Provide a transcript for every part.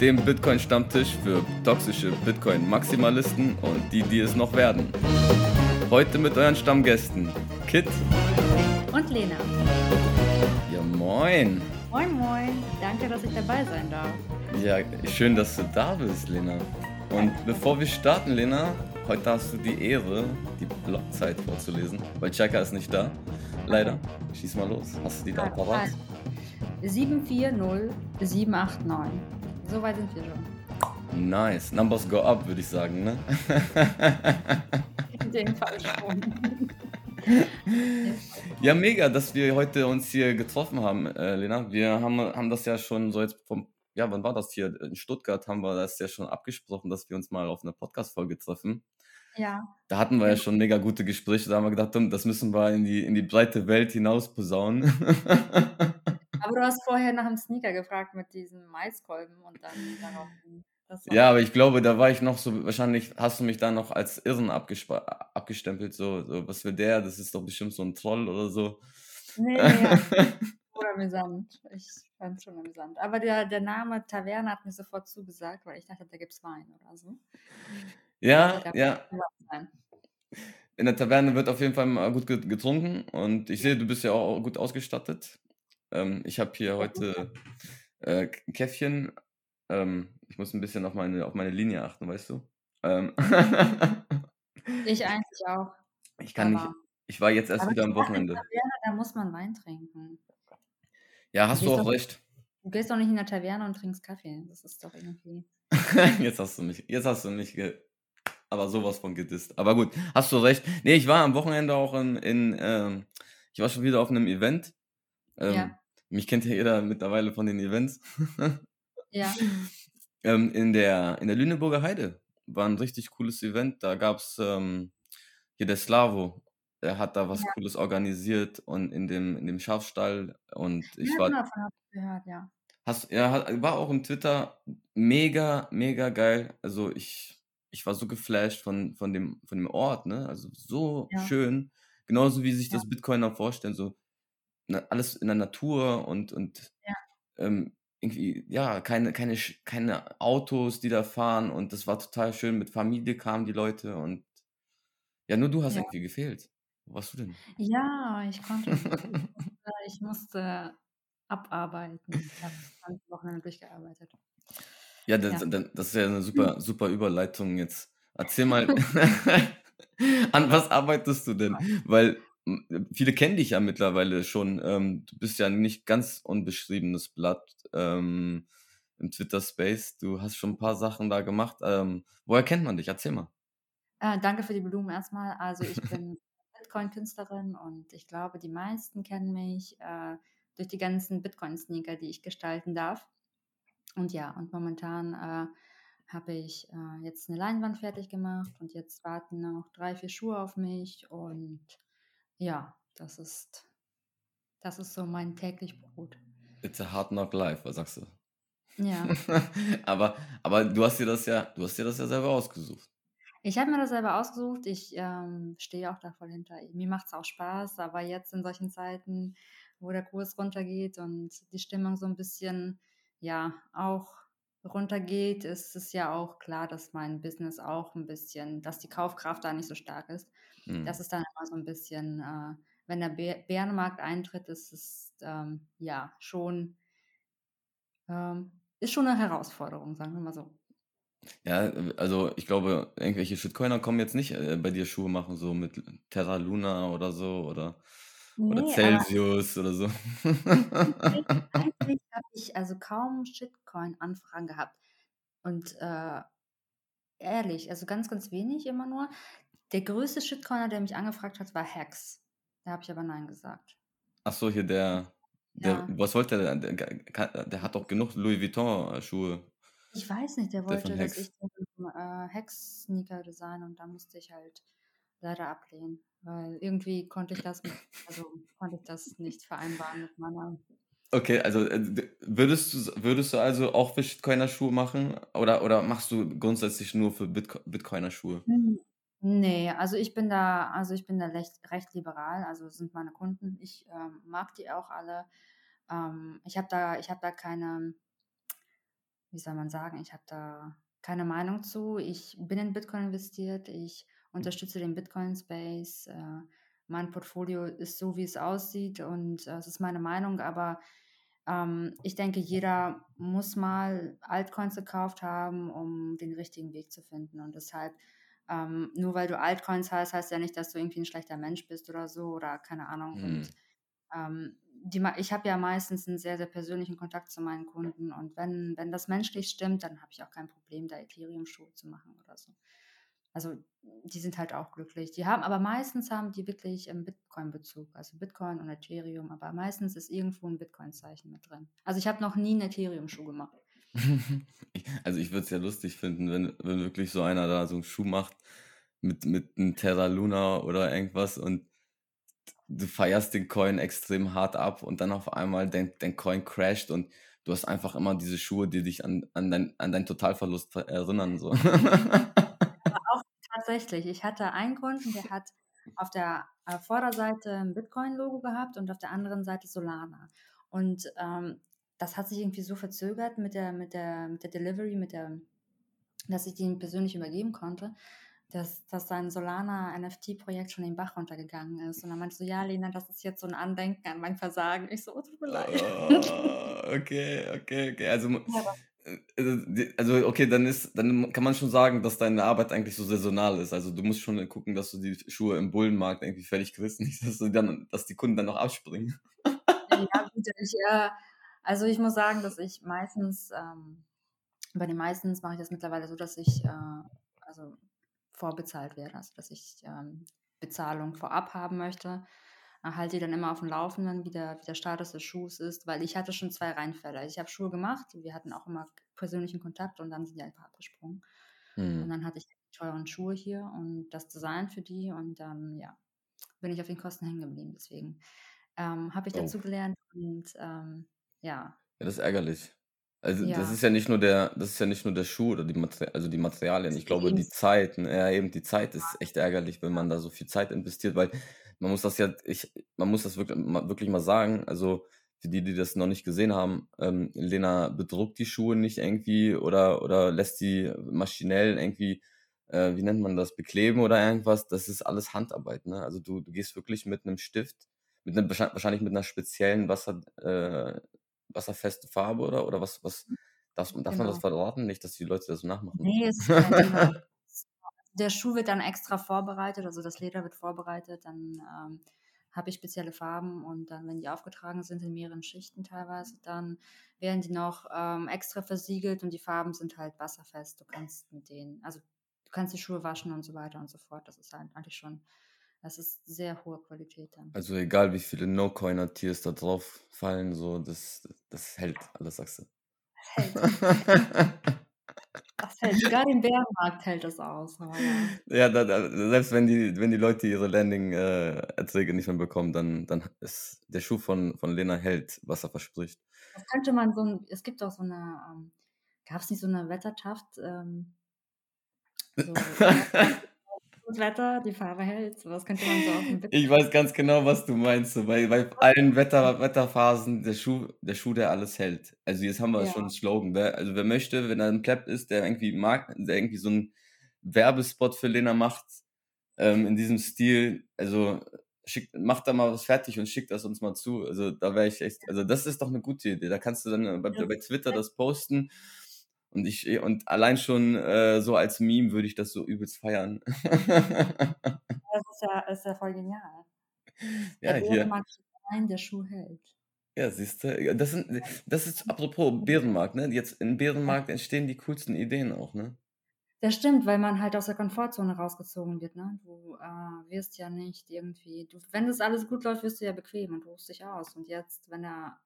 dem Bitcoin-Stammtisch für toxische Bitcoin-Maximalisten und die, die es noch werden. Heute mit euren Stammgästen Kit. Und Lena. Ja, moin. Moin, moin. Danke, dass ich dabei sein darf. Ja, schön, dass du da bist, Lena. Und bevor wir starten, Lena, heute hast du die Ehre, die Blockzeit vorzulesen, weil Chaka ist nicht da. Leider. Schieß mal los. Hast du die da parat? 740789. So weit sind wir schon. Nice. Numbers go up, würde ich sagen, ne? In dem Fall schon. Ja, mega, dass wir heute uns hier getroffen haben, äh, Lena. Wir haben, haben das ja schon so jetzt vom, ja, wann war das hier? In Stuttgart haben wir das ja schon abgesprochen, dass wir uns mal auf eine Podcast-Folge treffen. Ja. Da hatten wir ja schon mega gute Gespräche. Da haben wir gedacht, das müssen wir in die, in die breite Welt hinaus posaunen. Aber du hast vorher nach dem Sneaker gefragt mit diesem Maiskolben und dann darauf. ja, aber ich glaube, da war ich noch so, wahrscheinlich hast du mich da noch als Irren abgestempelt. So, so, was will der? Das ist doch bestimmt so ein Troll oder so. Nee, nee, oder amüsant. Ich fand es schon amüsant. Aber der, der Name Taverne hat mir sofort zugesagt, weil ich dachte, da gibt es Wein oder so. Ja, Da ja. In der Taverne wird auf jeden Fall mal gut ge- getrunken und ich sehe, du bist ja auch gut ausgestattet. Ähm, ich habe hier heute äh, ein Käffchen. Ähm, ich muss ein bisschen auf meine, auf meine Linie achten, weißt du? Ähm, Ich eigentlich auch. ich kann nicht, Aber- ich war jetzt erst wieder am Wochenende. Taverne, da muss man Wein trinken. Ja, hast du Gehst auch doch- recht. Du gehst doch nicht in der Taverne und trinkst Kaffee. Das ist doch irgendwie. Jetzt hast du mich, jetzt hast du mich, aber sowas von gedisst. Aber gut, hast du recht. Nee, ich war am Wochenende auch in, in ähm, ich war schon wieder auf einem Event. Ähm, Ja. Mich kennt ja jeder mittlerweile von den Events. Ja. ähm, in, der, in der Lüneburger Heide war ein richtig cooles Event. Da gab es ähm, hier der Slavo. Der hat da was Cooles organisiert und in dem, in dem Schafstall. Und ich ja, war, genau, davon habe ich gehört, ja. Hast, ja, war auch im Twitter mega, mega geil. Also ich, ich war so geflasht von, von, dem, von dem Ort, ne? Also so Ja. schön. Genauso wie sich Ja. das Bitcoiner vorstellen, so alles in der Natur und, und Ja. ähm, irgendwie, ja, keine, keine, keine Autos, die da fahren und das war total schön. Mit Familie kamen die Leute und ja, nur du hast Ja. irgendwie gefehlt. Wo warst du denn? Ja, ich konnte. ich, musste, ich musste abarbeiten. Ich habe das ganze Wochenende durchgearbeitet. Ja, das, Ja. das ist ja eine super, super Überleitung jetzt. Erzähl mal, an was arbeitest du denn? Weil viele kennen dich ja mittlerweile schon. Ähm, du bist ja nicht ganz unbeschriebenes Blatt ähm, im Twitter-Space. Du hast schon ein paar Sachen da gemacht. Ähm, woher kennt man dich? Erzähl mal. Äh, danke für die Blumen erstmal. Also ich bin Bitcoin-Künstlerin und ich glaube, die meisten kennen mich äh, durch die ganzen Bitcoin-Sneaker, die ich gestalten darf. Und ja, und momentan äh, habe ich äh, jetzt eine Leinwand fertig gemacht und jetzt warten noch drei, vier Schuhe auf mich und ja, das ist, das ist so mein täglich Brot. It's a hard knock life, was sagst du? Ja. aber, aber du hast dir das ja, du hast dir das ja selber ausgesucht. Ich habe mir das selber ausgesucht. Ich ähm, stehe auch da voll hinter. Mir macht es auch Spaß, aber jetzt in solchen Zeiten, wo der Kurs runtergeht und die Stimmung so ein bisschen, ja, auch runtergeht, ist es ja auch klar, dass mein Business auch ein bisschen, dass die Kaufkraft da nicht so stark ist. Das ist dann immer so ein bisschen, äh, wenn der Bär Bärenmarkt eintritt, ist es ähm, ja schon, ähm, ist schon eine Herausforderung, sagen wir mal so. Ja, also ich glaube, irgendwelche Shitcoiner kommen jetzt nicht äh, bei dir Schuhe machen, so mit Terra Luna oder so oder, oder Nee, aber- Celsius oder so. Eigentlich habe ich also kaum Shitcoin-Anfragen gehabt. Und äh, ehrlich, also ganz, ganz wenig immer nur. Der größte Shitcoiner, der mich angefragt hat, war Hex. Da habe ich aber Nein gesagt. Ach so, hier der, der, Ja. was wollte der? Der, der, der hat doch genug Louis Vuitton-Schuhe. Ich weiß nicht, der Der wollte, dass Hex. ich den äh, Hex-Sneaker designe und da musste ich halt leider ablehnen, weil irgendwie konnte ich das mit, also konnte ich das nicht vereinbaren mit meiner. Okay, also äh, würdest du, würdest du also auch für Bitcoiner Schuhe machen oder, oder machst du grundsätzlich nur für Bitco Bitcoiner Schuhe? Nee, also ich bin da, also ich bin da recht, recht liberal, also sind meine Kunden. Ich ähm, mag die auch alle. Ähm, ich habe da, ich habe da keine, wie soll man sagen, ich habe da keine Meinung zu. Ich bin in Bitcoin investiert, ich unterstütze den Bitcoin-Space. Äh, mein Portfolio ist so, wie es aussieht und äh, es ist meine Meinung, aber ähm, ich denke, jeder muss mal Altcoins gekauft haben, um den richtigen Weg zu finden. Und deshalb, ähm, nur weil du Altcoins hast, heißt ja nicht, dass du irgendwie ein schlechter Mensch bist oder so oder keine Ahnung. Hm. Und ähm, die, ich habe ja meistens einen sehr, sehr persönlichen Kontakt zu meinen Kunden und wenn, wenn das menschlich stimmt, dann habe ich auch kein Problem, da Ethereum-Schuhe zu machen oder so. Also die sind halt auch glücklich. Die haben, aber meistens haben die wirklich einen Bitcoin-Bezug, also Bitcoin und Ethereum, aber meistens ist irgendwo ein Bitcoin-Zeichen mit drin. Also ich habe noch nie einen Ethereum-Schuh gemacht. Also ich würde es ja lustig finden, wenn, wenn wirklich so einer da so einen Schuh macht mit, mit einem Terra Luna oder irgendwas und du feierst den Coin extrem hart ab und dann auf einmal dein, dein Coin crasht und du hast einfach immer diese Schuhe, die dich an, an, dein, an deinen Totalverlust erinnern. So. Auch tatsächlich, ich hatte einen Kunden, der hat auf der äh, Vorderseite ein Bitcoin-Logo gehabt und auf der anderen Seite Solana. Und ähm, das hat sich irgendwie so verzögert mit der, mit der, mit der Delivery, mit der, dass ich den persönlich übergeben konnte, dass, dass sein Solana NFT-Projekt schon den Bach runtergegangen ist. Und dann meinte so, ja, Lena, das ist jetzt so ein Andenken an mein Versagen. Ich so, oh, tut mir leid. Ah, okay, okay, okay. Also, aber- also, also, okay, dann ist, dann kann man schon sagen, dass deine Arbeit eigentlich so saisonal ist. Also du musst schon gucken, dass du die Schuhe im Bullenmarkt irgendwie fertig kriegst, nicht, dass du dann, dass die Kunden dann noch abspringen. Ja, gut, ich, äh, also ich muss sagen, dass ich meistens, ähm, bei den meisten mache ich das mittlerweile so, dass ich äh, also vorbezahlt werde, also dass ich ähm, Bezahlung vorab haben möchte. Äh, Halte die dann immer auf dem Laufenden, wie der, wie der Status des Schuhs ist, weil ich hatte schon zwei Reinfälle. Ich habe Schuhe gemacht, wir hatten auch immer persönlichen Kontakt und dann sind die einfach abgesprungen. Und Hm. dann hatte ich die teuren Schuhe hier und das Design für die und dann, ja, bin ich auf den Kosten hängen geblieben. Deswegen ähm, habe ich Oh. dazu gelernt und ähm, ja, Ja, das ist ärgerlich. Also das Ja. ist ja nicht nur der, das ist ja nicht nur der Schuh oder die Materi also die Materialien. Ich glaube, die. Zeit, ne, ja eben die Zeit ist echt ärgerlich, wenn man da so viel Zeit investiert, weil man muss das ja, ich, man muss das wirklich, mal- wirklich mal sagen. Also für die, die das noch nicht gesehen haben, ähm, Lena bedruckt die Schuhe nicht irgendwie oder oder lässt die maschinell irgendwie, äh, wie nennt man das, bekleben oder irgendwas. Das ist alles Handarbeit, ne? Also du, du gehst wirklich mit einem Stift, mit einem wahrscheinlich mit einer speziellen Wasser, äh, wasserfeste Farbe oder oder was was darf darf man das Genau. verraten? Nicht, dass die Leute das so nachmachen. Nee, es ist Thema. Der Schuh wird dann extra vorbereitet, also das Leder wird vorbereitet, dann ähm, habe ich spezielle Farben und dann, wenn die aufgetragen sind in mehreren Schichten teilweise, dann werden die noch ähm, extra versiegelt und die Farben sind halt wasserfest. Du kannst mit denen, also du kannst die Schuhe waschen und so weiter und so fort. Das ist halt eigentlich schon, das ist sehr hohe Qualität dann. Also egal, wie viele No-Coiner-Tiers da drauf fallen, so, das das hält alles, sagst du. Hält. Das hält. Sogar den Bärenmarkt hält das aus. Ja. Da da selbst wenn die wenn die Leute ihre Landing, äh, Erträge nicht mehr bekommen, dann dann ist der Schuh von von Lena hält, was er verspricht. Das könnte man so 'n es gibt auch so 'ne, ähm gab es nicht so 'ne Wettertaft, ähm so gutes Wetter, die Farbe hält, was könnte man so auf'm Bit Ich weiß ganz genau, was du meinst, so bei bei allen Wetter Wetterphasen der Schuh der Schuh, der alles hält. Also jetzt haben wir Ja. schon 'n Slogan. Wer also wer möchte, wenn er im Pleb ist, der irgendwie mag der irgendwie so 'n Werbespot für Lena macht, ähm, in diesem Stil, also schickt macht da mal was fertig und schickt das uns mal zu. Also da wäre ich echt also das ist doch 'ne gute Idee. Da kannst du dann, bei bei Twitter das posten und ich äh, und allein schon, äh, so als Meme würde ich das so übelst feiern. Das ist ja ist ja voll genial. Ja, Der hier. Allein, der Schuh hält. Ja, siehste, ja, das sind das ist apropos Bärenmarkt, ne? Jetzt im Bärenmarkt entstehen die coolsten Ideen auch, ne? Das stimmt, weil man halt aus der Komfortzone rausgezogen wird, ne? Du, äh, wirst ja nicht irgendwie du wenn das alles gut läuft, wirst du ja bequem und ruhst dich aus. Und jetzt, wenn der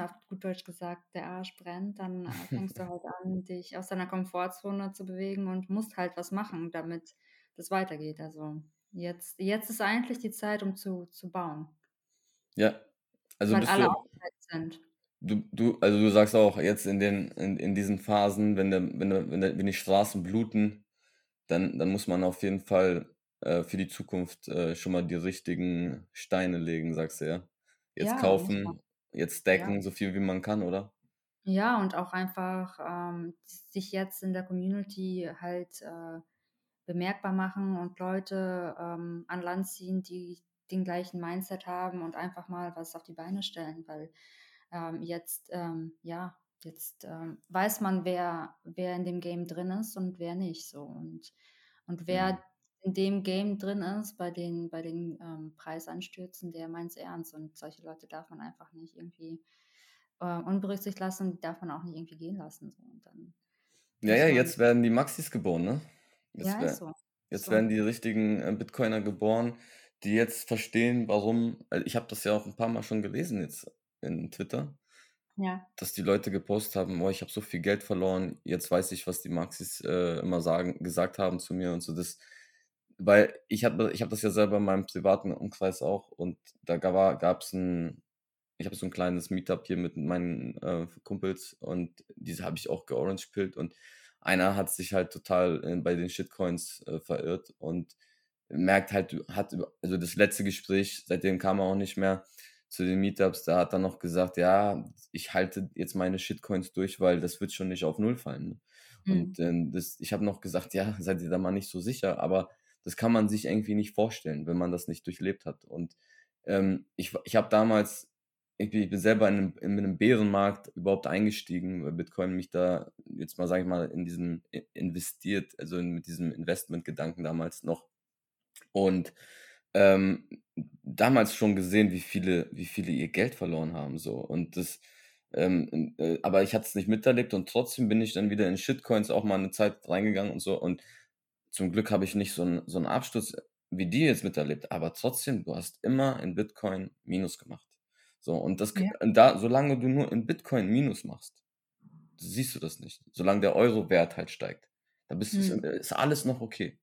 auf gut Deutsch gesagt, der Arsch brennt, dann äh, fängst du halt an, dich aus deiner Komfortzone zu bewegen und musst halt was machen, damit das weitergeht. Also jetzt, jetzt ist eigentlich die Zeit, um zu, zu bauen, Ja, also weil bist alle du, sind. du, du, also du sagst auch jetzt in den, in, in diesen Phasen, wenn der, wenn der, wenn der, wenn die Straßen bluten, dann, dann muss man auf jeden Fall äh, für die Zukunft äh, schon mal die richtigen Steine legen, sagst du ja. Jetzt Ja, kaufen, jetzt Ja. decken, so viel wie man kann, oder? Ja, und auch einfach ähm, sich jetzt in der Community halt äh, bemerkbar machen und Leute ähm, an Land ziehen, die den gleichen Mindset haben und einfach mal was auf die Beine stellen, weil ähm, jetzt, ähm, ja, jetzt ähm, weiß man, wer, wer in dem Game drin ist und wer nicht so. Und, und wer Mhm. In dem Game drin ist, bei den, bei den ähm, Preisanstürzen, der meint es ernst. Und solche Leute darf man einfach nicht irgendwie äh, unberücksichtigt lassen, die darf man auch nicht irgendwie gehen lassen. So. Und dann Ja, ja, jetzt werden die Maxis geboren, ne? Jetzt, ja, ist wer, so. jetzt So. werden die richtigen äh, Bitcoiner geboren, die jetzt verstehen, warum. Also ich habe das ja auch ein paar Mal schon gelesen jetzt in Twitter, Ja. dass die Leute gepostet haben, oh, ich habe so viel Geld verloren, jetzt weiß ich, was die Maxis äh, immer sagen, gesagt haben zu mir und so. Das, weil ich habe ich hab das ja selber in meinem privaten Umkreis auch und da gab es ein, ich habe so ein kleines Meetup hier mit meinen äh, Kumpels und diese habe ich auch georange-pillt und einer hat sich halt total äh, bei den Shitcoins äh, verirrt und merkt halt, hat, also das letzte Gespräch, seitdem kam er auch nicht mehr zu den Meetups, da hat er noch gesagt, ja, ich halte jetzt meine Shitcoins durch, weil das wird schon nicht auf Null fallen. Ne? Mhm. Und ähm, das, ich habe noch gesagt, ja, seid ihr da mal nicht so sicher, aber das kann man sich irgendwie nicht vorstellen, wenn man das nicht durchlebt hat. Und ähm, ich, ich habe damals, ich bin, ich bin selber in einem, in einem Bärenmarkt überhaupt eingestiegen, weil Bitcoin mich da jetzt mal, sage ich mal, in diesen investiert, also in, mit diesem Investmentgedanken damals noch. Und ähm, damals schon gesehen, wie viele, wie viele ihr Geld verloren haben. So. Und das, ähm, äh, aber ich hatte es nicht miterlebt und trotzdem bin ich dann wieder in Shitcoins auch mal eine Zeit reingegangen und so. Und zum Glück habe ich nicht so einen, so einen Absturz wie die jetzt miterlebt, aber trotzdem, du hast immer in Bitcoin Minus gemacht. So, und das, Ja. da, solange du nur in Bitcoin Minus machst, siehst du das nicht. Solange der Euro-Wert halt steigt. Da bist du, Mhm. ist alles noch okay.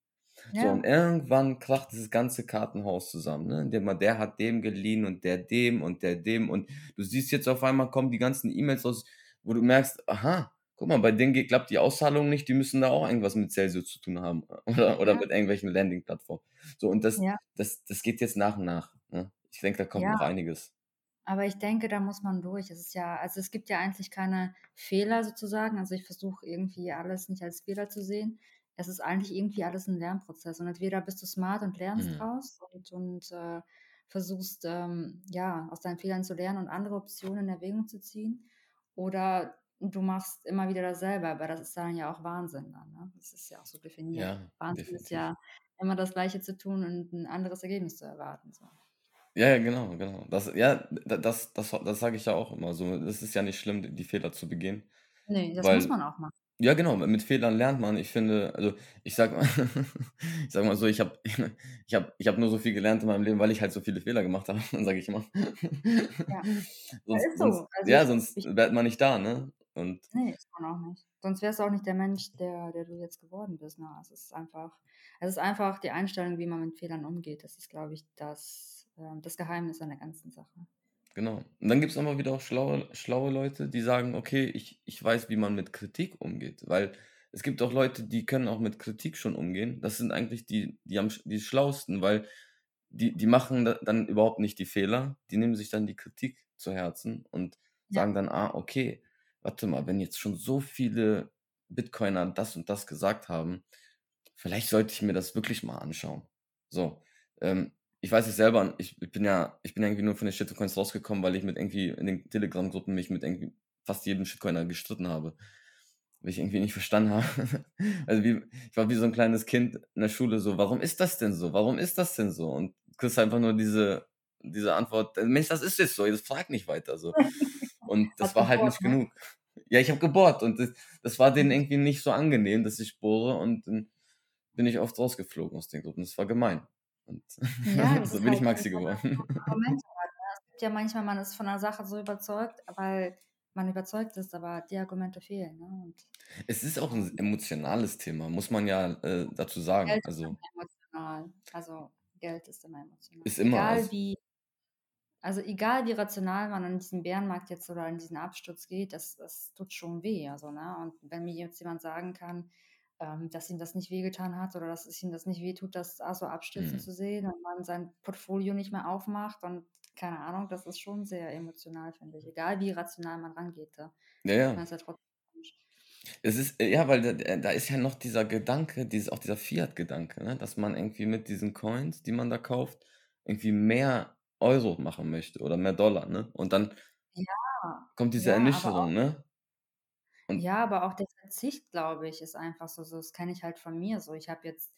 So, Ja. und irgendwann kracht dieses ganze Kartenhaus zusammen, ne? Indem man, der hat dem geliehen und der dem und der dem und du siehst jetzt auf einmal kommen die ganzen E-Mails raus, wo du merkst, aha, guck mal, bei denen geht, klappt die Auszahlung nicht, die müssen da auch irgendwas mit Celsius zu tun haben oder, oder Ja. mit irgendwelchen Landing-Plattformen. So, und das, Ja. das, das geht jetzt nach und nach. Ne? Ich denke, da kommt noch Ja. einiges. Aber ich denke, da muss man durch. Es ist ja, also es gibt ja eigentlich keine Fehler sozusagen. Also ich versuche irgendwie alles nicht als Fehler zu sehen. Es ist eigentlich irgendwie alles ein Lernprozess. Und entweder bist du smart und lernst Mhm. draus und, und äh, versuchst ähm, ja aus deinen Fehlern zu lernen und andere Optionen in Erwägung zu ziehen. Oder du machst immer wieder dasselbe, aber das ist dann ja auch Wahnsinn dann. Ne? Das ist ja auch so definiert. Ja, Wahnsinn ist definitiv. ja immer das Gleiche zu tun und ein anderes Ergebnis zu erwarten. So. Ja, ja, genau, genau. Das, ja, da- das, das, das sage ich ja auch immer so. Es ist ja nicht schlimm, die Fehler zu begehen. Nee, das muss Weil, man auch machen. ja, genau, mit Fehlern lernt man. Ich finde, also ich sag mal, ich sag mal so, ich habe ich hab, ich hab nur so viel gelernt in meinem Leben, weil ich halt so viele Fehler gemacht habe, dann sage ich immer. Ja. Sonst, ist sonst, so. Also ja, sonst wäre man nicht da, ne? Und nee, ist man auch nicht. Sonst wärst du auch nicht der Mensch, der, der du jetzt geworden bist. Ne? Es ist einfach, es ist einfach die Einstellung, wie man mit Fehlern umgeht. Das ist, glaube ich, das, ähm, das Geheimnis an der ganzen Sache. Genau. Und dann gibt es aber wieder auch schlaue, schlaue Leute, die sagen, okay, ich, ich weiß, wie man mit Kritik umgeht. Weil es gibt auch Leute, die können auch mit Kritik schon umgehen. Das sind eigentlich die, die, am, die schlausten, weil die, die machen da- dann überhaupt nicht die Fehler, die nehmen sich dann die Kritik zu Herzen und Ja, sagen dann, ah, okay, warte mal, wenn jetzt schon so viele Bitcoiner das und das gesagt haben, vielleicht sollte ich mir das wirklich mal anschauen. So, ähm, ich weiß es selber, ich, ich bin ja, ich bin irgendwie nur von den Shitcoins rausgekommen, weil ich mit irgendwie in den Telegram-Gruppen mich mit irgendwie fast jedem Shitcoiner gestritten habe. Weil ich irgendwie nicht verstanden habe. Also wie, ich war wie so ein kleines Kind in der Schule so, warum ist das denn so? Warum ist das denn so? Und kriegst einfach nur diese, diese Antwort, Mensch, das ist jetzt so, jetzt frag nicht weiter so. Und das Hat war halt gebohrt, nicht ne? genug. Ja, ich habe gebohrt und das, das war denen irgendwie nicht so angenehm, dass ich bohre und dann bin ich oft rausgeflogen aus den Gruppen. Das war gemein. Und Ja, so ist bin ich halt, Maxi geworden. Ne? Es ja manchmal, man ist von einer Sache so überzeugt, weil man überzeugt ist, aber die Argumente fehlen. Ne? Es ist auch ein emotionales Thema, muss man ja äh, dazu sagen. Geld ist Also immer emotional. Also Geld ist immer emotional. ist immer, Egal also, wie, also egal wie rational man an diesen Bärenmarkt jetzt oder an diesen Absturz geht, das, das tut schon weh. Also, ne? Und wenn mir jetzt jemand sagen kann, ähm, dass ihm das nicht wehgetan hat oder dass es ihm das nicht wehtut, das ASO abstürzen hm. zu sehen und man sein Portfolio nicht mehr aufmacht und keine Ahnung, das ist schon sehr emotional, finde ich. Egal wie rational man rangeht. Da. ja, Man ja. ist ja trotzdem. Es ist, äh, ja, weil da, da ist ja noch dieser Gedanke, dieses, auch dieser Fiat-Gedanke, ne? dass man irgendwie mit diesen Coins, die man da kauft, irgendwie mehr Euro machen möchte oder mehr Dollar, ne? Und dann Ja, kommt diese ja, aber auch, Ernüchterung, ne? Und ja, aber auch der Verzicht, glaube ich, ist einfach so, so das kenne ich halt von mir so. Ich habe jetzt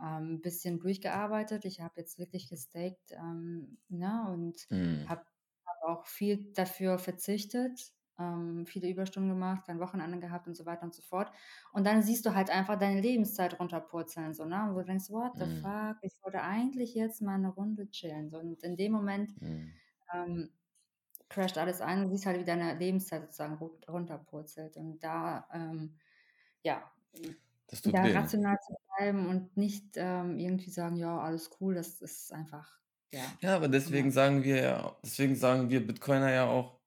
ähm, ein bisschen durchgearbeitet, ich habe jetzt wirklich gestaked ähm, ne, und hm, habe hab auch viel dafür verzichtet, ähm, viele Überstunden gemacht, kein Wochenende gehabt und so weiter und so fort. Und dann siehst du halt einfach deine Lebenszeit runterpurzeln, so, ne? Und du denkst, what the hm, fuck, ich wollte eigentlich jetzt mal eine Runde chillen. So, und in dem Moment hm. ähm, crasht alles ein und siehst halt, wie deine Lebenszeit sozusagen ru- runterpurzelt. Und da, ähm, ja, da weh, rational zu bleiben und nicht ähm, irgendwie sagen, ja, alles cool, das ist einfach, ja, Ja, aber ja, deswegen sagen wir ja, deswegen sagen wir Bitcoiner ja auch,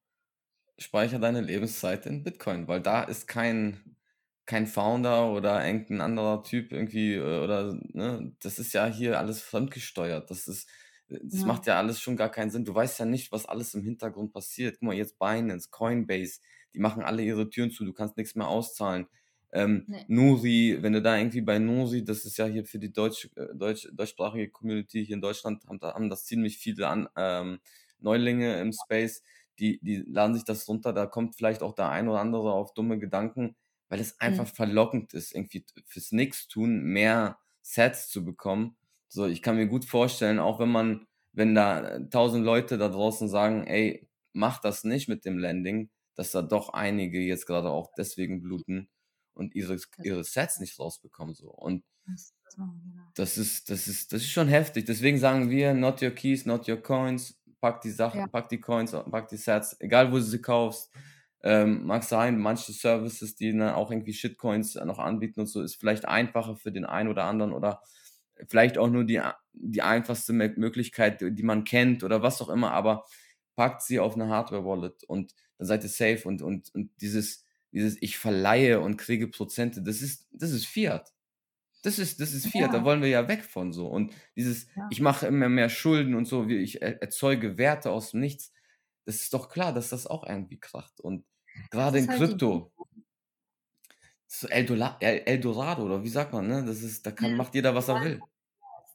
speicher deine Lebenszeit in Bitcoin, weil da ist kein, kein Founder oder irgendein anderer Typ irgendwie äh, oder ne, das ist ja hier alles fremdgesteuert. Das ist, das ja, macht ja alles schon gar keinen Sinn. Du weißt ja nicht, was alles im Hintergrund passiert. Guck mal, jetzt Binance, Coinbase, die machen alle ihre Türen zu, du kannst nichts mehr auszahlen. Ähm, nee, Nuri, wenn du da irgendwie bei Nuri, das ist ja hier für die Deutsch, äh, Deutsch, deutschsprachige Community hier in Deutschland, haben, da, haben das ziemlich viele an, ähm, Neulinge im Space, die, die laden sich das runter, da kommt vielleicht auch der ein oder andere auf dumme Gedanken, weil es einfach hm, verlockend ist, irgendwie fürs Nix-Tun mehr Sets zu bekommen. So, ich kann mir gut vorstellen, auch wenn man, wenn da tausend Leute da draußen sagen, ey, mach das nicht mit dem Landing, dass da doch einige jetzt gerade auch deswegen bluten und ihre, ihre Sets nicht rausbekommen. So. Und genau. das ist, das ist, das ist schon heftig. Deswegen sagen wir, not your keys, not your coins. Pack die Sachen, Ja, pack die Coins, pack die Sets, egal wo du sie kaufst. Ähm, mag sein, manche Services, die dann auch irgendwie Shitcoins noch anbieten und so, ist vielleicht einfacher für den einen oder anderen oder vielleicht auch nur die, die einfachste Möglichkeit, die man kennt oder was auch immer, aber packt sie auf eine Hardware-Wallet und dann seid ihr safe und, und, und dieses, dieses ich verleihe und kriege Prozente, das ist, das ist Fiat. Das ist, das ist Fiat, da ja, wollen wir ja weg von so. Und dieses, ja. ich mache immer mehr Schulden und so, wie ich er- erzeuge Werte aus dem Nichts, das ist doch klar, dass das auch irgendwie kracht. Und gerade in halt Krypto, so Eldorado oder wie sagt man, ne? Das ist, da kann, macht jeder, was er will.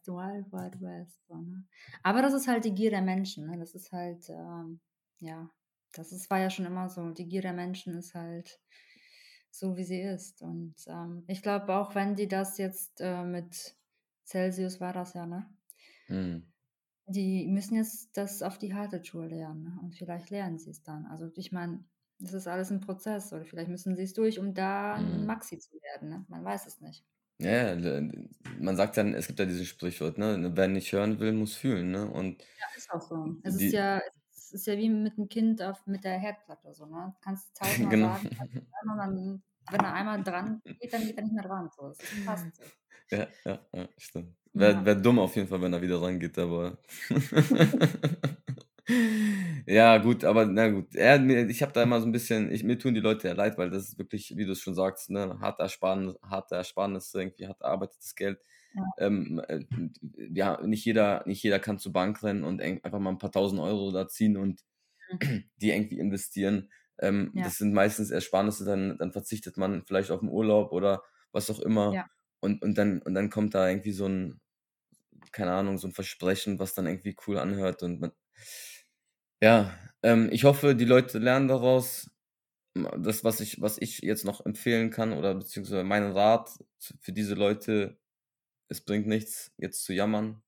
Wild Wild West. So, ne? Aber das ist halt die Gier der Menschen. Ne? Das ist halt, ähm, ja, das ist, war ja schon immer so. Die Gier der Menschen ist halt so, wie sie ist. Und ähm, ich glaube, auch wenn die das jetzt äh, mit Celsius war das ja, ne? Hm. Die müssen jetzt das auf die harte Tour lernen. Ne? Und vielleicht lernen sie es dann. Also ich meine, das ist alles ein Prozess. Oder vielleicht müssen sie es durch, um da ein Hm. Maxi zu werden. Ne? Man weiß es nicht. Ja, man sagt dann, es gibt ja dieses Sprichwort, ne? Wer nicht hören will, muss fühlen, ne? Und Ja, ist auch so. Es ist die, ja, es ist ja wie mit einem Kind auf, mit der Herdplatte so, ne? Du kannst tausendmal genau. sagen, dann, wenn er einmal dran geht, dann geht er nicht mehr dran. So. Fast so. Ja, ja, ja, stimmt. Wäre Ja. wär dumm auf jeden Fall, wenn er wieder rangeht, aber. ja, gut, aber na gut. Mir, ich habe da immer so ein bisschen, ich, mir tun die Leute ja leid, weil das ist wirklich, wie du es schon sagst, ne, harte Ersparnis, harte Ersparnisse, irgendwie hart erarbeitetes Geld. Ja. Ähm, äh, ja, nicht jeder, nicht jeder kann zur Bank rennen und einfach mal ein paar tausend Euro da ziehen und Mhm. die irgendwie investieren. Ähm, Ja. Das sind meistens Ersparnisse, dann, dann verzichtet man vielleicht auf den Urlaub oder was auch immer. Ja. Und, und, dann, und dann kommt da irgendwie so ein, keine Ahnung, so ein Versprechen, was dann irgendwie cool anhört. Und man, ja, ähm, ich hoffe, die Leute lernen daraus. Das, was ich, was ich jetzt noch empfehlen kann, oder beziehungsweise meinen Rat für diese Leute, es bringt nichts, jetzt zu jammern.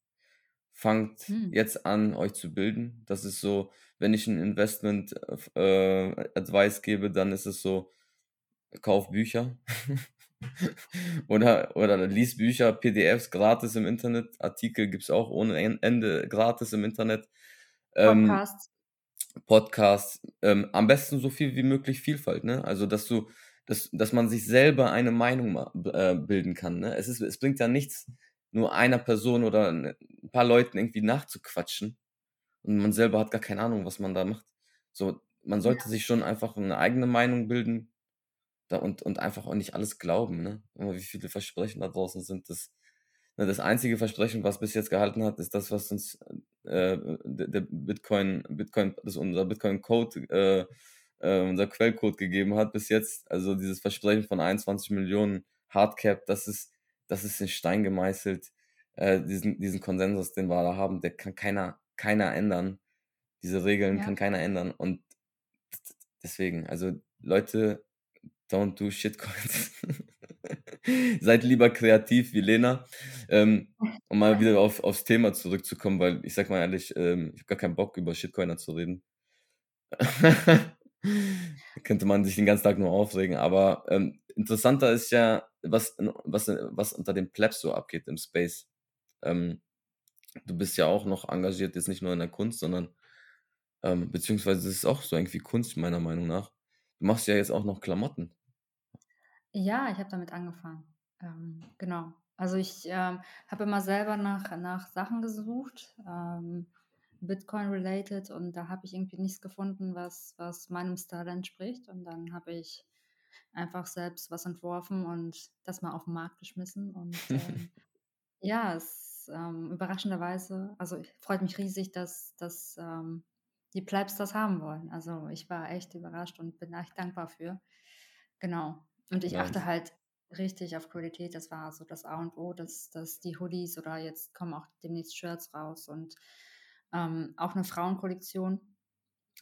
Fangt Hm. jetzt an, euch zu bilden. Das ist so, wenn ich ein Investment äh, Advice gebe, dann ist es so, kauf Bücher. oder, oder lies Bücher, PDFs gratis im Internet. Artikel gibt's auch ohne En- Ende gratis im Internet. Ähm, Podcasts. Podcasts, ähm, am besten so viel wie möglich Vielfalt, ne? Also, dass du dass dass man sich selber eine Meinung äh, bilden kann, ne? Es ist es bringt ja nichts, nur einer Person oder 'n paar Leuten irgendwie nachzuquatschen und man selber hat gar keine Ahnung, was man da macht. So, man sollte Ja. sich schon einfach 'ne eigene Meinung bilden da und und einfach auch nicht alles glauben, ne? Wie viele Versprechen da draußen sind. Das ne, das einzige Versprechen, was bis jetzt gehalten hat, ist das, was uns, äh, d der Bitcoin Bitcoin das unser Bitcoin-Code, äh, äh, unser Quellcode gegeben hat bis jetzt. Also, dieses Versprechen von 21.000.000 Hardcap, das ist das ist in Stein gemeißelt. Äh, diesen diesen Konsensus, den wir da haben, der kann keiner keiner ändern. Diese Regeln Ja. kann keiner ändern und deswegen, also, Leute, don't do Shitcoins. Seid lieber kreativ wie Lena. Ähm, um mal wieder auf aufs Thema zurückzukommen, weil ich sage mal ehrlich, ähm, ich habe gar keinen Bock, über Shitcoiner zu reden. Könnte man sich den ganzen Tag nur aufregen, aber, ähm, interessanter ist ja, was was was unter den Plebs so abgeht im Space. Ähm, du bist ja auch noch engagiert, jetzt nicht nur in der Kunst, sondern ähm, beziehungsweise es ist auch so irgendwie Kunst meiner Meinung nach. Du machst ja jetzt auch noch Klamotten. Ja, ich habe damit angefangen. Ähm, genau. Also, ich, ähm, habe immer selber nach nach Sachen gesucht, ähm, Bitcoin-related und da habe ich irgendwie nichts gefunden, was was meinem Style entspricht und dann habe ich einfach selbst was entworfen und das mal auf 'n Markt geschmissen und, ähm, ja, es, ähm, überraschenderweise also, freut mich riesig, dass dass, ähm, die Plebs das haben wollen. Also, ich war echt überrascht und bin echt dankbar für. Genau. Und ich achte Nice. halt richtig auf Qualität. Das war so das A und O, dass dass die Hoodies oder jetzt kommen auch demnächst Shirts raus und, ähm, auch 'ne Frauenkollektion,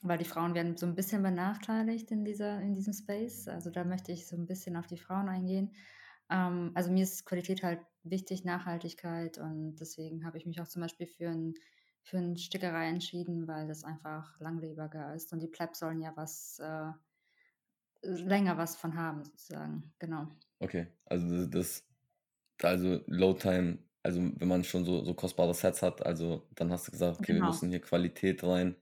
weil die Frauen werden so 'n bisschen benachteiligt in dieser in diesem Space. Also, da möchte ich so 'n bisschen auf die Frauen eingehen. Ähm, also, mir ist Qualität halt wichtig, Nachhaltigkeit und deswegen habe ich mich auch zum Beispiel für 'n für 'n Stickerei entschieden, weil das einfach langlebiger ist und die Plebs sollen ja was, äh länger was von haben sozusagen, genau. Okay, also, das also, Low Time also, wenn man schon so so kostbare Sets hat, also, dann hast du gesagt: „Okay, wir Genau. müssen hier Qualität rein.“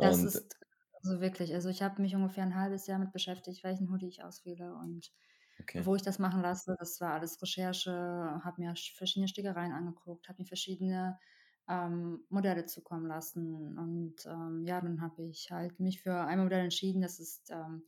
Das ist also, wirklich also, ich habe mich ungefähr 'n 1/2 Jahr mit beschäftigt, welchen Hoodie ich auswähle und Okay. wo ich das machen lasse. Das war alles Recherche, habe mir sch verschiedene Stickereien angeguckt, habe mir verschiedene, ähm, Modelle zukommen lassen und, ähm, ja, dann habe ich halt mich für ein Modell entschieden. Das ist, ähm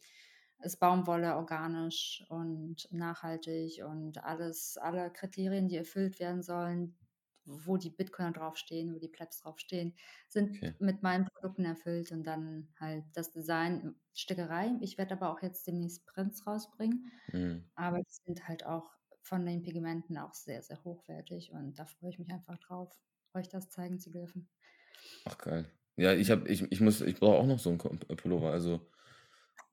ist Baumwolle, organisch und nachhaltig und alles alle Kriterien, die erfüllt werden sollen, wo die Bitcoiner draufstehen, wo die Plebs draufstehen, sind Okay. mit meinen Produkten erfüllt und dann halt das Design, Stickerei. Ich werde aber auch jetzt demnächst Prints rausbringen, Mhm. aber die sind halt auch von den Pigmenten auch sehr, sehr hochwertig und da freue ich mich einfach drauf, euch das zeigen zu dürfen. Ach geil. Ja, ich habe ich ich muss ich brauche auch noch so 'n Ko Pullover, also,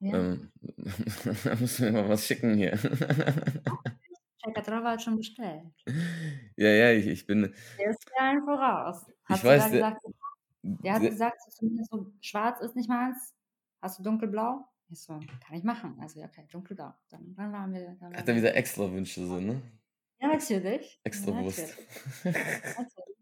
Ja. ähm, da musst du mir mal was schicken hier. Checkatrava hat schon bestellt. Ja, ja, ich ich bin Der ist dir einen voraus. Ich Hat weiß, der gesagt der hat der gesagt so: „Schwarz ist nicht meins. Hast du dunkelblau?“ Ich so: „Kann ich machen.“ Also, ja, okay, dunkelblau. Dann dann waren wir dann Hat er wieder Extrawünsche so, ne? Ja, natürlich. Extrawurst. Natürlich. Natürlich.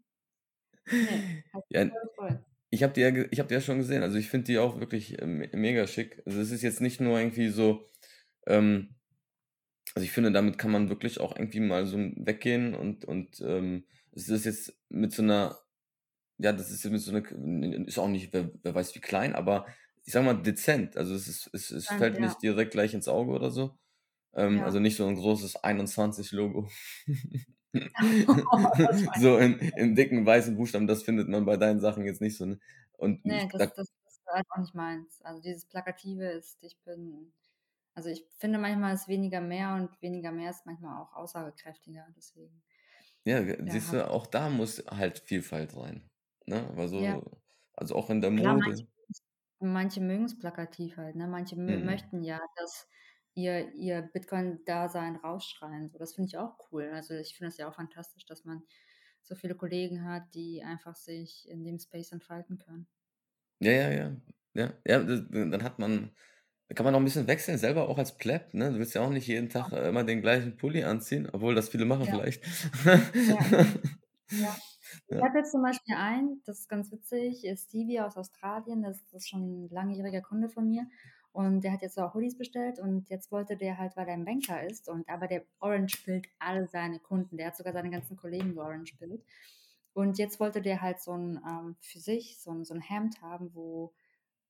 Ne, hat Ja, mich voll gefreut. Ich habe die ja ich habe die ja schon gesehen. Also, ich finde die auch wirklich, äh, me mega schick. Also, es ist jetzt nicht nur irgendwie so, ähm also, ich finde, damit kann man wirklich auch irgendwie mal so weggehen und und, ähm, es ist jetzt mit so 'ner ja, das ist ja mit so 'ner k ist auch nicht wer wer weiß wie klein, aber ich sage mal dezent. Also, es ist es es fällt ja. nicht direkt gleich ins Auge oder so. Ähm, also, Ja. nicht so 'n großes 21 Logo. Das meine So in in dicken weißen Buchstaben, das findet man bei deinen Sachen jetzt nicht so, ne? Und Ne, ich das da das das ist halt auch nicht meins. Also, dieses Plakative ist ich bin also, ich finde, manchmal ist weniger mehr und weniger mehr ist manchmal auch aussagekräftiger, deswegen. Ja, Ja, siehst du, auch da muss halt Vielfalt rein, ne? Ja. so also, auch in der Klar, manche Mode. mögen's manche mögen's plakativ halt, ne? Manche Mhm. möchten ja, dass ihr ihr Bitcoin-Dasein rausschreien. So, das finde ich auch cool. Also, ich finde das ja auch fantastisch, dass man so viele Kollegen hat, die einfach sich in dem Space entfalten können. Ja, ja, ja. Ja, ja, dann hat man da kann man auch 'n bisschen wechseln, selber auch als Pleb, ne? Du willst ja auch nicht jeden. Tag, äh, immer den gleichen Pulli anziehen, obwohl das viele machen Ja. vielleicht. Ja. Ja. Ich habe jetzt zum Beispiel einen, das ist ganz witzig, ist Stevie aus Australien, das ist schon 'n langjähriger Kunde von mir und der hat jetzt auch Hoodies bestellt und jetzt wollte der halt, weil er 'n Banker ist und aber der orange pillt alle seine Kunden. Der hat sogar seine ganzen Kollegen georange pillt. Und jetzt wollte der halt so 'n, ähm für sich so 'n so 'n Hemd haben, wo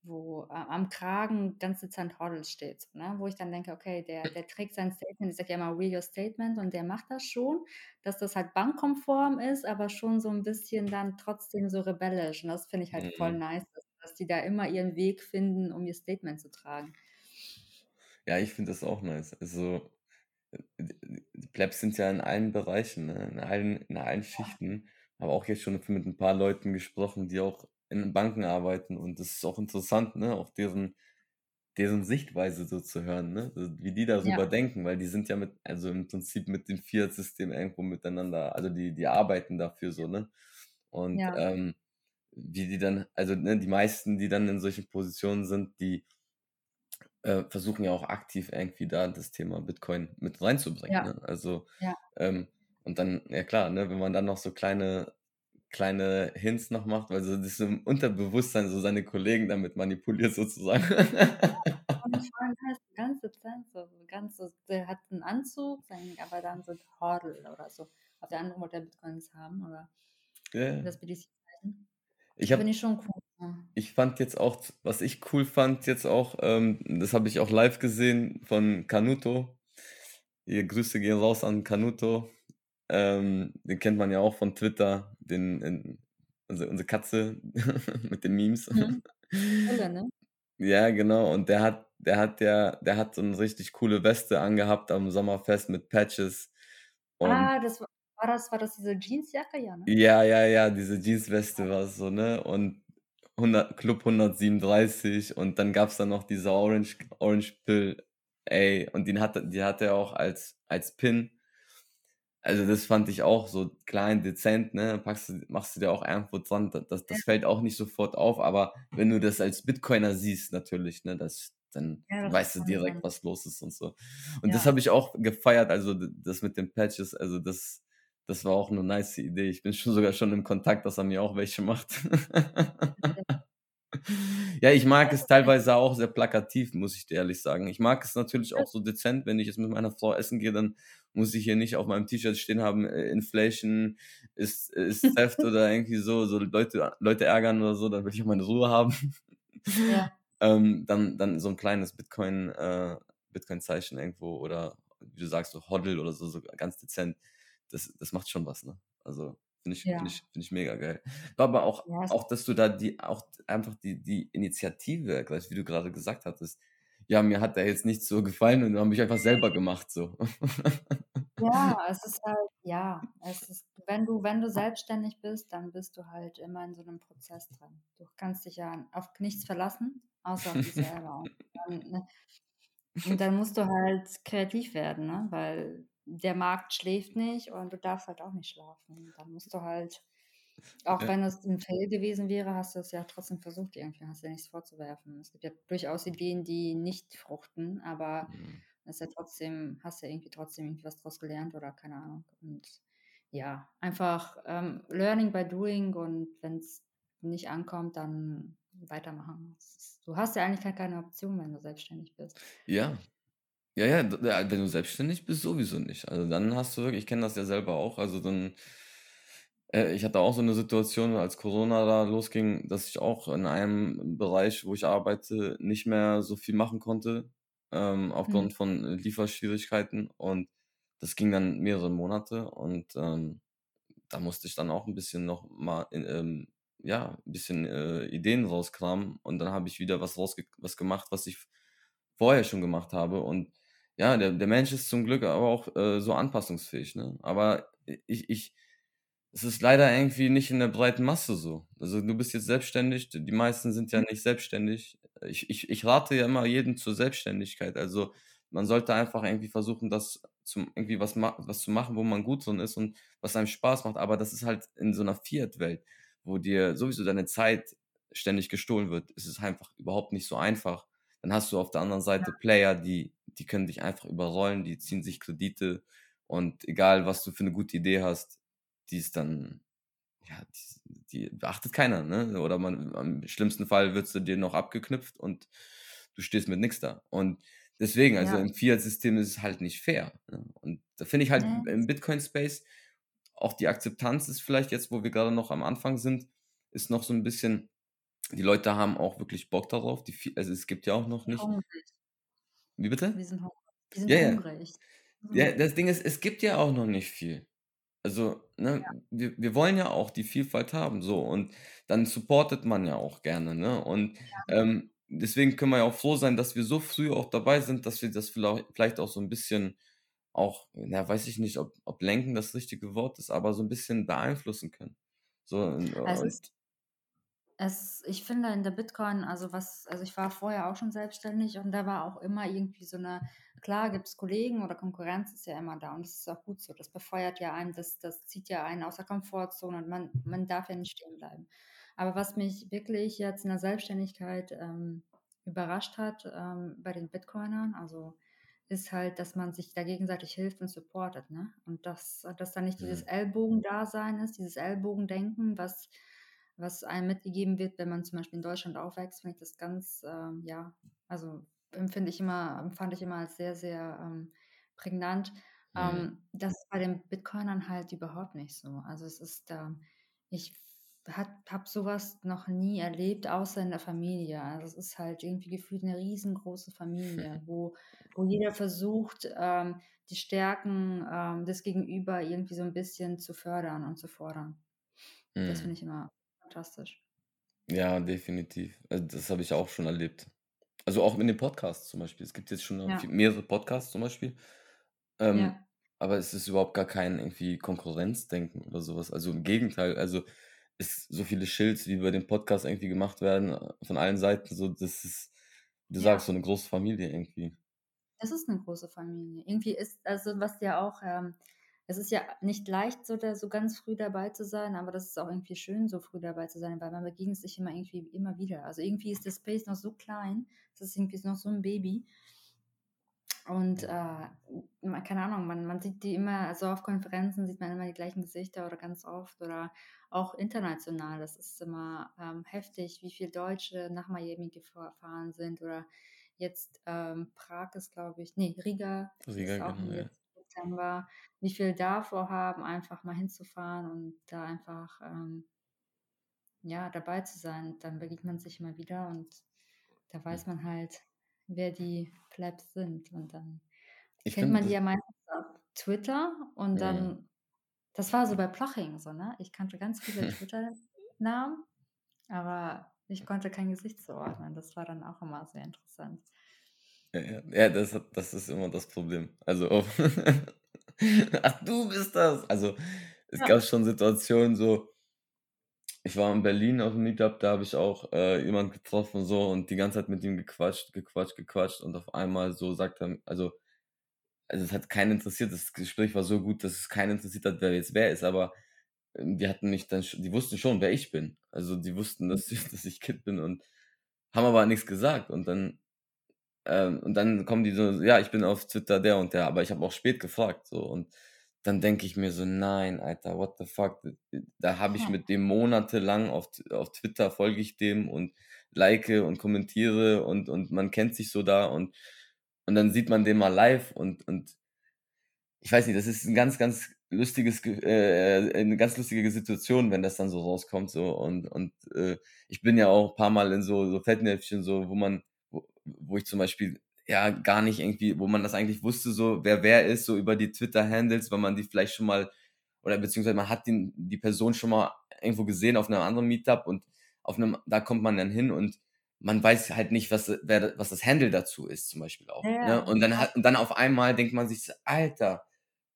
wo a am Kragen ganz dezent HODL steht, so, ne? Wo ich dann denke: „Okay, der der trägt sein Statement“ ich sage ja immer: „Real your statement“ und der macht das schon, dass das halt bankkonform ist, aber schon so 'n bisschen dann trotzdem so rebellisch. Und das finde ich halt voll Mhm. nice, dass dass die da immer ihren Weg finden, um ihr Statement zu tragen. Ja, ich finde das auch nice. Also, die Plebs sind ja in allen Bereichen, ne, in allen in allen Schichten. Habe auch jetzt schon mit 'n paar Leuten gesprochen, die auch in Banken arbeiten und das ist auch interessant, ne, auch deren deren Sichtweise so zu hören, ne? Also, wie die Ja. darüber denken, weil die sind ja mit also, im Prinzip mit dem Fiat-System irgendwo miteinander also, die die arbeiten dafür so, ne? Und, Ja. ähm, wie die dann also, ne, die meisten, die dann in solchen Positionen sind, die, äh, versuchen ja auch aktiv irgendwie da das Thema Bitcoin mit reinzubringen, Ja. ne? Also, Ja. ähm, und dann ja klar, ne, wenn man dann noch so kleine kleine Hints noch macht, weil so das im Unterbewusstsein so seine Kollegen damit manipuliert sozusagen. Und vor allem halt ganz dezent, so so ganz so der hat 'n Anzug, aber dann so HODL oder so. Auf der anderen wollte er Bitcoins haben oder ja. das BTC-Zeichen. Ich Finde ich schon cool, ich fand jetzt auch was ich cool fand jetzt auch, ähm, das habe ich auch live gesehen von Canuto. Hier Grüße gehen raus an Canuto. Ähm, den kennt man ja auch von Twitter, den in unsere unsere Katze mit den Memes. Mhm. Bulle, ne? Ja, genau. Und der hat der hat ja der hat so 'ne richtig coole Weste angehabt am Sommerfest mit Patches und Ah, das war das war das diese Jeansjacke? Ja, ne? Ja, ja, ja, diese Jeansweste war's so, ne? Und 100 Club 137 und dann gab's da noch diese Orange Orange Pill, ey, und den hatte die hat er auch als als Pin. Also, das fand ich auch so klein, dezent, ne? Packst du machst du dir auch irgendwo dran. D das Ja. das fällt auch nicht sofort auf, aber wenn du das als Bitcoiner siehst natürlich, ne, das dann Ja, das weißt du direkt, besonders. was los ist und so. Und das Ja. habe ich auch gefeiert, also, das mit den Patches, also, das das war auch 'ne nice Idee. Ich bin schon sogar schon im Kontakt, dass er mir auch welche macht. Ja, ich mag es teilweise auch sehr plakativ, muss ich dir ehrlich sagen. Ich mag es natürlich auch so dezent, wenn ich jetzt mit meiner Frau essen gehe, dann muss ich hier nicht auf meinem T-Shirt stehen haben, äh, Inflation ist ist Theft oder irgendwie so so Leute Leute ärgern oder so, dann will ich auch meine Ruhe haben. Ja. Ähm, dann dann so 'n kleines Bitcoin äh, Bitcoin-Zeichen irgendwo oder wie du sagst, so HODL oder so, so ganz dezent. Das das macht schon was, ne? Also, finde ich Ja. ich finde ich mega geil. Aber auch Ja, auch, dass du da die auch einfach die die Initiative ergreifst, wie du grade gesagt hattest. Ja, mir hat der jetzt nicht so gefallen und habe ich einfach selber gemacht so. Ja, es ist halt ja, es ist wenn du wenn du selbstständig bist, dann bist du halt immer in so 'nem Prozess drin. Du kannst dich ja auf nichts verlassen, außer auf dich selber. Und dann, ne und dann musst du halt kreativ werden, ne, weil der Markt schläft nicht und du darfst halt auch nicht schlafen. Dann musst du halt auch Ja. wenn es 'n Fail gewesen wäre, hast du es ja trotzdem versucht irgendwie, hast dir nichts vorzuwerfen. Es gibt ja durchaus Ideen, die nicht fruchten, aber Mhm. ist ja trotzdem hast ja irgendwie trotzdem irgendwie was draus gelernt oder keine Ahnung. Und ja, einfach, ähm, Learning by doing und wenn's nicht ankommt, dann weitermachen. Es du hast ja eigentlich keine Option, wenn du selbstständig bist. Ja. Ja, ja, wenn du selbstständig bist, sowieso nicht. Also, dann hast du wirklich ich kenne das ja selber auch, also, dann äh, ich hatte auch so 'ne Situation, als Corona da losging, dass ich auch in einem Bereich, wo ich arbeite, nicht mehr so viel machen konnte, ähm, Mhm. aufgrund von Lieferschwierigkeiten und das ging dann mehrere Monate und, ähm, da musste ich dann auch 'n bisschen noch mal in ähm, ja, 'n bisschen, äh, Ideen rauskramen und dann habe ich wieder was rausge was gemacht, was ich vorher schon gemacht habe und ja, der der Mensch ist zum Glück aber auch, äh, so anpassungsfähig, ne? Aber ich ich es ist leider irgendwie nicht in der breiten Masse so. Also, du bist jetzt selbstständig, die meisten sind ja Mhm. nicht selbstständig. Ich ich ich rate ja immer jedem zur Selbstständigkeit. Also, man sollte einfach irgendwie versuchen, das zum irgendwie was ma was zu machen, wo man gut drin ist und was einem Spaß macht, aber das ist halt in so 'ner Fiat-Welt, wo dir sowieso deine Zeit ständig gestohlen wird, ist es einfach überhaupt nicht so einfach. Dann hast du auf der anderen Seite Ja. Player, die die können dich einfach überrollen, die ziehen sich Kredite und egal, was du für 'ne gute Idee hast, die ist dann ja, die, die beachtet keiner, ne? Oder man, im schlimmsten Fall wird sie dir noch abgeknüpft und du stehst mit nichts da. Und deswegen, also Ja. im Fiat-System ist es halt nicht fair. Ne? Und da finde ich halt Nee. im Bitcoin-Space auch die Akzeptanz ist vielleicht jetzt, wo wir gerade noch am Anfang sind, ist noch so ein bisschen, die Leute haben auch wirklich Bock darauf. Die, viel- also es gibt ja auch noch nicht. Hungrig. Wie bitte? Wir sind, wir sind Ja, ja. hungrig. Ja, das Ding ist, es gibt ja auch noch nicht viel. Also, ne, wir, wir wollen ja auch die Vielfalt haben, so, und dann supportet man ja auch gerne, ne? Und ähm, deswegen können wir ja auch froh sein, dass wir so früh auch dabei sind, dass wir das vielleicht, auch so ein bisschen auch, na, weiß ich nicht, ob, ob lenken das richtige Wort ist, aber so ein bisschen beeinflussen können. So, und, Es es, ich finde in der Bitcoin, also was, also ich war vorher auch schon selbstständig und da war auch immer irgendwie so eine, klar gibt es Kollegen oder Konkurrenz ist ja immer da und das ist auch gut so. Das befeuert ja einen, das, das zieht ja einen aus der Komfortzone und man, man darf ja nicht stehen bleiben. Aber was mich wirklich jetzt in der Selbstständigkeit ähm, überrascht hat ähm, bei den Bitcoinern, also ist halt, dass man sich da gegenseitig hilft und supportet, ne? Und dass, dass da nicht dieses Mhm. Ellbogendasein ist, dieses Ellbogendenken, was, was einem mitgegeben wird, wenn man zum Beispiel in Deutschland aufwächst, finde ich das ganz, ähm, ja, also empfinde ich immer, empfand ich immer als sehr, sehr ähm, prägnant. Mhm. Ähm, das ist bei den Bitcoinern halt überhaupt nicht so. Also es ist, ähm, ich habe sowas noch nie erlebt, außer in der Familie. Also es ist halt irgendwie gefühlt eine riesengroße Familie, wo, wo jeder versucht, ähm, die Stärken ähm, des Gegenüber irgendwie so ein bisschen zu fördern und zu fordern. Das Mhm. finde ich immer fantastisch. Ja, definitiv. Also das habe ich auch schon erlebt. Also auch in den Podcasts zum Beispiel. Es gibt jetzt schon Ja. mehrere Podcasts zum Beispiel. Ähm, Ja. aber es ist überhaupt gar kein irgendwie Konkurrenzdenken oder sowas. Also im Gegenteil, also ist so viele Schilds, wie bei dem Podcast irgendwie gemacht werden, äh, von allen Seiten, so, das ist, du Ja. sagst, so eine große Familie irgendwie. Es ist eine große Familie. Irgendwie ist, also was ja auch, ähm, es ist ja nicht leicht, so, da, so ganz früh dabei zu sein, aber das ist auch irgendwie schön, so früh dabei zu sein, weil man begegnet sich immer irgendwie immer wieder. Also irgendwie ist der Space noch so klein, es ist irgendwie noch so ein Baby. Und äh, keine Ahnung, man, man sieht die immer, also auf Konferenzen sieht man immer die gleichen Gesichter oder ganz oft oder auch international. Das ist immer ähm, heftig, wie viele Deutsche nach Miami gefahren sind oder jetzt ähm, Prag ist, glaube ich, nee, Riga, Riga, ist auch genau, jetzt Dezember, wie viel davor haben, einfach mal hinzufahren und da einfach ähm, ja, dabei zu sein. Dann begegnet man sich immer wieder und da weiß man halt, wer die Plebs sind. Und dann Ich kennt man die ja meistens auf Twitter und Mhm. dann, das war so bei Plaching so, ne? Ich kannte ganz viele Twitter-Namen, aber ich konnte kein Gesicht zuordnen. Das war dann auch immer sehr interessant. Ja, ja, ja das, das ist immer das Problem. Also, auf, ach, du bist das. Also, es Ja. gab schon Situationen so, ich war in Berlin auf dem Meetup, da habe ich auch äh, jemanden getroffen so und die ganze Zeit mit ihm gequatscht, gequatscht, gequatscht und auf einmal so sagt er, also, also es hat keinen interessiert, das Gespräch war so gut, dass es keinen interessiert hat, wer jetzt wer ist, aber ähm, die hatten mich dann, die wussten schon, wer ich bin. Also die wussten, dass ich, dass ich Kid bin und haben aber nichts gesagt und dann ähm, und dann kommen die so, ja, ich bin auf Twitter der und der, aber ich habe auch spät gefragt so und dann denke ich mir so, nein, Alter, what the fuck? Da habe ich Ja. mit dem monatelang auf, auf Twitter folge ich dem und like und kommentiere und, und man kennt sich so da und, und dann sieht man den mal live und, und ich weiß nicht, das ist ein ganz, ganz lustiges, Ge- äh, eine ganz lustige Situation, wenn das dann so rauskommt so und, und äh, ich bin ja auch ein paar Mal in so, so Fettnäpfchen so, wo man, wo, ich zum Beispiel ja gar nicht irgendwie, wo man das eigentlich wusste, so wer wer ist, so über die Twitter-Handles, weil man die vielleicht schon mal, oder beziehungsweise man hat den, die Person schon mal irgendwo gesehen auf einem anderen Meetup und auf einem, da kommt man dann hin und man weiß halt nicht, was, wer, was das Handle dazu ist, zum Beispiel auch. Ja, Ne? Und dann hat, und dann auf einmal denkt man sich, Alter,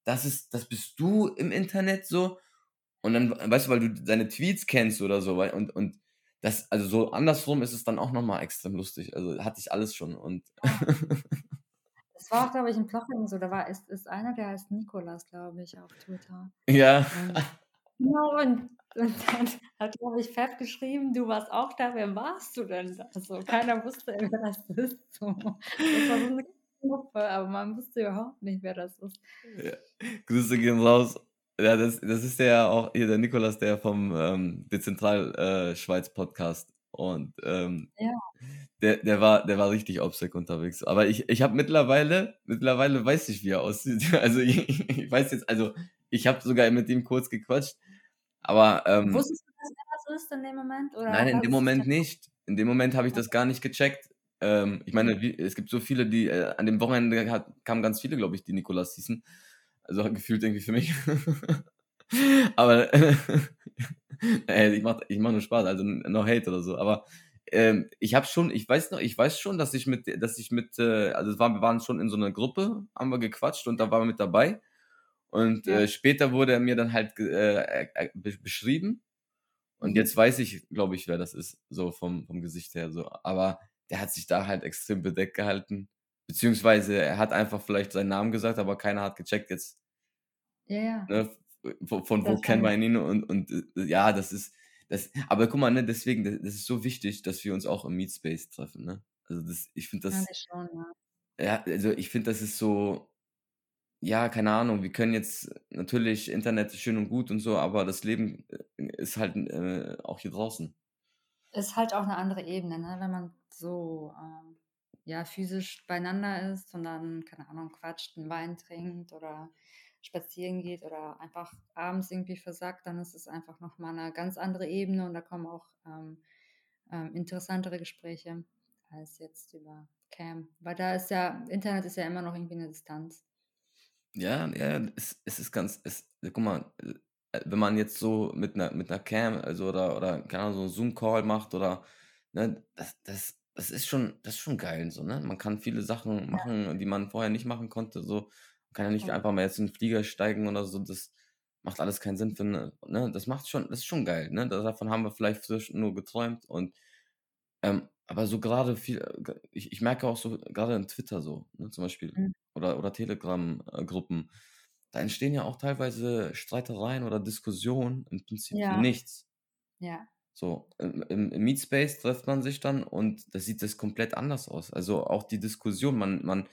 das ist, das bist du im Internet so. Und dann, weißt du, weil du deine Tweets kennst oder so, weil, und, und das, also so andersrum ist es dann auch nochmal extrem lustig. Also hatte ich alles schon und Das war auch, glaube ich, in Plaching so. Da war, ist, ist einer, der heißt Nikolas, glaube ich, auf Twitter. ja. Und, genau, und, und dann hat, glaube ich, Fab geschrieben, du warst auch da, wer warst du denn da? So, keiner wusste, wer das ist. So. Das war so eine Gruppe, aber man wusste überhaupt nicht, wer das ist. ja. Grüße gehen raus Ja, das, das ist der auch hier, der Nikolas, der vom ähm, Dezentral äh. Und ähm, Ja. der, der war, der war richtig obsec unterwegs. Aber ich, ich habe mittlerweile, mittlerweile weiß ich, wie er aussieht. Also ich, ich weiß jetzt, also ich habe sogar mit ihm kurz gequatscht. Aber ähm, Wusstest du, dass er das ist in dem Moment? Oder Nein, in dem Moment nicht. In dem Moment habe ich das gar nicht gecheckt. Ähm, ich meine, wie, es gibt so viele, die äh, an dem Wochenende hat, kamen ganz viele, glaube ich, die Nikolas hießen. Also gefühlt irgendwie für mich. Aber äh, ich mache ich mach nur Spaß, also no hate oder so. Aber ähm, ich habe schon, ich weiß noch, ich weiß schon, dass ich mit, dass ich mit, äh, also es war, wir waren schon in so einer Gruppe, haben wir gequatscht und da war er mit dabei. Und Ja. äh, später wurde er mir dann halt äh, be beschrieben. Und Mhm. jetzt weiß ich, glaube ich, wer das ist, so vom, vom Gesicht her. So. Aber der hat sich da halt extrem bedeckt gehalten. Beziehungsweise er hat einfach vielleicht seinen Namen gesagt, aber keiner hat gecheckt jetzt, Ja, ja. ne, von, von wo kennen wir ihn und, und äh, ja, das ist, das, aber guck mal, ne, deswegen, das, das ist so wichtig, dass wir uns auch im Meetspace treffen, ne? Also das, ich finde das, Eigentlich schon, ja. ja, also ich finde, das ist so, ja, keine Ahnung, wir können jetzt natürlich, Internet ist schön und gut und so, aber das Leben äh, ist halt äh, auch hier draußen. Ist halt auch eine andere Ebene, ne? wenn man so ähm, ja, physisch beieinander ist und dann, keine Ahnung, quatscht, einen Wein trinkt oder spazieren geht oder einfach abends irgendwie versagt, dann ist es einfach nochmal eine ganz andere Ebene und da kommen auch ähm, ähm, interessantere Gespräche als jetzt über Cam. Weil da ist ja, Internet ist ja immer noch irgendwie eine Distanz. Ja, ja, es, es ist ganz, es, guck mal, äh, wenn man jetzt so mit einer, mit einer Cam, also oder, oder, keine Ahnung, so einen Zoom-Call macht oder, ne, das, das, das ist schon, das ist schon geil, so, ne? Man kann viele Sachen machen, die man vorher nicht machen konnte, so. Kann ja nicht Ja. einfach mal jetzt in den Flieger steigen oder so, das macht alles keinen Sinn für, ne, ne? Das macht schon, das ist schon geil, ne? Davon haben wir vielleicht nur geträumt und, ähm, aber so gerade viel, äh, ich, ich merke auch so, gerade in Twitter so, ne, zum Beispiel, Mhm. oder, oder Telegram-Gruppen, da entstehen ja auch teilweise Streitereien oder Diskussionen im Prinzip Ja. nichts. Ja, So, im, im, Meetspace trifft man sich dann und da sieht das komplett anders aus. Also auch die Diskussion, man, man,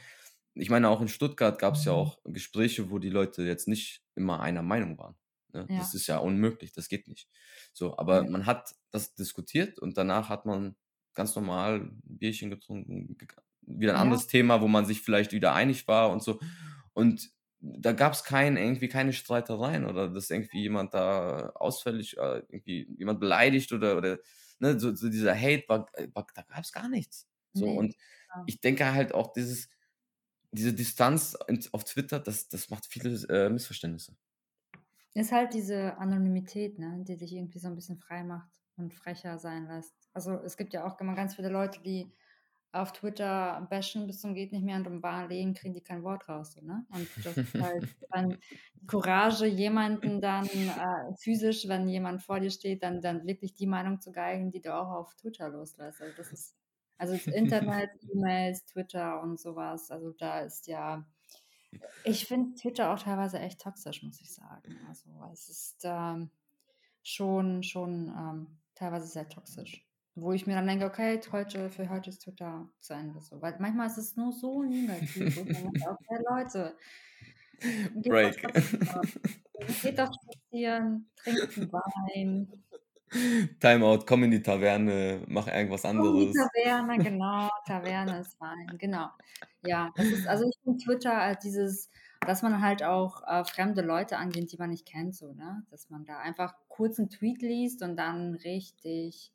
ich meine, auch in Stuttgart gab es ja auch Gespräche, wo die Leute jetzt nicht immer einer Meinung waren. Ne? Ja. Das ist ja unmöglich, das geht nicht. So, aber man hat das diskutiert und danach hat man ganz normal ein Bierchen getrunken, ge- wieder ein Ja. anderes Thema, wo man sich vielleicht wieder einig war und so. Und da gab es kein, irgendwie keine Streitereien oder dass irgendwie jemand da ausfällig, äh, irgendwie jemand beleidigt oder, oder ne, so, so dieser Hate, war, äh, war, da gab es gar nichts. So, Nee, und ich denke halt auch dieses, diese Distanz auf Twitter, das, das macht viele äh, Missverständnisse. Ist halt diese Anonymität, ne, die dich irgendwie so ein bisschen frei macht und frecher sein lässt. Also es gibt ja auch immer ganz viele Leute, die auf Twitter bashen bis zum geht nicht mehr und im wahren Leben kriegen die kein Wort raus, so, ne? Und das ist halt dann Courage, jemanden dann äh, physisch, wenn jemand vor dir steht, dann, dann wirklich die Meinung zu geigen, die du auch auf Twitter loslässt. Also das ist, also das Internet, E-Mails, Twitter und sowas, also da ist ja, ich finde Twitter auch teilweise echt toxisch, muss ich sagen. Also es ist ähm, schon, schon ähm, teilweise sehr toxisch. Wo ich mir dann denke, okay, heute, für heute ist Twitter zu Ende. So. Weil manchmal ist es nur so negativ. ich mir denke, okay, Leute, geht doch Break. spazieren, geht doch spazieren, trinkt Wein. Timeout, komm in die Taverne, mach irgendwas Oh, die anderes. Taverne, genau, Taverne ist Wein, genau. Ja, das ist, also ich finde Twitter dieses, dass man halt auch äh, fremde Leute angeht, die man nicht kennt, so, ne? Dass man da einfach kurz einen Tweet liest und dann richtig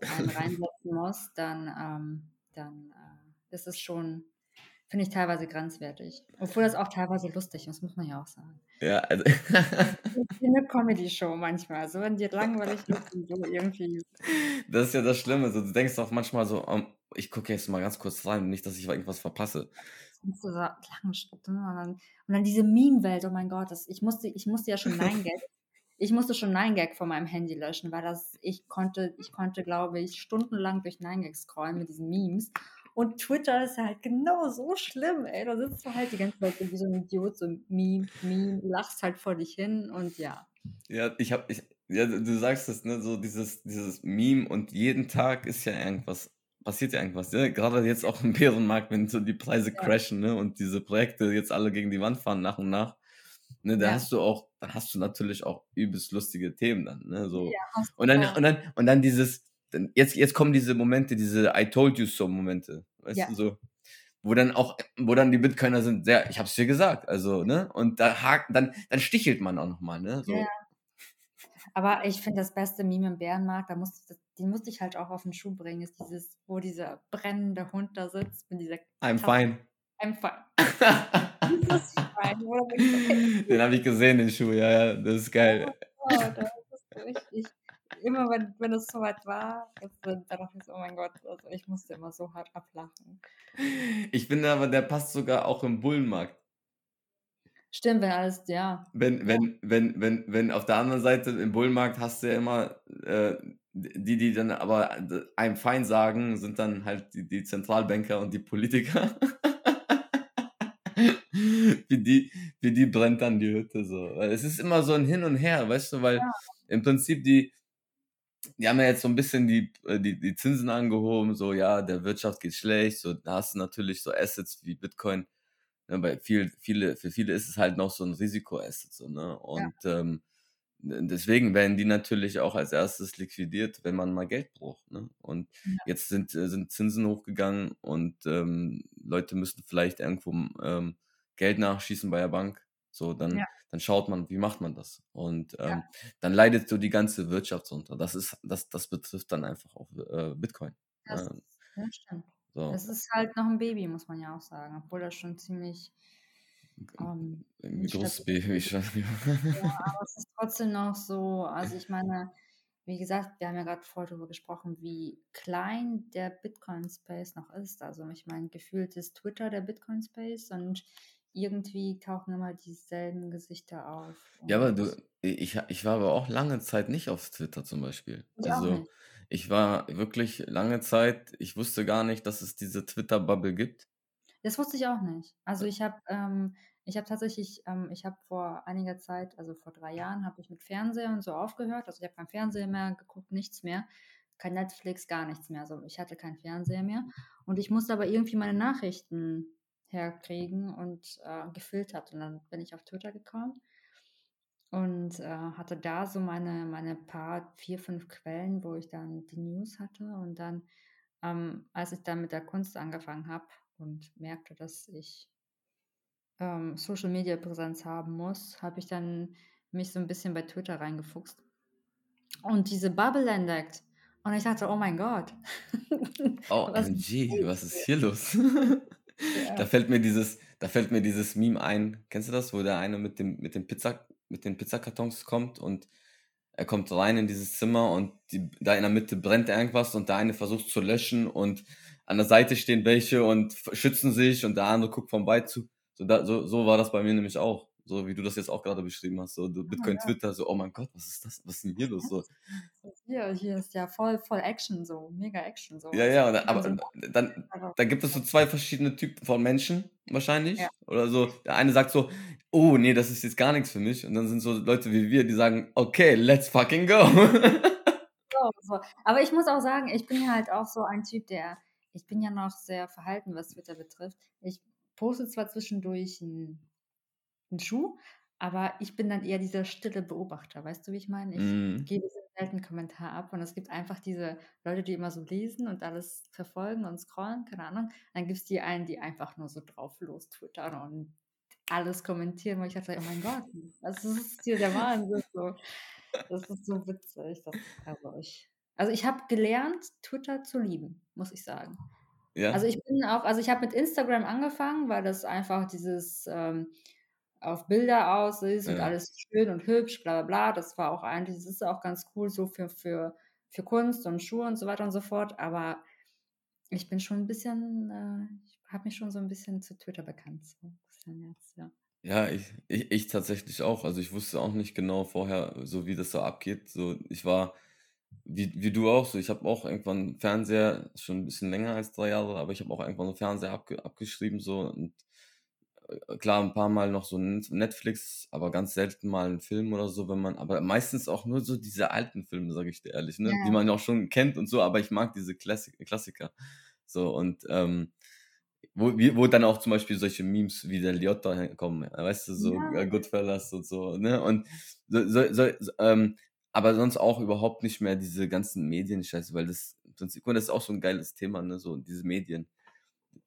einen reinsetzen muss, dann, ähm, dann äh, das ist schon, finde ich teilweise grenzwertig. Obwohl das auch teilweise lustig ist, muss man ja auch sagen. Ja, also, wie eine Comedy-Show manchmal. So, wenn dir langweilig ist und so irgendwie. das ist ja das Schlimme. So, du denkst auch manchmal so, um, ich gucke jetzt mal ganz kurz rein, nicht, dass ich irgendwas verpasse. Und so dann, und dann diese Meme-Welt, oh mein Gott, das, ich, musste, ich musste ja schon Nein Gag, ich musste schon Nein Gag von meinem Handy löschen, weil das, ich konnte, ich konnte, glaube ich, stundenlang durch Nein Gag scrollen mit diesen Memes. Und Twitter ist halt genau so schlimm, ey. Da sitzt du halt die ganze Zeit wie so ein Idiot, so Meme, Meme, lachst halt vor dich hin und ja. Ja, ich hab, ich, ja, du sagst es, ne, so dieses, dieses Meme und jeden Tag ist ja irgendwas, passiert ja irgendwas, ne? Gerade jetzt auch im Bärenmarkt, wenn so die Preise Ja. crashen, ne, und diese Projekte jetzt alle gegen die Wand fahren nach und nach. ne, da Ja. hast du auch, dann hast du natürlich auch übelst lustige Themen dann, ne, so. Ja, Und dann, und dann, und dann dieses, dann, jetzt, jetzt kommen diese Momente, diese I told you so Momente, weißt Ja. du, so, wo dann auch, wo dann die Bitcoiner sind, sehr, ich hab's dir gesagt, also, ne, und da hakt, dann, dann stichelt man auch nochmal, ne, so. Ja. Aber ich finde das beste Meme im Bärenmarkt, da musste, das, den musste ich halt auch auf den Schuh bringen, ist dieses, wo dieser brennende Hund da sitzt mit dieser I'm Tasse. fine. Du denkst, den habe ich gesehen, den Schuh, ja, ja, das ist geil. oh, da ist so richtig. Immer wenn, wenn es soweit war, das, dann dachte ich so, oh mein Gott, also ich musste immer so hart ablachen. Ich finde aber, der passt sogar auch im Bullenmarkt. Stimmt, wenn alles, ja. Wenn, wenn, wenn, wenn, wenn auf der anderen Seite im Bullenmarkt hast du ja immer äh, die, die dann aber einem fein sagen, sind dann halt die, die Zentralbanker und die Politiker. für, die, für die brennt dann die Hütte so. Es ist immer so ein Hin und Her, weißt du, weil Ja. im Prinzip die, die haben ja jetzt so ein bisschen die, äh, die, die Zinsen angehoben, so ja, der Wirtschaft geht schlecht, so da hast du natürlich so Assets wie Bitcoin, ne, weil viel, viele, für viele ist es halt noch so ein Risikoasset, so, ne? Und ähm, deswegen werden die natürlich auch als erstes liquidiert, wenn man mal Geld braucht, ne? Und Ja. jetzt sind, äh, sind Zinsen hochgegangen und ähm, Leute müssen vielleicht irgendwo ähm, Geld nachschießen bei der Bank. So, dann, Ja. Dann schaut man, wie macht man das? Und ähm, Ja. dann leidet so die ganze Wirtschaft runter. Das ist, das, das betrifft dann einfach auch äh, Bitcoin. Das, ne? ja, stimmt. So. Es ist halt noch ein Baby, muss man ja auch sagen, obwohl das schon ziemlich ähm, Ein großes Baby ist. schon. Ja, aber es ist trotzdem noch so, also ich meine, wie gesagt, wir haben ja gerade vorher darüber gesprochen, wie klein der Bitcoin-Space noch ist. Also ich meine, gefühlt ist Twitter der Bitcoin-Space und irgendwie tauchen immer dieselben Gesichter auf. Ja, aber du, ich, ich war aber auch lange Zeit nicht auf Twitter zum Beispiel. ich Also ich war wirklich lange Zeit, ich wusste gar nicht, dass es diese Twitter-Bubble gibt. Das wusste ich auch nicht. Also ich habe ähm, ich habe tatsächlich, ähm, ich habe vor einiger Zeit, also vor drei Jahren, habe ich mit Fernseher und so aufgehört. Also ich habe kein Fernseher mehr geguckt, nichts mehr. Kein Netflix, gar nichts mehr. Also ich hatte keinen Fernseher mehr. Und ich musste aber irgendwie meine Nachrichten herkriegen und äh, gefiltert. Und dann bin ich auf Twitter gekommen und äh, hatte da so meine, meine paar, vier, fünf Quellen, wo ich dann die News hatte. Und dann, ähm, als ich dann mit der Kunst angefangen habe und merkte, dass ich ähm, Social Media Präsenz haben muss, habe ich dann mich so ein bisschen bei Twitter reingefuchst und diese Bubble entdeckt. Und ich dachte, oh mein Gott. was OMG, was ist hier los? Ja. Da fällt mir dieses, da fällt mir dieses Meme ein. Kennst du das, wo der eine mit dem, mit dem Pizza, mit den Pizzakartons kommt und er kommt rein in dieses Zimmer und die, da in der Mitte brennt irgendwas und der eine versucht zu löschen und an der Seite stehen welche und schützen sich und der andere guckt vorbei zu. So, da, so, so war das bei mir nämlich auch. So wie du das jetzt auch gerade beschrieben hast. So du Bitcoin, ja. Twitter, so, oh mein Gott, was ist das? Was ist denn hier los? So, Hier, hier ist ja voll, voll Action so, mega Action so. ja, ja, dann, aber dann, also, da gibt es so zwei verschiedene Typen von Menschen wahrscheinlich. Ja. Oder so, der eine sagt so, oh nee, das ist jetzt gar nichts für mich. Und dann sind so Leute wie wir, die sagen, okay, let's fucking go. so, so. Aber ich muss auch sagen, ich bin ja halt auch so ein Typ, der, ich bin ja noch sehr verhalten, was Twitter betrifft. Ich poste zwar zwischendurch einen, einen Schuh, aber ich bin dann eher dieser stille Beobachter, weißt du, wie ich meine? Ich Mm. gebe selten einen Kommentar ab und es gibt einfach diese Leute, die immer so lesen und alles verfolgen und scrollen, keine Ahnung. Dann gibt es die einen, die einfach nur so drauf los twittern und alles kommentieren, weil ich dachte, oh mein Gott, das ist hier der Wahnsinn. So. Das ist so witzig. Das, also ich, also ich habe gelernt, Twitter zu lieben, muss ich sagen. Ja. Also ich bin auch, also ich habe mit Instagram angefangen, weil das einfach dieses ähm, auf Bilder aussieht und Ja. alles schön und hübsch, bla bla bla. Das war auch eigentlich, das ist auch ganz cool so für, für, für Kunst und Schuhe und so weiter und so fort. Aber ich bin schon ein bisschen, äh, ich habe mich schon so ein bisschen zu Twitter bekannt. So jetzt, ja. Ja, ich, ich, ich tatsächlich auch. Also ich wusste auch nicht genau vorher, so wie das so abgeht. So, ich war, wie, wie du auch, so ich habe auch irgendwann einen Fernseher, schon ein bisschen länger als drei Jahre, aber ich habe auch irgendwann einen Fernseher abge, abgeschrieben, so und klar, ein paar Mal noch so Net- Netflix, aber ganz selten mal einen Film oder so, wenn man, aber meistens auch nur so diese alten Filme, sage ich dir ehrlich, ne? Ja, Die ja. man auch schon kennt und so, aber ich mag diese Klassik Klassiker. So, und ähm, wo, wo dann auch zum Beispiel solche Memes wie der Liotta kommen, weißt du, so Ja. äh, Goodfellas und so, ne? Und so, so, so, so, ähm, aber sonst auch überhaupt nicht mehr diese ganzen Medienscheiße, weil das, mal, das ist auch so ein geiles Thema, ne? So diese Medien.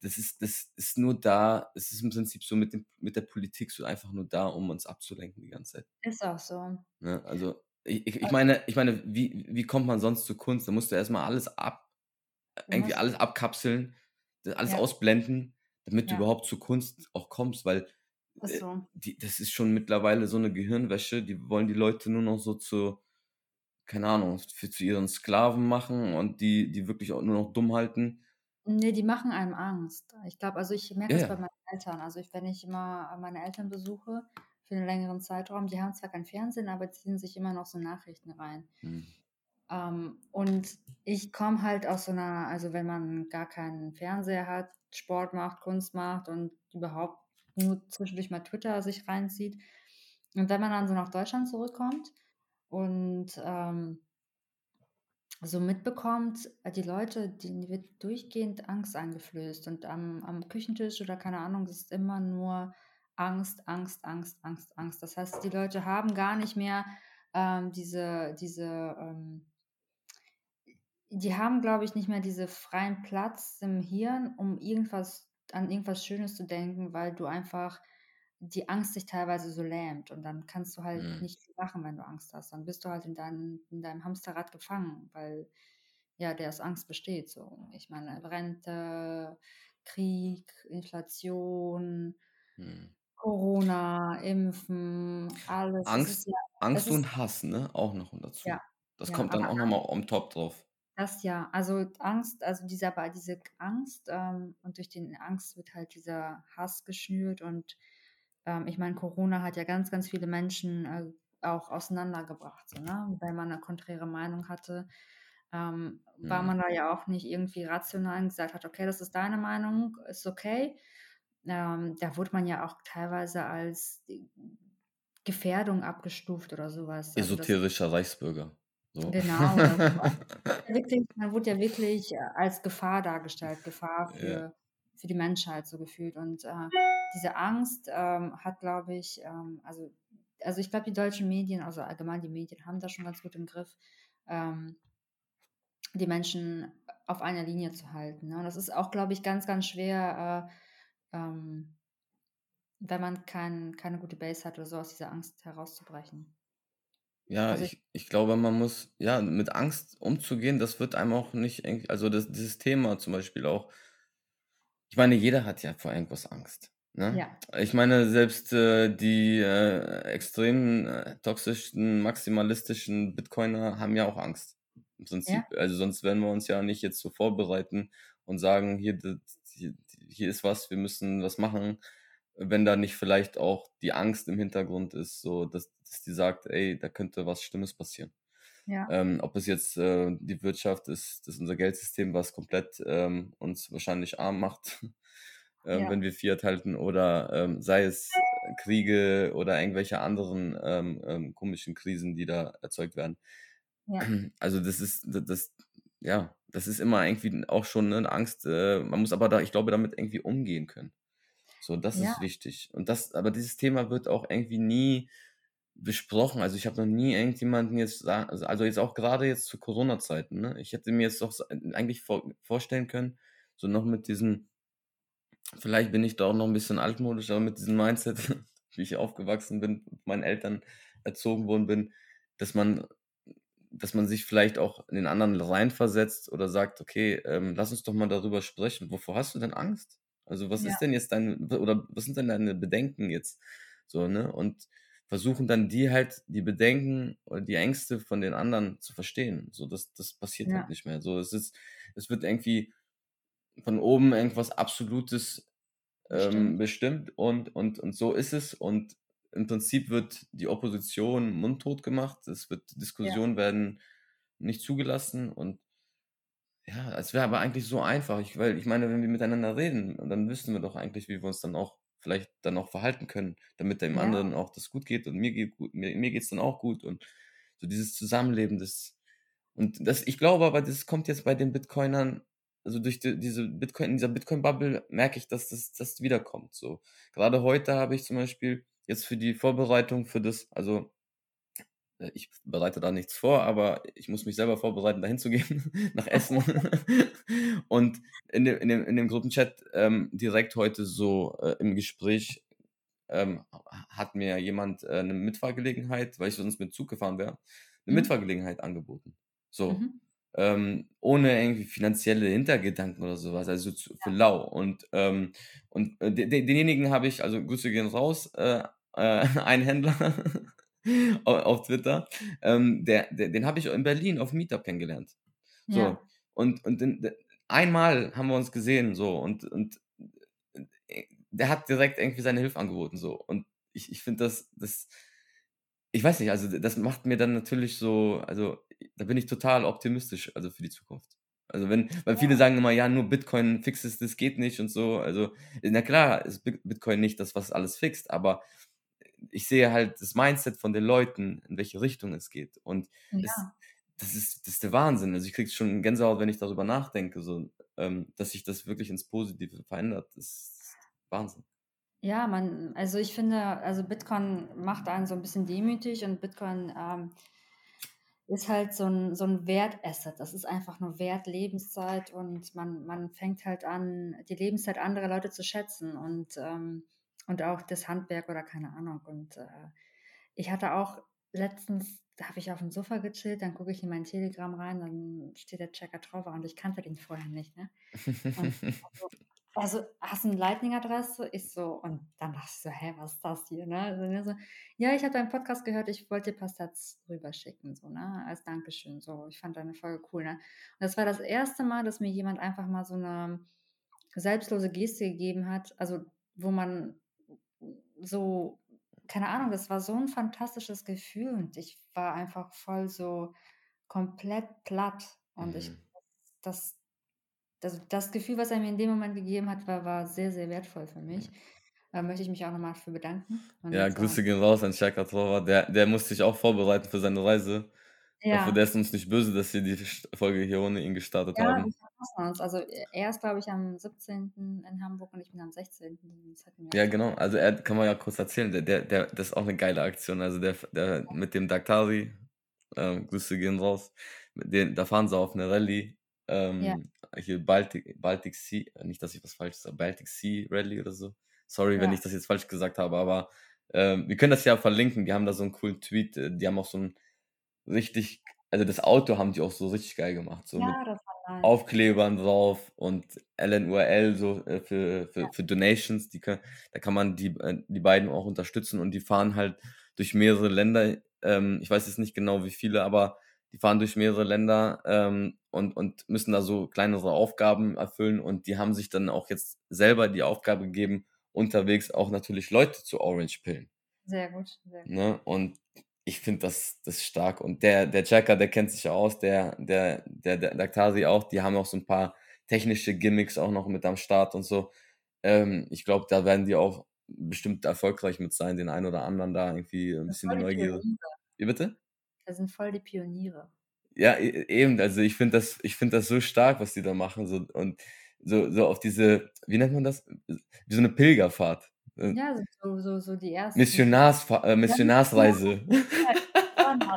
Das ist, das ist nur da, es ist im Prinzip so mit, dem, mit der Politik so einfach nur da, um uns abzulenken die ganze Zeit. Ist auch so. Ne? Also ich, ich, ich meine, ich meine, wie, wie kommt man sonst zu Kunst? Da musst du erstmal alles ab, irgendwie alles abkapseln, alles Ja. ausblenden, damit du Ja. überhaupt zu Kunst auch kommst, weil äh, so. die, das ist schon mittlerweile so eine Gehirnwäsche, die wollen die Leute nur noch so zu, keine Ahnung, für, zu ihren Sklaven machen und die, die wirklich auch nur noch dumm halten. Nee, die machen einem Angst. Ich glaube, also ich merke Ja, das ja. bei meinen Eltern. Also ich, wenn ich immer meine Eltern besuche für einen längeren Zeitraum, die haben zwar kein Fernsehen, aber ziehen sich immer noch so Nachrichten rein. Hm. Ähm, und ich komme halt aus so einer, also wenn man gar keinen Fernseher hat, Sport macht, Kunst macht und überhaupt nur zwischendurch mal Twitter sich reinzieht. Und wenn man dann so nach Deutschland zurückkommt und ähm, so mitbekommt, äh, die Leute, denen wird durchgehend Angst eingeflößt und am, am Küchentisch oder keine Ahnung, es ist immer nur Angst, Angst, Angst, Angst, Angst. Das heißt, die Leute haben gar nicht mehr ähm, diese, diese, ähm, die haben, glaube ich, nicht mehr diese freien Platz im Hirn, um irgendwas an irgendwas Schönes zu denken, weil du einfach die Angst dich teilweise so lähmt und dann kannst du halt Mhm. nicht viel machen, wenn du Angst hast. Dann bist du halt in, dein, in deinem Hamsterrad gefangen, weil ja, der aus Angst besteht. So. Ich meine, Rente, Krieg, Inflation, Hm. Corona, Impfen, alles. Es Angst, ja, Angst ist, und Hass, ne? Auch noch dazu. ja, Das ja, kommt dann auch nochmal on top drauf. Das ja, also Angst, also dieser, diese Angst ähm, und durch den Angst wird halt dieser Hass geschnürt und ähm, ich meine, Corona hat ja ganz, ganz viele Menschen äh, auch auseinandergebracht, so, ne? Weil man eine konträre Meinung hatte, ähm, war Hm. man da ja auch nicht irgendwie rational und gesagt hat, okay, das ist deine Meinung, ist okay. Ähm, da wurde man ja auch teilweise als Gefährdung abgestuft oder sowas. Also das Esoterischer Reichsbürger. So. Genau, war man wurde ja wirklich äh, als Gefahr dargestellt, Gefahr Ja. Für, die Menschheit so gefühlt. Und äh, diese Angst ähm, hat, glaube ich, ähm, also, also ich glaube, die deutschen Medien, also allgemein die Medien, haben das schon ganz gut im Griff, ähm, die Menschen auf einer Linie zu halten. Ne? Und das ist auch, glaube ich, ganz, ganz schwer, äh, ähm, wenn man kein, keine gute Base hat oder so, aus dieser Angst herauszubrechen. Ja, Also ich, ich, ich glaube, man muss, ja, mit Angst umzugehen, das wird einem auch nicht, also das, dieses Thema zum Beispiel auch, ich meine, jeder hat ja vor irgendwas Angst. Ne? ja, Ich meine, selbst äh, die äh, extremen, äh, toxischen, maximalistischen Bitcoiner haben ja auch Angst. Im Prinzip. ja, Also sonst werden wir uns ja nicht jetzt so vorbereiten und sagen, hier, hier, hier ist was, wir müssen was machen, wenn da nicht vielleicht auch die Angst im Hintergrund ist, so dass, dass die sagt, ey, da könnte was Schlimmes passieren. Ja, Ähm, ob es jetzt äh, die Wirtschaft ist, das ist unser Geldsystem, was komplett ähm, uns wahrscheinlich arm macht, ähm, ja, wenn wir Fiat halten, oder ähm, sei es Kriege oder irgendwelche anderen ähm, ähm, komischen Krisen, die da erzeugt werden. ja, Also das ist das, das ja, das ist immer irgendwie auch schon eine Angst. Äh, man muss aber da, ich glaube, damit irgendwie umgehen können. So, das ist wichtig. Und das, aber dieses Thema wird auch irgendwie nie besprochen. Also ich habe noch nie irgendjemanden jetzt sagen, also jetzt auch gerade jetzt zu Corona-Zeiten, ne? Ich hätte mir jetzt doch eigentlich vor, vorstellen können, so noch mit diesem, vielleicht bin ich da auch noch ein bisschen altmodisch, aber mit diesem Mindset, wie ich aufgewachsen bin, mit meinen Eltern erzogen worden bin, dass man, dass man sich vielleicht auch in den anderen reinversetzt oder sagt, okay, ähm, lass uns doch mal darüber sprechen. Wovor hast du denn Angst? Also was ja, ist denn jetzt dein, oder was sind denn deine Bedenken jetzt? So, ne? Und versuchen dann die halt, die Bedenken oder die Ängste von den anderen zu verstehen. So, das, das passiert halt ja, nicht mehr. So, es ist, es wird irgendwie von oben irgendwas Absolutes ähm, bestimmt. und, und, und so ist es. Und im Prinzip wird die Opposition mundtot gemacht. Es wird, Ja, Diskussionen werden nicht zugelassen und ja, es wäre aber eigentlich so einfach, ich, weil ich meine, wenn wir miteinander reden, dann wüssten wir doch eigentlich, wie wir uns dann auch vielleicht dann auch verhalten können, damit dem ja, anderen auch das gut geht und mir geht gut, mir, mir geht's dann auch gut und so dieses Zusammenleben, das und das, ich glaube aber, das kommt jetzt bei den Bitcoinern also durch die, diese Bitcoin, in dieser Bitcoin-Bubble merke ich, dass das, das wiederkommt. So. Gerade heute habe ich zum Beispiel jetzt für die Vorbereitung für das, also ich bereite da nichts vor, aber ich muss mich selber vorbereiten, dahin zu gehen, nach Essen. und in dem, in dem, in dem Gruppenchat ähm, direkt heute so äh, im Gespräch ähm, hat mir jemand äh, eine Mitfahrgelegenheit, weil ich sonst mit Zug gefahren wäre, eine mhm. Mitfahrgelegenheit angeboten. So. Mhm. Ähm, ohne irgendwie finanzielle Hintergedanken oder sowas, also zu, für lau. Und, ähm, und äh, denjenigen habe ich, also Grüße gehen raus, äh, äh, ein Händler auf Twitter, ähm, der, der, den habe ich in Berlin auf Meetup kennengelernt. So. Ja. Und, und in, einmal haben wir uns gesehen, so, und, und äh, der hat direkt irgendwie seine Hilfe angeboten, so. Und ich, ich finde das, das, ich weiß nicht, also das macht mir dann natürlich so, also da bin ich total optimistisch, also für die Zukunft. Also wenn, weil viele sagen immer, ja, nur Bitcoin fixes, das geht nicht und so. Also, na klar, ist Bitcoin nicht das, was alles fixt, aber ich sehe halt das Mindset von den Leuten, in welche Richtung es geht. Und ja. es, das, ist, das ist der Wahnsinn. Also ich kriege schon Gänsehaut, wenn ich darüber nachdenke, so, ähm, dass sich das wirklich ins Positive verändert. Das ist Wahnsinn. Ja, man, also ich finde, also Bitcoin macht einen so ein bisschen demütig und Bitcoin ähm, ist halt so ein, so ein Wertasset. Das ist einfach nur Wert, Lebenszeit und man, man fängt halt an, die Lebenszeit anderer Leute zu schätzen. Und ähm, und auch das Handwerk oder keine Ahnung. Und äh, ich hatte auch letztens, da habe ich auf dem Sofa gechillt, dann gucke ich in mein Telegram rein, dann steht der Checker drauf und ich kannte den vorher nicht. Ne? Also, also, hast du eine Lightning-Adresse? Ich so, und dann dachte ich so, hä, was ist das hier? Ne? Also, so, ja, ich habe deinen Podcast gehört, ich wollte dir ein paar Stats rüberschicken, so, ne? Als Dankeschön. So, ich fand deine Folge cool, ne? Und das war das erste Mal, dass mir jemand einfach mal so eine selbstlose Geste gegeben hat, also wo man so, keine Ahnung, das war so ein fantastisches Gefühl und ich war einfach voll so komplett platt und ich, mhm. das, das, das Gefühl, was er mir in dem Moment gegeben hat, war, war sehr, sehr wertvoll für mich. Da möchte ich mich auch nochmal für bedanken. Und Ja, Grüße gehen raus an Chaka Torwart. Der, der musste sich auch vorbereiten für seine Reise. Ich hoffe, der ist uns nicht böse, dass wir die Folge hier ohne ihn gestartet Ja, haben. Wir uns. Also er ist, glaube ich, am 17. in Hamburg und ich bin am 16. Das hätten wir Ja, genau. Also er kann man ja kurz erzählen. Der, der, der, das ist auch eine geile Aktion. Also der, der mit dem Daktari, ähm, Grüße gehen raus. Mit den, da fahren sie auf eine Rallye. Ja. Ähm, hier Baltic, Baltic Sea, äh, nicht, dass ich was falsch sage, Baltic Sea Rallye oder so. Sorry, wenn ich das jetzt falsch gesagt habe, aber ähm, wir können das ja verlinken. Die haben da so einen coolen Tweet. Äh, die haben auch so ein richtig, also das Auto haben die auch so richtig geil gemacht, so mit Ja, nice. Aufklebern drauf und LNURL so äh, für, für, Ja. für Donations, die kann, da kann man die, äh, die beiden auch unterstützen und die fahren halt durch mehrere Länder. Ähm, ich weiß jetzt nicht genau wie viele, aber die fahren durch mehrere Länder ähm, und, und müssen da so kleinere Aufgaben erfüllen und die haben sich dann auch jetzt selber die Aufgabe gegeben, unterwegs auch natürlich Leute zu Orange pillen. Sehr gut, sehr gut. Ne? Und ich finde das, das stark. Und der, der Checker, der kennt sich ja aus, der, der, der, der Daktasi auch, die haben auch so ein paar technische Gimmicks auch noch mit am Start und so. Ähm, ich glaube, da werden die auch bestimmt erfolgreich mit sein, den einen oder anderen da irgendwie ein bisschen die Neugier. Wie bitte? Das sind voll die Pioniere. Ja, e, eben, also ich finde das, ich finde das so stark, was die da machen. So, und so, so auf diese, wie nennt man das? Wie so eine Pilgerfahrt. Äh, ja, so, so, so die ersten. Missionars, äh, Missionarsreise. Ja, genau.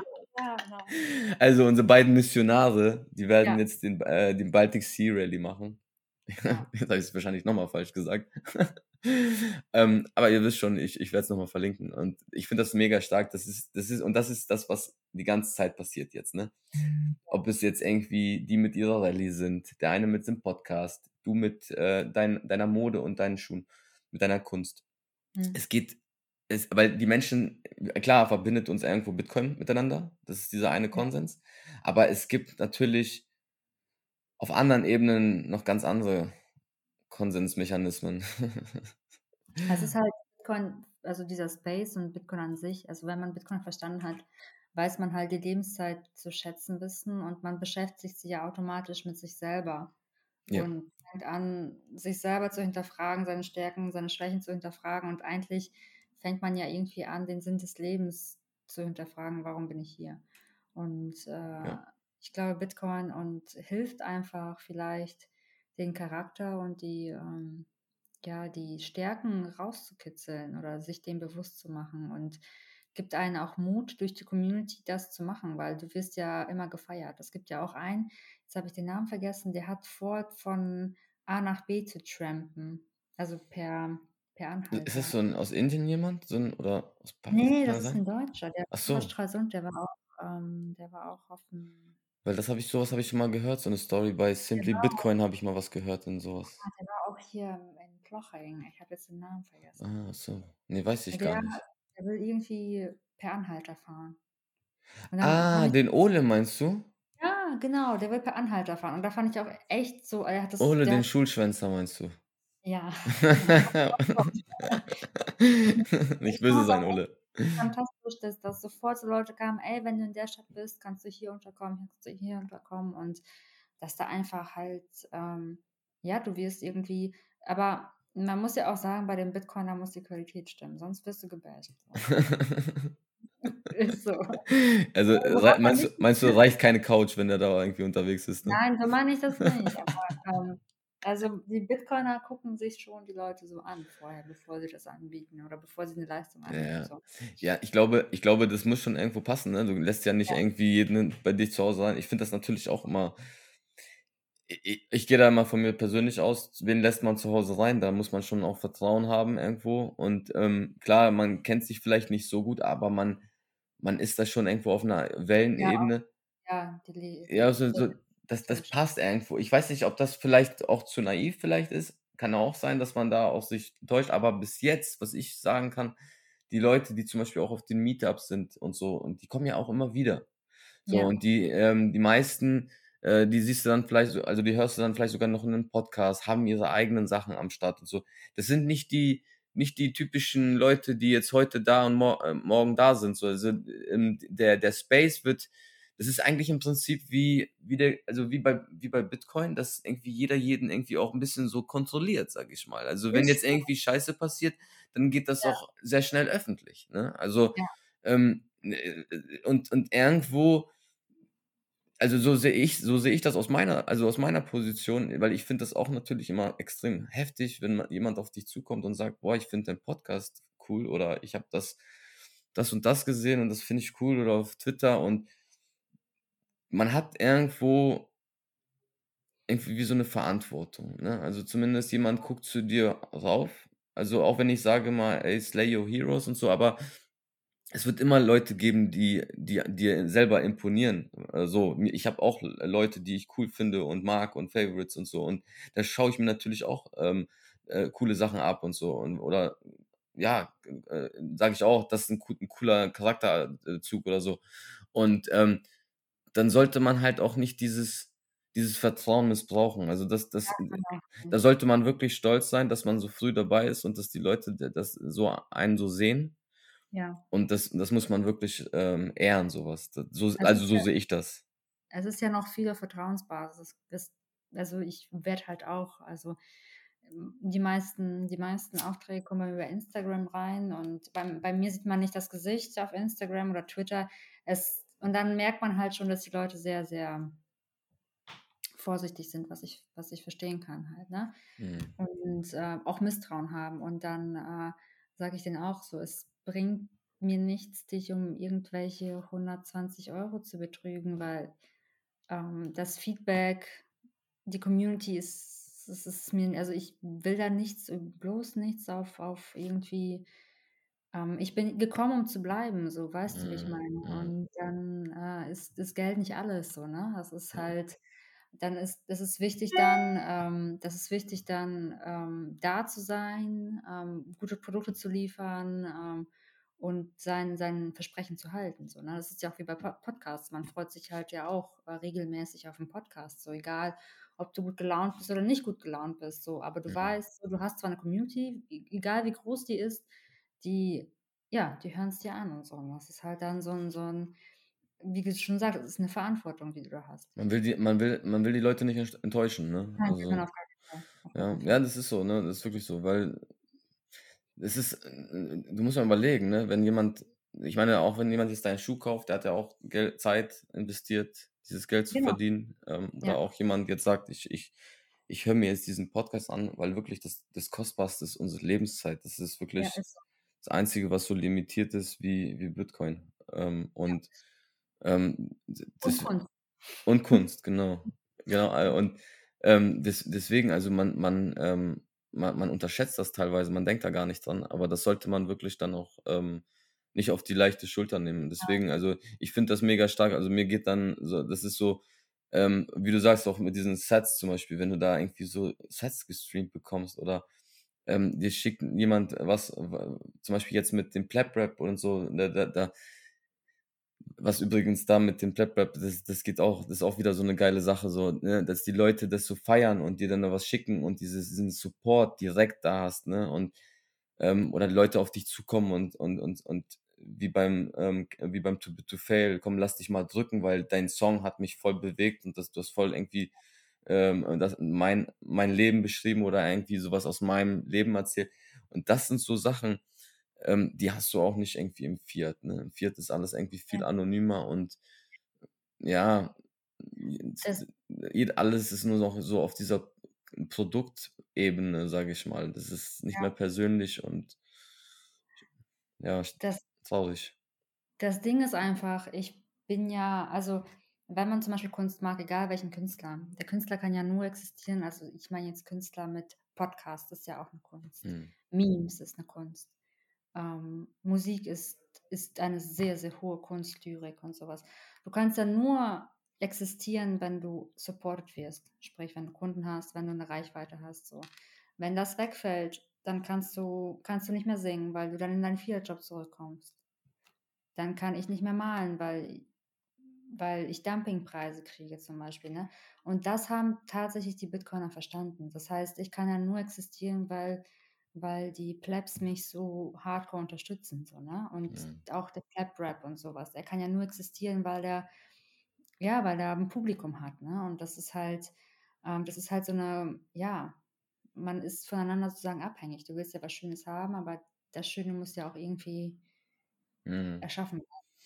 Also unsere beiden Missionare, die werden ja. jetzt den, äh, den Baltic Sea Rally machen. Ja. Jetzt habe ich es wahrscheinlich nochmal falsch gesagt. ähm, aber ihr wisst schon, ich, ich werde es nochmal verlinken. Und ich finde das mega stark. Das ist, das ist, und das ist das, was die ganze Zeit passiert jetzt, ne? Ob es jetzt irgendwie die mit ihrer Rallye sind, der eine mit dem Podcast, du mit äh, dein, deiner Mode und deinen Schuhen, mit deiner Kunst. Mhm. Es geht, es, weil die Menschen, klar, verbindet uns irgendwo Bitcoin miteinander. Das ist dieser eine Konsens. Aber es gibt natürlich auf anderen Ebenen noch ganz andere Konsensmechanismen. Es ist halt Bitcoin, also dieser Space und Bitcoin an sich. Also wenn man Bitcoin verstanden hat, weiß man halt die Lebenszeit zu schätzen wissen und man beschäftigt sich ja automatisch mit sich selber. Ja. Und fängt an, sich selber zu hinterfragen, seine Stärken, seine Schwächen zu hinterfragen. Und eigentlich fängt man ja irgendwie an, den Sinn des Lebens zu hinterfragen, warum bin ich hier? Und äh, ja. ich glaube, Bitcoin und hilft einfach vielleicht den Charakter und die, ähm, ja, die Stärken rauszukitzeln oder sich dem bewusst zu machen und gibt einen auch Mut, durch die Community das zu machen, weil du wirst ja immer gefeiert. Es gibt ja auch einen, jetzt habe ich den Namen vergessen, der hat vor, von A nach B zu trampen, also per, per Anhalter. Ist das so ein aus Indien jemand? So ein, oder aus Pakistan? Nee, das ist ein Deutscher, der Ach war so. Stralsund, der war auch, ähm, der war auch auf dem, Weil das habe ich, sowas habe ich schon mal gehört, so eine Story bei Simply Bitcoin habe ich mal was gehört und sowas. ah, der war auch hier in Ploching. Ich habe jetzt den Namen vergessen. Ah, so. Nee, weiß ich Der, gar nicht. Der will irgendwie per Anhalter fahren. Ah, den Ole meinst du? ja, genau, der will per Anhalter fahren. Und da fand ich auch echt so, er hat das, Ole, den Schulschwänzer meinst du? ja. Nicht Ich böse sein, Ole. fantastisch, dass, dass sofort so Leute kamen, ey, wenn du in der Stadt bist, kannst du hier unterkommen, kannst du hier unterkommen. Und dass da einfach halt, ähm, ja, du wirst irgendwie, aber man muss ja auch sagen, bei dem Bitcoiner muss die Qualität stimmen, sonst wirst du gebasht. So. Ist so. Also, Also, rei- meinst du, meinst du, reicht keine Couch, wenn der da irgendwie unterwegs ist, ne? nein, so meine ich das nicht. Aber ähm, also die Bitcoiner gucken sich schon die Leute so an vorher, bevor sie das anbieten oder bevor sie eine Leistung anbieten. Ja, So. ja, ich glaube, ich glaube, das muss schon irgendwo passen, ne? Du lässt ja nicht Ja, irgendwie jeden bei dich zu Hause sein. Ich finde das natürlich auch immer, ich, ich, gehe da immer von mir persönlich aus, wen lässt man zu Hause rein? Da muss man schon auch Vertrauen haben irgendwo. Und ähm, klar, man kennt sich vielleicht nicht so gut, aber man, man ist da schon irgendwo auf einer ja, Wellenebene. ja, Le- Ja, so, so, das, das passt irgendwo. Ich weiß nicht, ob das vielleicht auch zu naiv vielleicht ist. Kann auch sein, dass man da auch sich täuscht. Aber bis jetzt, was ich sagen kann, die Leute, die zum Beispiel auch auf den Meetups sind und so, und die kommen ja auch immer wieder. So, Ja, und die, ähm, die meisten, äh, die siehst du dann vielleicht, so- also die hörst du dann vielleicht sogar noch in einem Podcast, haben ihre eigenen Sachen am Start und so. Das sind nicht die, nicht die typischen Leute, die jetzt heute da und mor äh, morgen da sind. So, also ähm, der, der Space wird, das ist eigentlich im Prinzip wie, wie der, also wie bei, wie bei Bitcoin, dass irgendwie jeder jeden irgendwie auch ein bisschen so kontrolliert, sag ich mal. Also wenn jetzt irgendwie Scheiße passiert, dann geht das Ja, auch sehr schnell öffentlich. Ne? Also ja, ähm, äh, und, und irgendwo, also so sehe ich, so sehe ich das aus meiner, also aus meiner Position, weil ich finde das auch natürlich immer extrem heftig, wenn man, jemand auf dich zukommt und sagt, boah, ich finde deinen Podcast cool oder ich habe das, das und das gesehen und das finde ich cool oder auf Twitter und man hat irgendwo irgendwie wie so eine Verantwortung, ne? Also zumindest jemand guckt zu dir rauf. Also auch wenn ich sage mal, ey, slay your heroes und so, aber es wird immer Leute geben, die, die dir selber imponieren. Äh, So, mir- ich habe auch Leute, die ich cool finde und mag und Favorites und so. Und da schaue ich mir natürlich auch ähm, äh, coole Sachen ab und so. Und, oder ja, äh, sage ich auch, das ist ein, ein cooler Charakterzug oder so. Und ähm, dann sollte man halt auch nicht dieses, dieses Vertrauen missbrauchen. Also das, das, ja, genau. da sollte man wirklich stolz sein, dass man so früh dabei ist und dass die Leute das so einen so sehen. Ja. Und das, das muss man wirklich ähm, ehren, sowas. Das, so, also ist so ja, sehe ich das. es ist ja noch viel auf Vertrauensbasis. Das, also ich werde halt auch, also ähm, die meisten, die meisten Aufträge kommen über Instagram rein und bei, bei mir sieht man nicht das Gesicht auf Instagram oder Twitter. Es, und dann merkt man halt schon, dass die Leute sehr, sehr vorsichtig sind, was ich, was ich verstehen kann halt, ne? Hm. Und äh, auch Misstrauen haben. Und dann äh, sage ich denen auch so, es bringt mir nichts, dich um irgendwelche 120 Euro zu betrügen, weil ähm, das Feedback, die Community ist, es ist mir, also ich will da nichts, bloß nichts auf, auf irgendwie, ähm, ich bin gekommen, um zu bleiben, so, weißt du, wie ich Hm, meine? hm, Und dann äh, ist das Geld nicht alles, so, ne? Das ist halt, dann ist, das ist wichtig dann, ähm, das ist wichtig dann, ähm, da zu sein, ähm, gute Produkte zu liefern, ähm, und sein, sein Versprechen zu halten. So, ne? Das ist ja auch wie bei Po- Podcasts. Man freut sich halt ja auch äh, regelmäßig auf einen Podcast. So egal, ob du gut gelaunt bist oder nicht gut gelaunt bist. So, aber du Mhm. weißt, du hast zwar eine Community, e- egal wie groß die ist, die, ja, die hören es dir an und so. Und das ist halt dann so ein, so ein, wie du schon sagst, es ist eine Verantwortung, die du da hast. Man will die, man will, man will die Leute nicht enttäusch- enttäuschen, ne? Nein, Also, auf ja, ja, das ist so, ne? Das ist wirklich so, weil es ist, du musst mal überlegen, ne? Wenn jemand, ich meine, auch wenn jemand jetzt deinen Schuh kauft, der hat ja auch Geld, Zeit investiert, dieses Geld zu Genau. verdienen. Ähm, oder Ja. auch jemand jetzt sagt, ich, ich, ich höre mir jetzt diesen Podcast an, weil wirklich das, das Kostbarste ist unsere Lebenszeit. Das ist Ja, wirklich ist so. das Einzige, was so limitiert ist wie, wie Bitcoin. Ähm, und ähm, d- Und das, Kunst. und Kunst, genau. Genau. Und ähm, des, deswegen, also man, man, ähm, man, man unterschätzt das teilweise, man denkt da gar nicht dran, aber das sollte man wirklich dann auch ähm, nicht auf die leichte Schulter nehmen. Deswegen, also ich finde das mega stark. Also mir geht dann so, das ist so, ähm, wie du sagst, auch mit diesen Sets zum Beispiel, wenn du da irgendwie so Sets gestreamt bekommst oder ähm, dir schickt jemand was, zum Beispiel jetzt mit dem Plap Rap und so, da, da, da was übrigens da mit dem Plap Rap, das, das geht auch, das ist auch wieder so eine geile Sache, so, ne, dass die Leute das so feiern und dir dann da was schicken und dieses, diesen Support direkt da hast, ne, und, ähm, oder Leute auf dich zukommen und, und, und, und wie beim, ähm, wie beim Too Big to Fail, komm, lass dich mal drücken, weil dein Song hat mich voll bewegt und das, du hast voll irgendwie, ähm, das, mein, mein Leben beschrieben oder irgendwie sowas aus meinem Leben erzählt. Und das sind so Sachen, ähm, die hast du auch nicht irgendwie im Fiat. Ne? Im Fiat ist alles irgendwie viel Ja. anonymer und ja, Das, alles ist nur noch so auf dieser Produktebene, sage ich mal. Das ist nicht ja, mehr persönlich und ja, das, traurig. das Ding ist einfach, ich bin ja, also wenn man zum Beispiel Kunst mag, egal welchen Künstler, der Künstler kann ja nur existieren, also ich meine jetzt Künstler mit Podcast, das ist ja auch eine Kunst. Hm. Memes ist eine Kunst. Ähm, Musik ist, ist eine sehr, sehr hohe Kunst, Lyrik und sowas. Du kannst ja nur existieren, wenn du supported wirst. Sprich, wenn du Kunden hast, wenn du eine Reichweite hast. So. Wenn das wegfällt, dann kannst du, kannst du nicht mehr singen, weil du dann in deinen Fiat-Job zurückkommst. Dann kann ich nicht mehr malen, weil, weil ich Dumpingpreise kriege zum Beispiel. Ne? Und das haben tatsächlich die Bitcoiner verstanden. Das heißt, ich kann ja nur existieren, weil, weil die Plebs mich so hardcore unterstützen. So, ne? Und Hm. auch der Pleb-Rap und sowas. Er kann ja nur existieren, weil der, ja, weil er ein Publikum hat. Ne? Und das ist halt, ähm, das ist halt so eine, ja, man ist voneinander sozusagen abhängig. Du willst ja was Schönes haben, aber das Schöne muss ja auch irgendwie Hm. erschaffen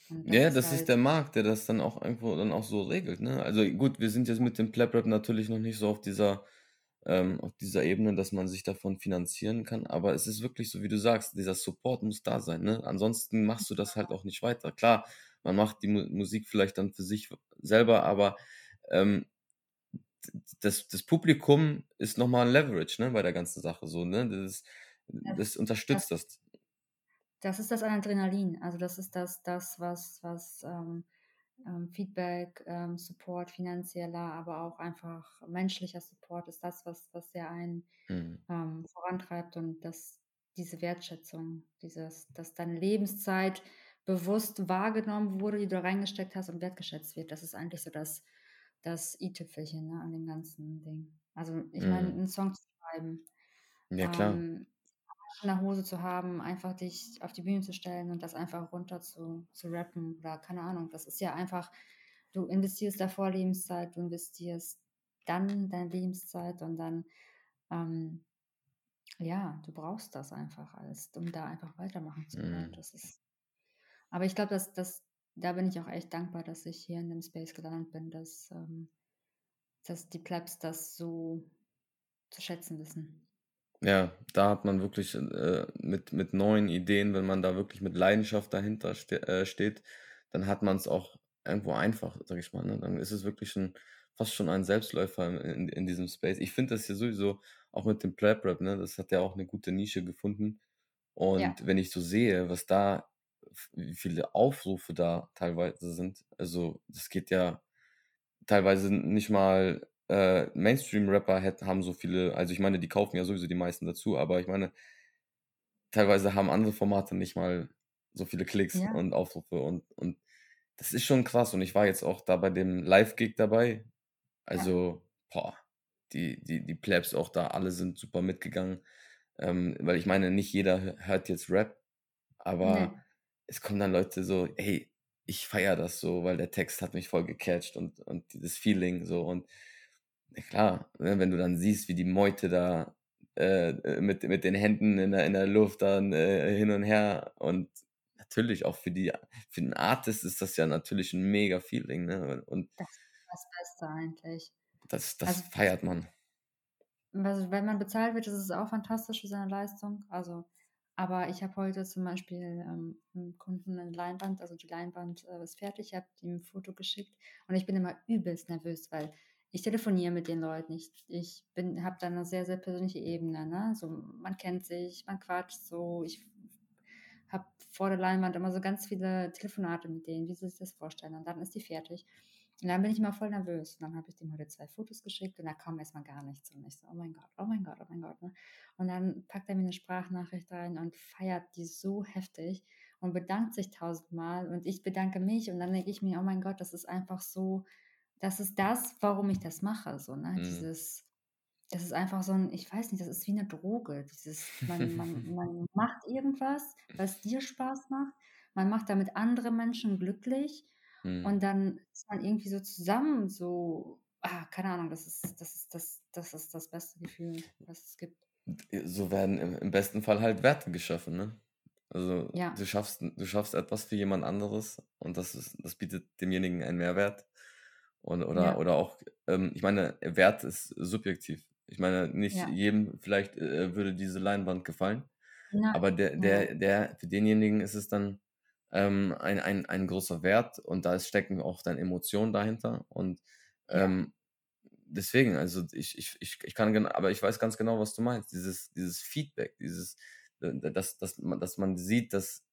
werden. Das Ja, ist das ist halt, der Markt, der das dann auch irgendwo dann auch so regelt, ne? Also gut, wir sind jetzt mit dem Plap Rap natürlich noch nicht so auf dieser, ähm, auf dieser Ebene, dass man sich davon finanzieren kann, aber es ist wirklich so, wie du sagst, dieser Support muss da sein, ne? Ansonsten machst du das halt auch nicht weiter. Klar, man macht die Mu Musik vielleicht dann für sich selber, aber ähm, das, das Publikum ist nochmal ein Leverage, ne, bei der ganzen Sache so, ne? Das, das, das das, unterstützt das. das ist das Adrenalin. Also das ist das, das was, was ähm, ähm, Feedback, ähm, Support, finanzieller, aber auch einfach menschlicher Support ist das, was, was ja einen Hm. ähm, vorantreibt und das, diese Wertschätzung, dieses, dass deine Lebenszeit bewusst wahrgenommen wurde, die du reingesteckt hast und wertgeschätzt wird. Das ist eigentlich so das, das i-Tüpfelchen ne, an dem ganzen Ding. Also ich meine, Hm. einen Song zu schreiben, Ja, klar. ähm, in der Hose zu haben, einfach dich auf die Bühne zu stellen und das einfach runter zu, zu rappen oder keine Ahnung. Das ist ja einfach, du investierst davor Lebenszeit, du investierst dann deine Lebenszeit und dann, ähm, ja, du brauchst das einfach alles, um da einfach weitermachen zu können. Hm. Das ist, aber ich glaube, dass, dass, da bin ich auch echt dankbar, dass ich hier in dem Space gelandet bin, dass, ähm, dass die Plebs das so zu schätzen wissen. Ja, da hat man wirklich äh, mit, mit neuen Ideen, wenn man da wirklich mit Leidenschaft dahinter ste äh, steht, dann hat man es auch irgendwo einfach, sag ich mal. Ne? Dann ist es wirklich schon fast schon ein Selbstläufer in, in, in diesem Space. Ich finde das hier sowieso auch mit dem Prep Rap, ne? Das hat ja auch eine gute Nische gefunden. Ja, Und wenn ich so sehe, was da, wie viele Aufrufe da teilweise sind, also das geht ja teilweise nicht mal äh, Mainstream-Rapper haben so viele, also ich meine, die kaufen ja sowieso die meisten dazu, aber ich meine, teilweise haben andere Formate nicht mal so viele Klicks ja, und Aufrufe und, und das ist schon krass. Und ich war jetzt auch da bei dem Live-Gig dabei. ja, Also, boah, die, die, die Plebs auch da, alle sind super mitgegangen. Ähm, weil ich meine, nicht jeder hö- hört jetzt Rap, aber nee, es kommen dann Leute so, hey, ich feiere das so, weil der Text hat mich voll gecatcht und, und dieses Feeling so. Und ja, klar, ne, wenn du dann siehst, wie die Meute da äh, äh, mit, mit den Händen in der, in der Luft dann äh, hin und her und natürlich auch für die, für den Artist ist das ja natürlich ein mega Feeling, ne? Und das ist das Beste eigentlich. das, das Also feiert man. also wenn man bezahlt wird, ist es auch fantastisch für seine Leistung. Also, aber ich habe heute zum Beispiel ähm, einem Kunden eine Leinwand, also die Leinwand äh, ist fertig, ich habe ihm ein Foto geschickt und ich bin immer übelst nervös, weil ich telefoniere mit den Leuten. Ich, ich habe da eine sehr, sehr persönliche Ebene. Ne? So, man kennt sich, man quatscht so. Ich habe vor der Leinwand immer so ganz viele Telefonate mit denen, wie sie sich das vorstellen. Und dann ist die fertig. Und dann bin ich immer voll nervös. Und dann habe ich dem heute zwei Fotos geschickt und da kam erstmal gar nichts. Und ich so, oh mein Gott, oh mein Gott, oh mein Gott. Ne? Und dann packt er mir eine Sprachnachricht rein und feiert die so heftig und bedankt sich tausendmal. Und ich bedanke mich. Und dann denke ich mir, oh mein Gott, das ist einfach so, das ist das, warum ich das mache. So, ne? Mhm. Dieses, das ist einfach so ein, ich weiß nicht, das ist wie eine Droge. Dieses, man, man, man macht irgendwas, was dir Spaß macht. Man macht damit andere Menschen glücklich. Mhm. Und dann ist man irgendwie so zusammen, so, ah, keine Ahnung, das ist, das ist das, das ist das beste Gefühl, was es gibt. So werden im, besten Fall halt Werte geschaffen, ne? Also ja. du schaffst, du schaffst etwas für jemand anderes und das ist, das bietet demjenigen einen Mehrwert. Und, oder, ja. oder auch, ähm, ich meine, Wert ist subjektiv. Ich meine, nicht ja. jedem vielleicht äh, würde diese Leinwand gefallen, ja. aber der, der, der, für denjenigen ist es dann ähm, ein, ein, ein großer Wert und da stecken auch dann Emotionen dahinter und ähm, deswegen, also ich, ich, ich, ich kann, aber ich weiß ganz genau, was du meinst, dieses, dieses Feedback, dieses, dass, dass, man, dass man sieht, dass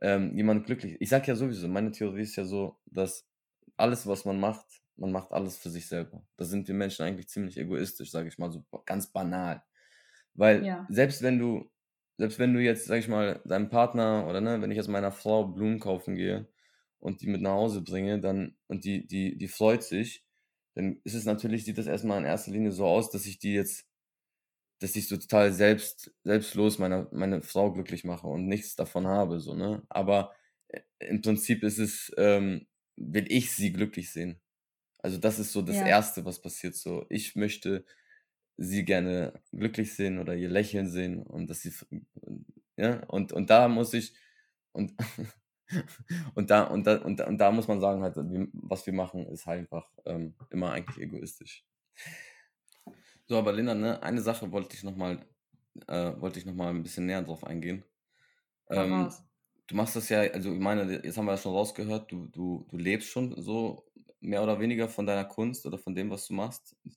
ähm, jemand glücklich ist. Ich sage ja sowieso, meine Theorie ist ja so, dass alles, was man macht, man macht alles für sich selber. Da sind wir Menschen eigentlich ziemlich egoistisch, sage ich mal, so ganz banal. Weil ja. selbst wenn du, selbst wenn du jetzt, sag ich mal, deinem Partner oder ne, wenn ich jetzt meiner Frau Blumen kaufen gehe und die mit nach Hause bringe, dann und die, die, die freut sich, dann ist es natürlich, sieht das erstmal in erster Linie so aus, dass ich die jetzt, dass ich so total selbst, selbstlos meine, meine Frau glücklich mache und nichts davon habe, so, ne? Aber äh, im Prinzip ist es, ähm, will ich sie glücklich sehen. Also das ist so das Ja. Erste, was passiert. So, ich möchte sie gerne glücklich sehen oder ihr Lächeln sehen und dass sie, ja, und, und da muss ich, und, und da, und da, und, und da muss man sagen, halt, was wir machen, ist halt einfach ähm, immer eigentlich egoistisch. So, aber Linda, ne, eine Sache wollte ich nochmal, äh, wollte ich noch mal ein bisschen näher drauf eingehen. Ähm, du machst das ja, also ich meine, jetzt haben wir das schon rausgehört, du, du, du lebst schon so mehr oder weniger von deiner Kunst oder von dem, was du machst. Du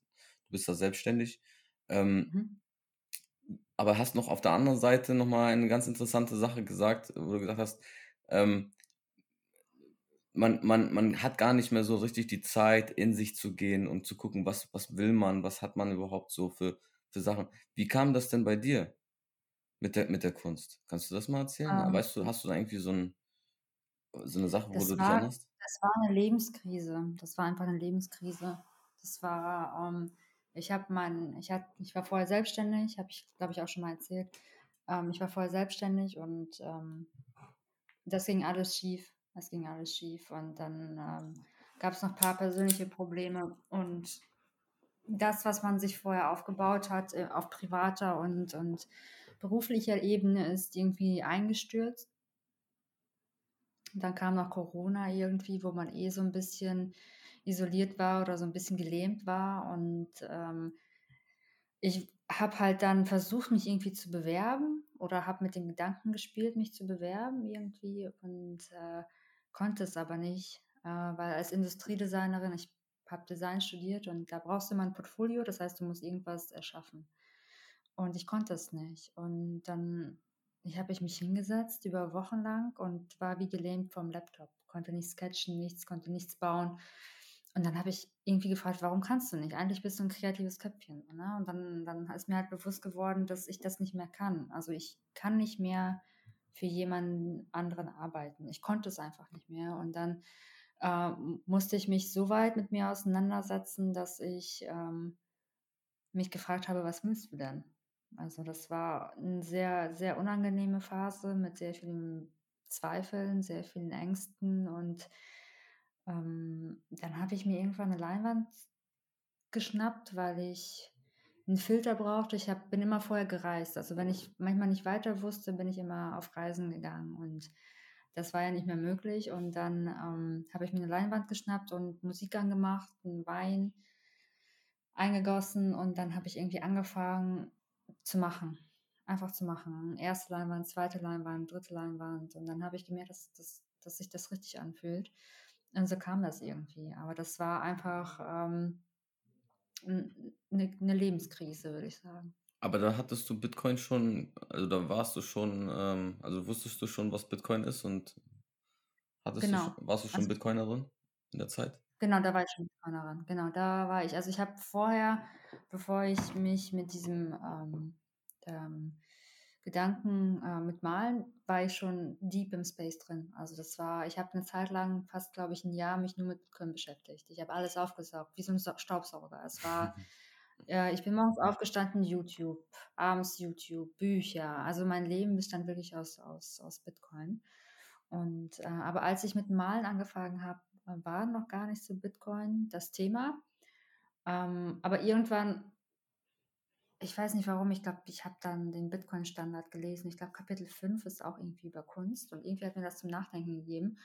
bist da selbstständig. Ähm, mhm. Aber hast noch auf der anderen Seite nochmal eine ganz interessante Sache gesagt, wo du gesagt hast, ähm, man, man, man hat gar nicht mehr so richtig die Zeit, in sich zu gehen und zu gucken, was, was will man, was hat man überhaupt so für, für Sachen. Wie kam das denn bei dir mit der, mit der Kunst? Kannst du das mal erzählen? Ähm. weißt du, hast du da irgendwie so, ein, so eine Sache, wo du dich erinnerst? Das war eine Lebenskrise. Das war einfach eine Lebenskrise. Das war, ähm, ich habe mein, ich hatte, ich war vorher selbstständig, habe ich, glaube ich, auch schon mal erzählt. Ähm, ich war vorher selbstständig und ähm, das ging alles schief. Das ging alles schief. Und dann ähm, gab es noch ein paar persönliche Probleme und das, was man sich vorher aufgebaut hat, äh, auf privater und, und beruflicher Ebene, ist irgendwie eingestürzt. Dann kam noch Corona irgendwie, wo man eh so ein bisschen isoliert war oder so ein bisschen gelähmt war. Und ähm, ich habe halt dann versucht, mich irgendwie zu bewerben oder habe mit dem Gedanken gespielt, mich zu bewerben irgendwie und äh, konnte es aber nicht, äh, weil als Industriedesignerin, ich habe Design studiert und da brauchst du immer ein Portfolio, das heißt, du musst irgendwas erschaffen. Und ich konnte es nicht. Und dann habe ich mich hingesetzt über Wochen lang und war wie gelähmt vom Laptop, konnte nicht sketchen, nichts, konnte nichts bauen. Und dann habe ich irgendwie gefragt, warum kannst du nicht? Eigentlich bist du ein kreatives Köpfchen. Ne? Und dann, dann ist mir halt bewusst geworden, dass ich das nicht mehr kann. Also ich kann nicht mehr für jemanden anderen arbeiten. Ich konnte es einfach nicht mehr. Und dann äh, musste ich mich so weit mit mir auseinandersetzen, dass ich ähm, mich gefragt habe, was willst du denn? Also das war eine sehr, sehr unangenehme Phase mit sehr vielen Zweifeln, sehr vielen Ängsten und ähm, dann habe ich mir irgendwann eine Leinwand geschnappt, weil ich einen Filter brauchte. Ich hab, bin immer vorher gereist. Also wenn ich manchmal nicht weiter wusste, bin ich immer auf Reisen gegangen und das war ja nicht mehr möglich. Und dann ähm, habe ich mir eine Leinwand geschnappt und Musik angemacht, einen Wein eingegossen und dann habe ich irgendwie angefangen zu machen. Einfach zu machen. Erste Leinwand, zweite Leinwand, dritte Leinwand. Und dann habe ich gemerkt, dass, dass, dass sich das richtig anfühlt. Und so kam das irgendwie. Aber das war einfach ähm, eine, eine Lebenskrise, würde ich sagen. Aber da hattest du Bitcoin schon, also da warst du schon, ähm, also wusstest du schon, was Bitcoin ist und hattest Genau. du, warst du schon Also, Bitcoinerin in der Zeit? Genau, da war ich schon Bitcoinerin. Genau, da war ich. Also ich habe vorher, bevor ich mich mit diesem ähm, ähm, Gedanken äh, mit Malen, war ich schon deep im Space drin. Also das war, ich habe eine Zeit lang, fast glaube ich ein Jahr, mich nur mit Bitcoin beschäftigt. Ich habe alles aufgesaugt, wie so ein Sa- Staubsauger. Es war, ja, ich bin morgens aufgestanden, YouTube, abends YouTube, Bücher. Also mein Leben bestand wirklich aus, aus, aus Bitcoin. Und äh, aber als ich mit Malen angefangen habe, war noch gar nicht so Bitcoin das Thema. Ähm, aber irgendwann, ich weiß nicht warum, ich glaube, ich habe dann den Bitcoin-Standard gelesen. Ich glaube, Kapitel 5 ist auch irgendwie über Kunst und irgendwie hat mir das zum Nachdenken gegeben.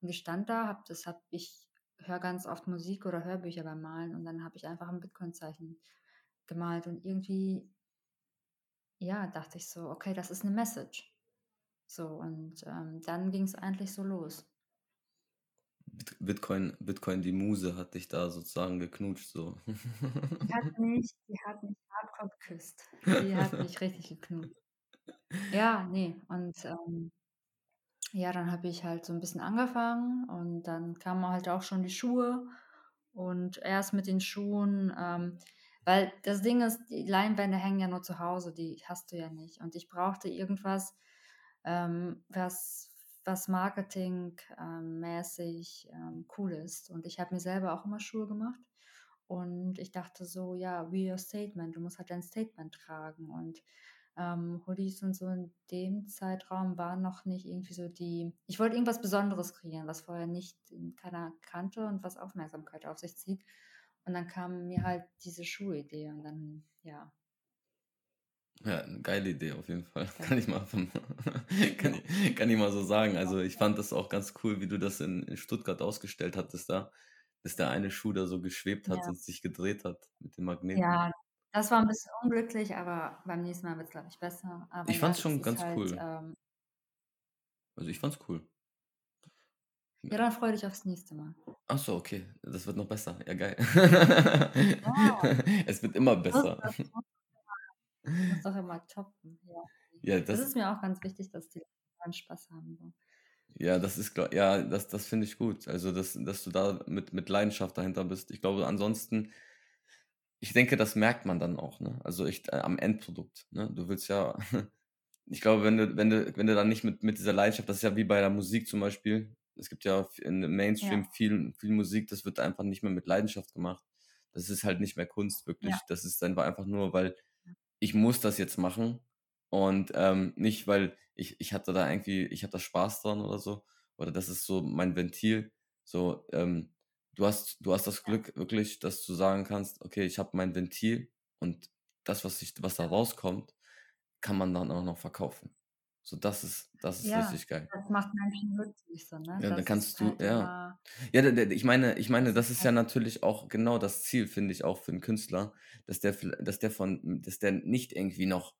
Und ich stand da, hab, das habe ich, höre ganz oft Musik oder Hörbücher beim Malen und dann habe ich einfach ein Bitcoin-Zeichen gemalt und irgendwie, ja, dachte ich so, okay, das ist eine Message. So, und ähm, dann ging es eigentlich so los. Bit- Bitcoin, Bitcoin, die Muse hat dich da sozusagen geknutscht, so. Die hat mich, die hat mich hardcore geküsst. Die hat mich richtig geknutscht. Ja, nee. Und ähm, ja, dann habe ich halt so ein bisschen angefangen und dann kamen halt auch schon die Schuhe. Und erst mit den Schuhen, ähm, weil das Ding ist, die Leinwände hängen ja nur zu Hause, die hast du ja nicht. Und ich brauchte irgendwas, ähm, was, was marketingmäßig ähm, cool ist. Und ich habe mir selber auch immer Schuhe gemacht. Und ich dachte so, ja, be your statement. Du musst halt dein Statement tragen. Und ähm, Hoodies und so in dem Zeitraum waren noch nicht irgendwie so die. Ich wollte irgendwas Besonderes kreieren, was vorher nicht keiner kannte und was Aufmerksamkeit auf sich zieht. Und dann kam mir halt diese Schuhidee und dann, ja. Ja, eine geile Idee auf jeden Fall. Kann ich mal, vom, kann, ich, kann ich mal so sagen. Also ich fand das auch ganz cool, wie du das in, in Stuttgart ausgestellt hattest da, dass der eine Schuh da so geschwebt hat Ja. und sich gedreht hat mit dem Magneten. Ja, das war ein bisschen unglücklich, aber beim nächsten Mal wird es, glaube ich, besser. Aber Ich ja, fand's das schon ganz halt, cool. Ähm, Also ich fand's cool. ja, dann freue dich aufs nächste Mal. Ach so, okay. Das wird noch besser. Ja, geil. Ja. Es wird immer besser. Das muss, doch immer toppen. Ja. Ja, Das das, ist mir auch ganz wichtig, dass die Leute Spaß haben. So. ja, das ist klar. Ja, das, das finde ich gut. Also, dass, dass du da mit, mit Leidenschaft dahinter bist. Ich glaube, ansonsten, ich denke, das merkt man dann auch, ne? Also ich, äh, am Endprodukt, ne? Du willst ja, ich glaube, wenn du, wenn du, wenn du dann nicht mit, mit dieser Leidenschaft, das ist ja wie bei der Musik zum Beispiel. Es gibt ja im Mainstream Ja. viel, viel Musik, das wird einfach nicht mehr mit Leidenschaft gemacht. Das ist halt nicht mehr Kunst, wirklich. Ja. Das ist einfach nur, weil ich muss das jetzt machen und ähm, nicht, weil ich, ich hatte da irgendwie, ich habe da Spaß dran oder so. Oder das ist so mein Ventil. So, ähm, du hast, du hast das Glück wirklich, dass du sagen kannst, okay, ich habe mein Ventil und das, was ich, was da rauskommt, kann man dann auch noch verkaufen. So, das ist, das ist Ja, richtig geil. das macht Menschen glücklich so, ne? Ja, dann Das kannst ist du, halt ja. Ja, ich meine, ich meine, das ist ja halt, natürlich auch genau das Ziel, finde ich, auch für einen Künstler, dass der, dass der von, dass der nicht irgendwie noch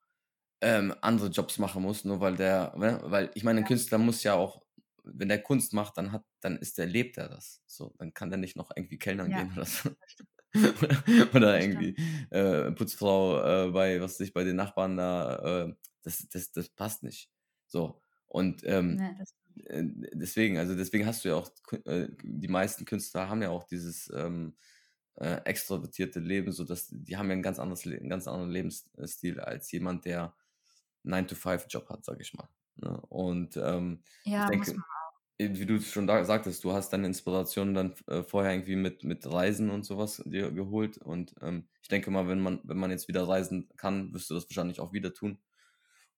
ähm, andere Jobs machen muss, nur weil der, ne? weil ich meine, ein Künstler muss ja auch, wenn der Kunst macht, dann hat, dann ist der, lebt er das. So, dann kann der nicht noch irgendwie Kellnern ja, gehen oder so. oder, irgendwie äh, Putzfrau äh, bei, was weiß ich, bei den Nachbarn da, äh, das, das, das passt nicht. So. Und ähm, stimmt. äh, deswegen, also deswegen hast du ja auch, äh, die meisten Künstler haben ja auch dieses ähm, äh, extrovertierte Leben, so dass die haben ja ein ganz anderes, einen ganz anderen Lebensstil als jemand, der 9-to-5-Job hat, sag ich mal. Ne? Und ähm, ich Ja, muss denke, eben wie du es schon da sagtest, du hast deine Inspiration dann äh, vorher irgendwie mit, mit Reisen und sowas dir geholt. Und ähm, ich denke mal, wenn man, wenn man jetzt wieder reisen kann, wirst du das wahrscheinlich auch wieder tun.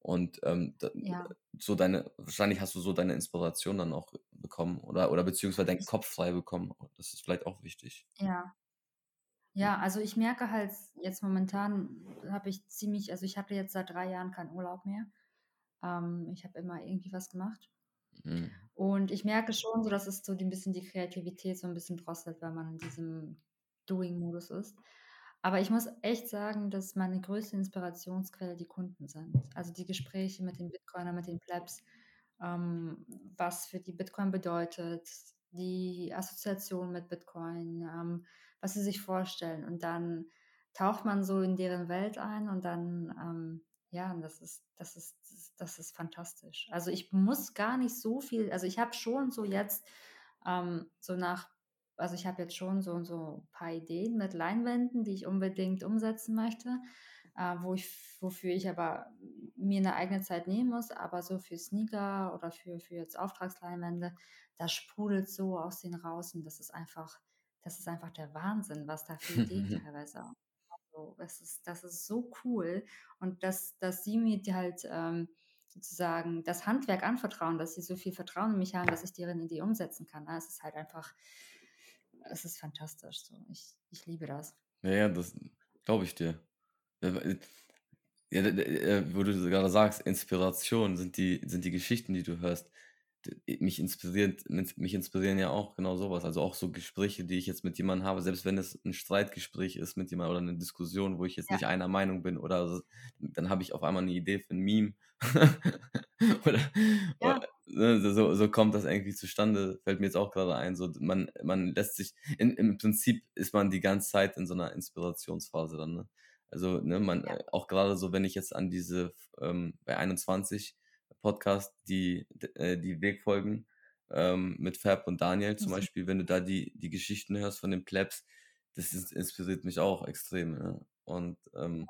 Und ähm, Ja, so deine, wahrscheinlich hast du so deine Inspiration dann auch bekommen oder, oder beziehungsweise deinen Kopf frei bekommen. Das ist vielleicht auch wichtig. ja. Ja, also ich merke halt jetzt momentan habe ich ziemlich, also ich hatte jetzt seit drei Jahren keinen Urlaub mehr. Ähm, ich habe immer irgendwie was gemacht. Mhm. Und ich merke schon so, dass es so ein bisschen die Kreativität so ein bisschen drosselt, wenn man in diesem Doing-Modus ist. Aber ich muss echt sagen, dass meine größte Inspirationsquelle die Kunden sind. Also die Gespräche mit den Bitcoinern, mit den Plebs, ähm, was für die Bitcoin bedeutet, die Assoziation mit Bitcoin, ähm, was sie sich vorstellen. Und dann taucht man so in deren Welt ein und dann, ähm, ja, das ist, das ist, das ist fantastisch. Also ich muss gar nicht so viel, also ich habe schon so jetzt ähm, so nach, also ich habe jetzt schon so, so ein paar Ideen mit Leinwänden, die ich unbedingt umsetzen möchte, äh, wo ich, wofür ich aber mir eine eigene Zeit nehmen muss, aber so für Sneaker oder für, für jetzt Auftragsleinwände, das sprudelt so aus den raus und das ist einfach, das ist einfach der Wahnsinn, was da für Ideen teilweise auch. Also, das ist, das ist so cool. Und dass, dass sie mir halt ähm, sozusagen das Handwerk anvertrauen, dass sie so viel Vertrauen in mich haben, dass ich deren Idee umsetzen kann. Es ist halt einfach, es ist fantastisch. So. Ich, ich liebe das. Ja, ja, das glaube ich dir. Ja, wo du gerade sagst, Inspiration sind die, sind die Geschichten, die du hörst mich inspiriert, mich inspirieren ja auch genau sowas. Also auch so Gespräche, die ich jetzt mit jemandem habe, selbst wenn es ein Streitgespräch ist mit jemandem oder eine Diskussion, wo ich jetzt ja. nicht einer Meinung bin oder so, dann habe ich auf einmal eine Idee für ein Meme. oder, ja. oder so, so kommt das irgendwie zustande, fällt mir jetzt auch gerade ein. So, man, man lässt sich, in, im Prinzip ist man die ganze Zeit in so einer Inspirationsphase dann. Ne? Also, ne, man, ja. auch gerade so, wenn ich jetzt an diese ähm, bei 21 Podcast, die, äh, die Wegfolgen ähm, mit Fab und Daniel zum mhm. Beispiel, wenn du da die, die Geschichten hörst von den Plebs, das ist, inspiriert mich auch extrem. Ne? Und ähm,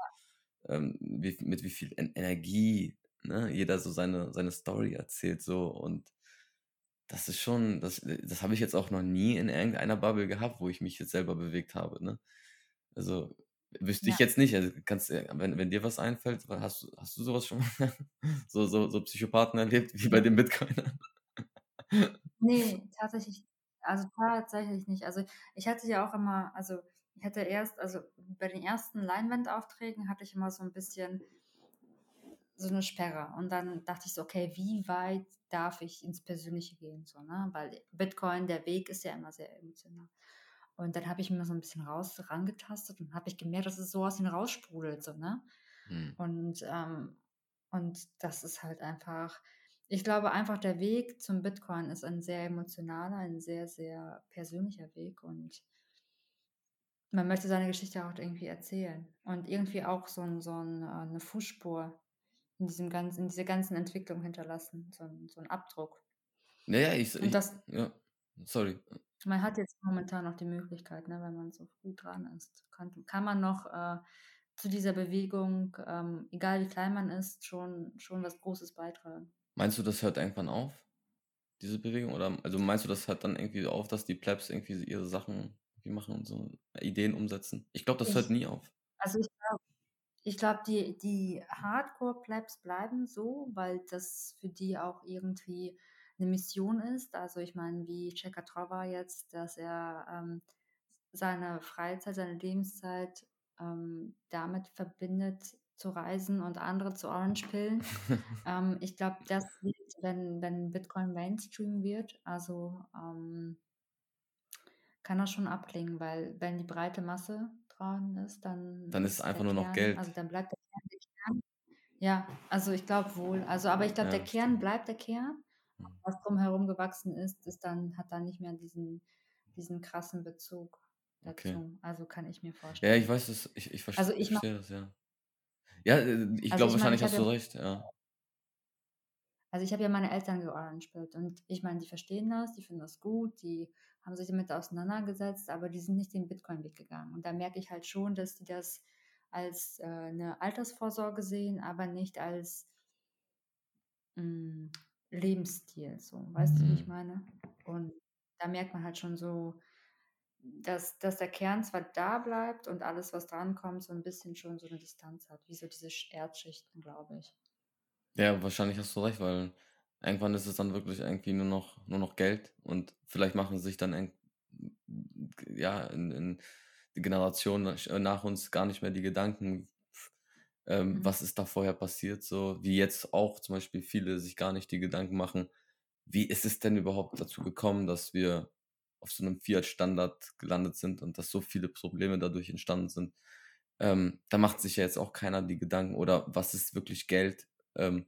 ähm, wie, mit wie viel Energie ne? jeder so seine, seine Story erzählt so und das ist schon, das, das habe ich jetzt auch noch nie in irgendeiner Bubble gehabt, wo ich mich jetzt selber bewegt habe. Ne? Also Wüsste ja. ich jetzt nicht. Also kannst, wenn, wenn dir was einfällt, hast, hast du sowas schon mal? so, so, so Psychopathen erlebt wie bei den Bitcoinern? nee, tatsächlich. Also tatsächlich nicht. Also ich hatte ja auch immer, also ich hatte erst, also bei den ersten Leinwandaufträgen hatte ich immer so ein bisschen so eine Sperre. Und dann dachte ich so, okay, wie weit darf ich ins Persönliche gehen? So, ne? Weil Bitcoin, der Weg ist ja immer sehr emotional. Und dann habe ich mir so ein bisschen raus rangetastet und habe ich gemerkt, dass es so aus ihnen raussprudelt, so, ne? Hm. Und, ähm, und das ist halt einfach, ich glaube einfach, der Weg zum Bitcoin ist ein sehr emotionaler, ein sehr, sehr persönlicher Weg und man möchte seine Geschichte auch irgendwie erzählen und irgendwie auch so, ein, so ein, äh, eine Fußspur in, diesem ganzen, in dieser ganzen Entwicklung hinterlassen, so ein, so ein Abdruck. Naja, ich, ich das, ja, sorry. Man hat jetzt momentan noch die Möglichkeit, ne, wenn man so früh dran ist, kann, kann man noch äh, zu dieser Bewegung, ähm, egal wie klein man ist, schon, schon was Großes beitragen. Meinst du, das hört irgendwann auf, diese Bewegung? Oder also meinst du, das hört dann irgendwie auf, dass die Plebs irgendwie ihre Sachen machen und so Ideen umsetzen? Ich glaube, das ich, hört nie auf. Also ich glaube, ich glaube, die, die Hardcore-Plebs bleiben so, weil das für die auch irgendwie eine Mission ist. Also ich meine, wie Checker Trova jetzt, dass er ähm, seine Freizeit, seine Lebenszeit ähm, damit verbindet, zu reisen und andere zu Orange pillen. ähm, ich glaube, das wird, wenn, wenn Bitcoin Mainstream wird, also ähm, kann das schon abklingen, weil wenn die breite Masse dran ist, dann. Dann ist es einfach nur Kern, noch Geld. Also dann bleibt der Kern der Kern. Ja, also ich glaube wohl. Also, aber ich glaube, ja, der Kern bleibt der Kern. Mhm. was drumherum gewachsen ist, ist dann, hat dann nicht mehr diesen, diesen krassen Bezug dazu. Okay. Also kann ich mir vorstellen. Ja, ich weiß es, ich, ich verstehe, also ich verstehe das, ja. Ja, äh, ich also glaube, wahrscheinlich hast du recht, ja. Also ich habe ja meine Eltern georangebildet und ich meine, die verstehen das, die finden das gut, die haben sich damit auseinandergesetzt, aber die sind nicht den Bitcoin-Weg gegangen. Und da merke ich halt schon, dass die das als äh, eine Altersvorsorge sehen, aber nicht als mh, mm, Lebensstil, so, weißt du, wie ich mhm. meine? Und da merkt man halt schon so, dass, dass der Kern zwar da bleibt und alles, was drankommt, so ein bisschen schon so eine Distanz hat, wie so diese Erdschichten, glaube ich. Ja, wahrscheinlich hast du recht, weil irgendwann ist es dann wirklich irgendwie nur noch, nur noch Geld und vielleicht machen sich dann ja, in, in die Generation nach uns gar nicht mehr die Gedanken, ähm, mhm. was ist da vorher passiert, so wie jetzt auch zum Beispiel viele sich gar nicht die Gedanken machen, wie ist es denn überhaupt dazu gekommen, dass wir auf so einem Fiat-Standard gelandet sind und dass so viele Probleme dadurch entstanden sind. Ähm, da macht sich ja jetzt auch keiner die Gedanken oder was ist wirklich Geld. Ähm,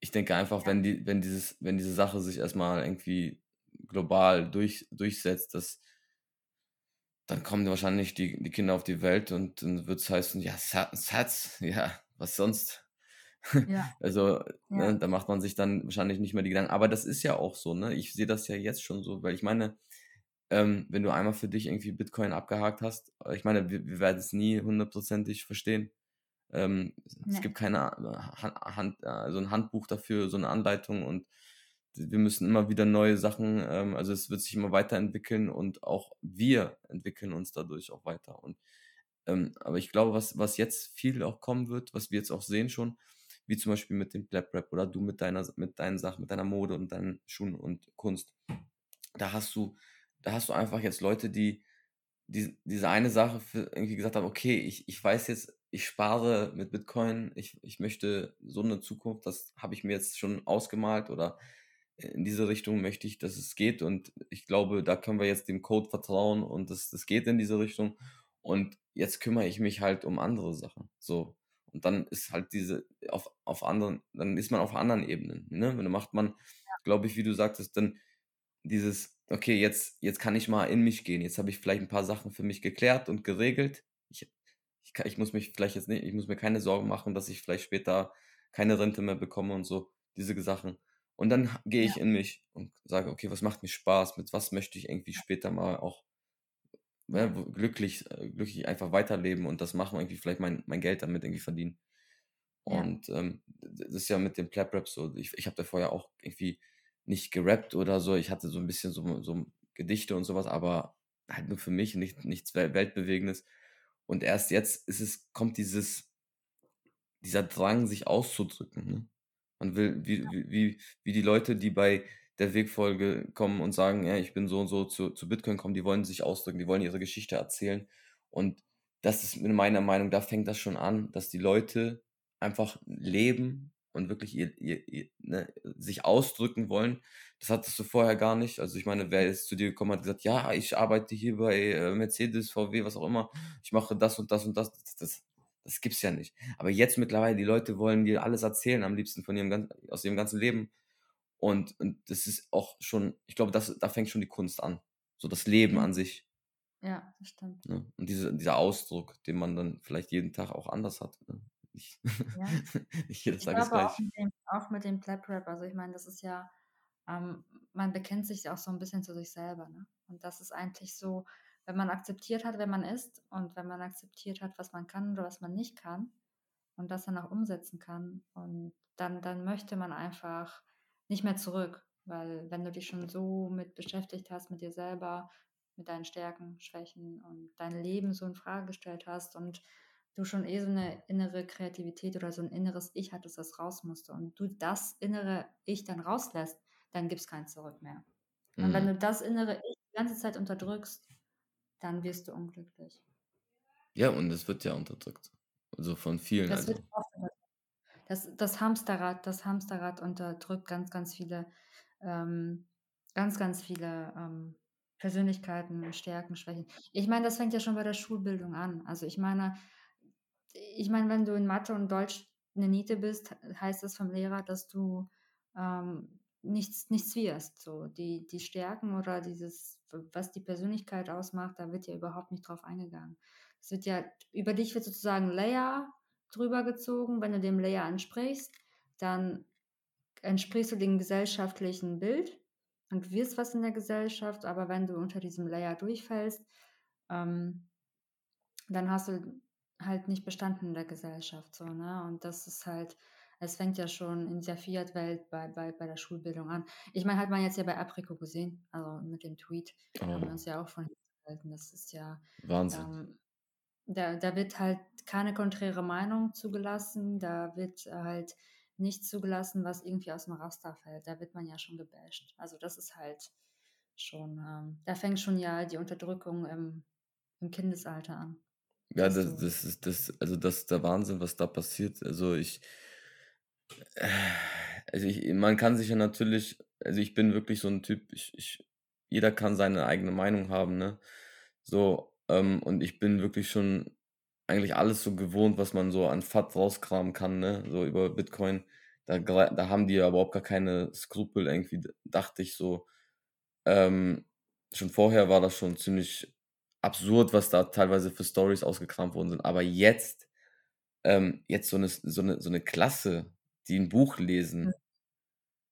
ich denke einfach, ja. wenn die, wenn dieses, wenn diese Sache sich erstmal irgendwie global durch, durchsetzt, dass dann kommen wahrscheinlich die, die Kinder auf die Welt und dann wird es heißen, ja, Satz, ja, was sonst? Ja. Also, ja. Ne, da macht man sich dann wahrscheinlich nicht mehr die Gedanken. Aber das ist ja auch so, ne? Ich sehe das ja jetzt schon so, weil ich meine, ähm, wenn du einmal für dich irgendwie Bitcoin abgehakt hast, ich meine, wir, wir werden es nie hundertprozentig verstehen. Ähm, nee. Es gibt keine Hand, also ein Handbuch dafür, so eine Anleitung und wir müssen immer wieder neue Sachen, ähm, also es wird sich immer weiterentwickeln und auch wir entwickeln uns dadurch auch weiter. Und ähm, aber ich glaube, was, was jetzt viel auch kommen wird, was wir jetzt auch sehen schon, wie zum Beispiel mit dem Blab Rap oder du mit deiner, mit deinen Sachen, mit deiner Mode und deinen Schuhen und Kunst, da hast du, da hast du einfach jetzt Leute, die, die diese eine Sache für irgendwie gesagt haben, okay, ich, ich weiß jetzt, ich spare mit Bitcoin, ich, ich möchte so eine Zukunft, das habe ich mir jetzt schon ausgemalt oder in diese Richtung möchte ich, dass es geht. Und ich glaube, da können wir jetzt dem Code vertrauen und das, das geht in diese Richtung. Und jetzt kümmere ich mich halt um andere Sachen. So. Und dann ist halt diese auf, auf anderen, dann ist man auf anderen Ebenen. Ne? Dann macht man, glaube ich, wie du sagtest, dann dieses, okay, jetzt, jetzt kann ich mal in mich gehen. Jetzt habe ich vielleicht ein paar Sachen für mich geklärt und geregelt. Ich, kann, ich muss mich vielleicht jetzt nicht, ich muss mir keine Sorgen machen, dass ich vielleicht später keine Rente mehr bekomme und so. Diese Sachen. Und dann gehe ich ja. in mich und sage, okay, was macht mir Spaß? Mit was möchte ich irgendwie später mal auch ja, ne, glücklich, äh, glücklich einfach weiterleben und das machen, irgendwie vielleicht mein, mein Geld damit irgendwie verdienen. Und ja. ähm, das ist ja mit dem Plap Rap so. Ich, ich habe da vorher auch irgendwie nicht gerappt oder so. Ich hatte so ein bisschen so, so Gedichte und sowas, aber halt nur für mich, nicht, nichts Weltbewegendes. Und erst jetzt ist es, kommt dieses, dieser Drang, sich auszudrücken. Ne? Man will, wie, wie, wie die Leute, die bei der Wegfolge kommen und sagen, ja, ich bin so und so zu, zu Bitcoin kommen, die wollen sich ausdrücken, die wollen ihre Geschichte erzählen. Und das ist in meiner Meinung, da fängt das schon an, dass die Leute einfach leben und wirklich ihr, ihr, ihr, ne, sich ausdrücken wollen. Das hattest du vorher gar nicht. Also ich meine, wer jetzt zu dir gekommen hat, gesagt, ja, ich arbeite hier bei äh, Mercedes, VW, was auch immer, ich mache das und das und das, das, das das gibt's ja nicht. Aber jetzt mittlerweile, die Leute wollen dir alles erzählen, am liebsten von ihrem, aus ihrem ganzen Leben. Und, und das ist auch schon, ich glaube, das, da fängt schon die Kunst an. So das Leben an sich. Ja, das stimmt. Ne? Und diese, dieser Ausdruck, den man dann vielleicht jeden Tag auch anders hat. Ne? Ich, ja. ich jedes Tag ist gleich. Auch mit dem, auch mit dem Clap Rap, also ich meine, das ist ja, ähm, man bekennt sich auch so ein bisschen zu sich selber. Ne? Und das ist eigentlich so, wenn man akzeptiert hat, wer man ist und wenn man akzeptiert hat, was man kann oder was man nicht kann und das dann auch umsetzen kann und dann, dann möchte man einfach nicht mehr zurück, weil wenn du dich schon so mit beschäftigt hast, mit dir selber, mit deinen Stärken, Schwächen und dein Leben so in Frage gestellt hast und du schon eh so eine innere Kreativität oder so ein inneres Ich hattest, das raus musste und du das innere Ich dann rauslässt, dann gibt es kein Zurück mehr. Und wenn mhm. du das innere Ich die ganze Zeit unterdrückst, dann wirst du unglücklich. Ja, und es wird ja unterdrückt. Also von vielen. Das, also. wird das, das Hamsterrad, das Hamsterrad unterdrückt ganz, ganz viele, ähm, ganz, ganz viele ähm, Persönlichkeiten, Stärken, Schwächen. Ich meine, das fängt ja schon bei der Schulbildung an. Also ich meine, ich meine, wenn du in Mathe und Deutsch eine Niete bist, heißt das vom Lehrer, dass du ähm, nichts, nichts wirst. So die, die Stärken oder dieses, was die Persönlichkeit ausmacht, da wird ja überhaupt nicht drauf eingegangen. Es wird ja, über dich wird sozusagen Layer drüber gezogen. Wenn du dem Layer ansprichst, dann entsprichst du dem gesellschaftlichen Bild und wirst was in der Gesellschaft, aber wenn du unter diesem Layer durchfällst, ähm, dann hast du halt nicht bestanden in der Gesellschaft. So, ne? Und das ist halt, es fängt ja schon in der Fiat-Welt bei, bei, bei der Schulbildung an. Ich meine, hat man jetzt ja bei Aprico gesehen, also mit dem Tweet, oh. haben wir uns ja auch von gehalten. Das ist ja Wahnsinn. Ähm, da, da wird halt keine konträre Meinung zugelassen, da wird halt nicht zugelassen, was irgendwie aus dem Raster fällt. Da wird man ja schon gebasht. Also das ist halt schon, ähm, da fängt schon ja die Unterdrückung im, im Kindesalter an. Ja, das, das ist das, also das ist der Wahnsinn, was da passiert. Also ich, also ich, man kann sich ja natürlich, also ich bin wirklich so ein Typ, ich, ich jeder kann seine eigene Meinung haben, ne? So, ähm, und ich bin wirklich schon eigentlich alles so gewohnt, was man so an FAT rauskramen kann, ne? So über Bitcoin. Da, da haben die ja überhaupt gar keine Skrupel irgendwie, dachte ich so. Ähm, schon vorher war das schon ziemlich absurd, was da teilweise für Stories ausgekramt worden sind. Aber jetzt, ähm, jetzt so eine, so, eine, so eine Klasse, die ein Buch lesen,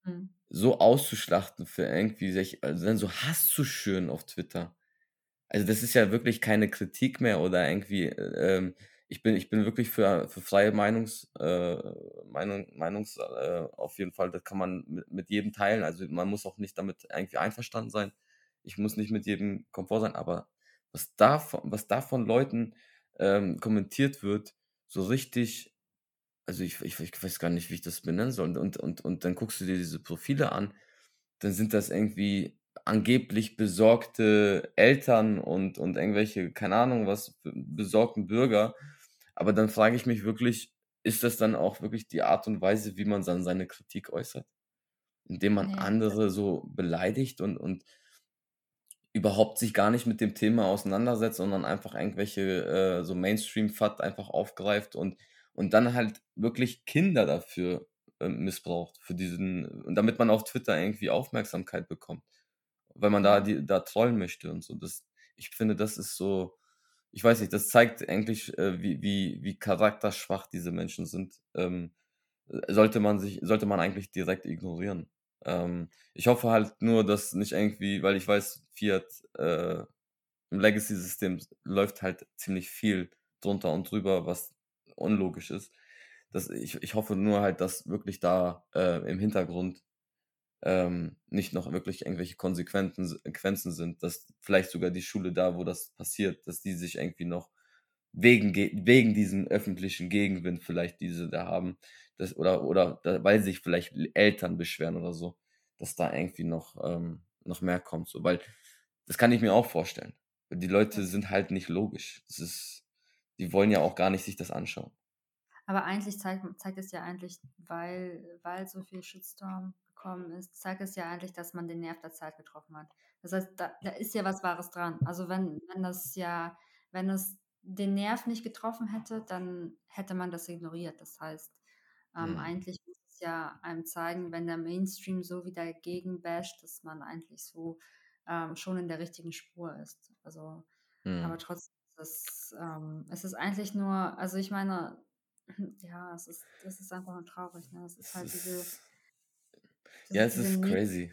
mhm. so auszuschlachten für irgendwie sich, also dann so Hass zu schüren auf Twitter. Also das ist ja wirklich keine Kritik mehr oder irgendwie, ähm, ich bin, ich bin wirklich für, für freie Meinungs, äh, Meinung, Meinungs, äh, auf jeden Fall, das kann man mit, mit jedem teilen. Also man muss auch nicht damit irgendwie einverstanden sein. Ich muss nicht mit jedem Komfort sein, aber was da von, was da von Leuten ähm, kommentiert wird, so richtig, also ich, ich, ich weiß gar nicht, wie ich das benennen soll. Und, und, und dann guckst du dir diese Profile an, dann sind das irgendwie angeblich besorgte Eltern und, und irgendwelche, keine Ahnung was, besorgten Bürger, aber dann frage ich mich wirklich, ist das dann auch wirklich die Art und Weise, wie man dann seine Kritik äußert? Indem man ja. andere so beleidigt und, und überhaupt sich gar nicht mit dem Thema auseinandersetzt, sondern einfach irgendwelche äh, so Mainstream-Fat einfach aufgreift und, und dann halt wirklich Kinder dafür äh, missbraucht, für diesen, damit man auf Twitter irgendwie Aufmerksamkeit bekommt. Weil man da, die, da trollen möchte und so. Das, ich finde, das ist so, ich weiß nicht, das zeigt eigentlich, äh, wie, wie, wie charakterschwach diese Menschen sind. Ähm, sollte man sich, sollte man eigentlich direkt ignorieren. Ähm, ich hoffe halt nur, dass nicht irgendwie, weil ich weiß, Fiat äh, im Legacy-System läuft halt ziemlich viel drunter und drüber, was unlogisch ist. Das, ich, ich hoffe nur halt, dass wirklich da äh, im Hintergrund ähm, nicht noch wirklich irgendwelche Konsequenzen sind, dass vielleicht sogar die Schule da, wo das passiert, dass die sich irgendwie noch wegen, wegen diesem öffentlichen Gegenwind vielleicht diese da haben, das, oder, oder da, weil sich vielleicht Eltern beschweren oder so, dass da irgendwie noch, ähm, noch mehr kommt. So, weil das kann ich mir auch vorstellen. Die Leute sind halt nicht logisch. Das ist, die wollen ja auch gar nicht sich das anschauen. Aber eigentlich zeigt, zeigt es ja eigentlich, weil, weil so viel Shitstorm gekommen ist, zeigt es ja eigentlich, dass man den Nerv der Zeit getroffen hat. Das heißt, da, da ist ja was Wahres dran. Also wenn, wenn das ja, wenn es den Nerv nicht getroffen hätte, dann hätte man das ignoriert. Das heißt, ähm, mhm. eigentlich muss es ja einem zeigen, wenn der Mainstream so wieder dagegen basht, dass man eigentlich so ähm, schon in der richtigen Spur ist. Also, mhm. aber trotzdem ist es, ähm, es ist eigentlich nur, also ich meine, ja, es ist, es ist einfach nur traurig. Ne? Es ist halt diese ja, es ist crazy.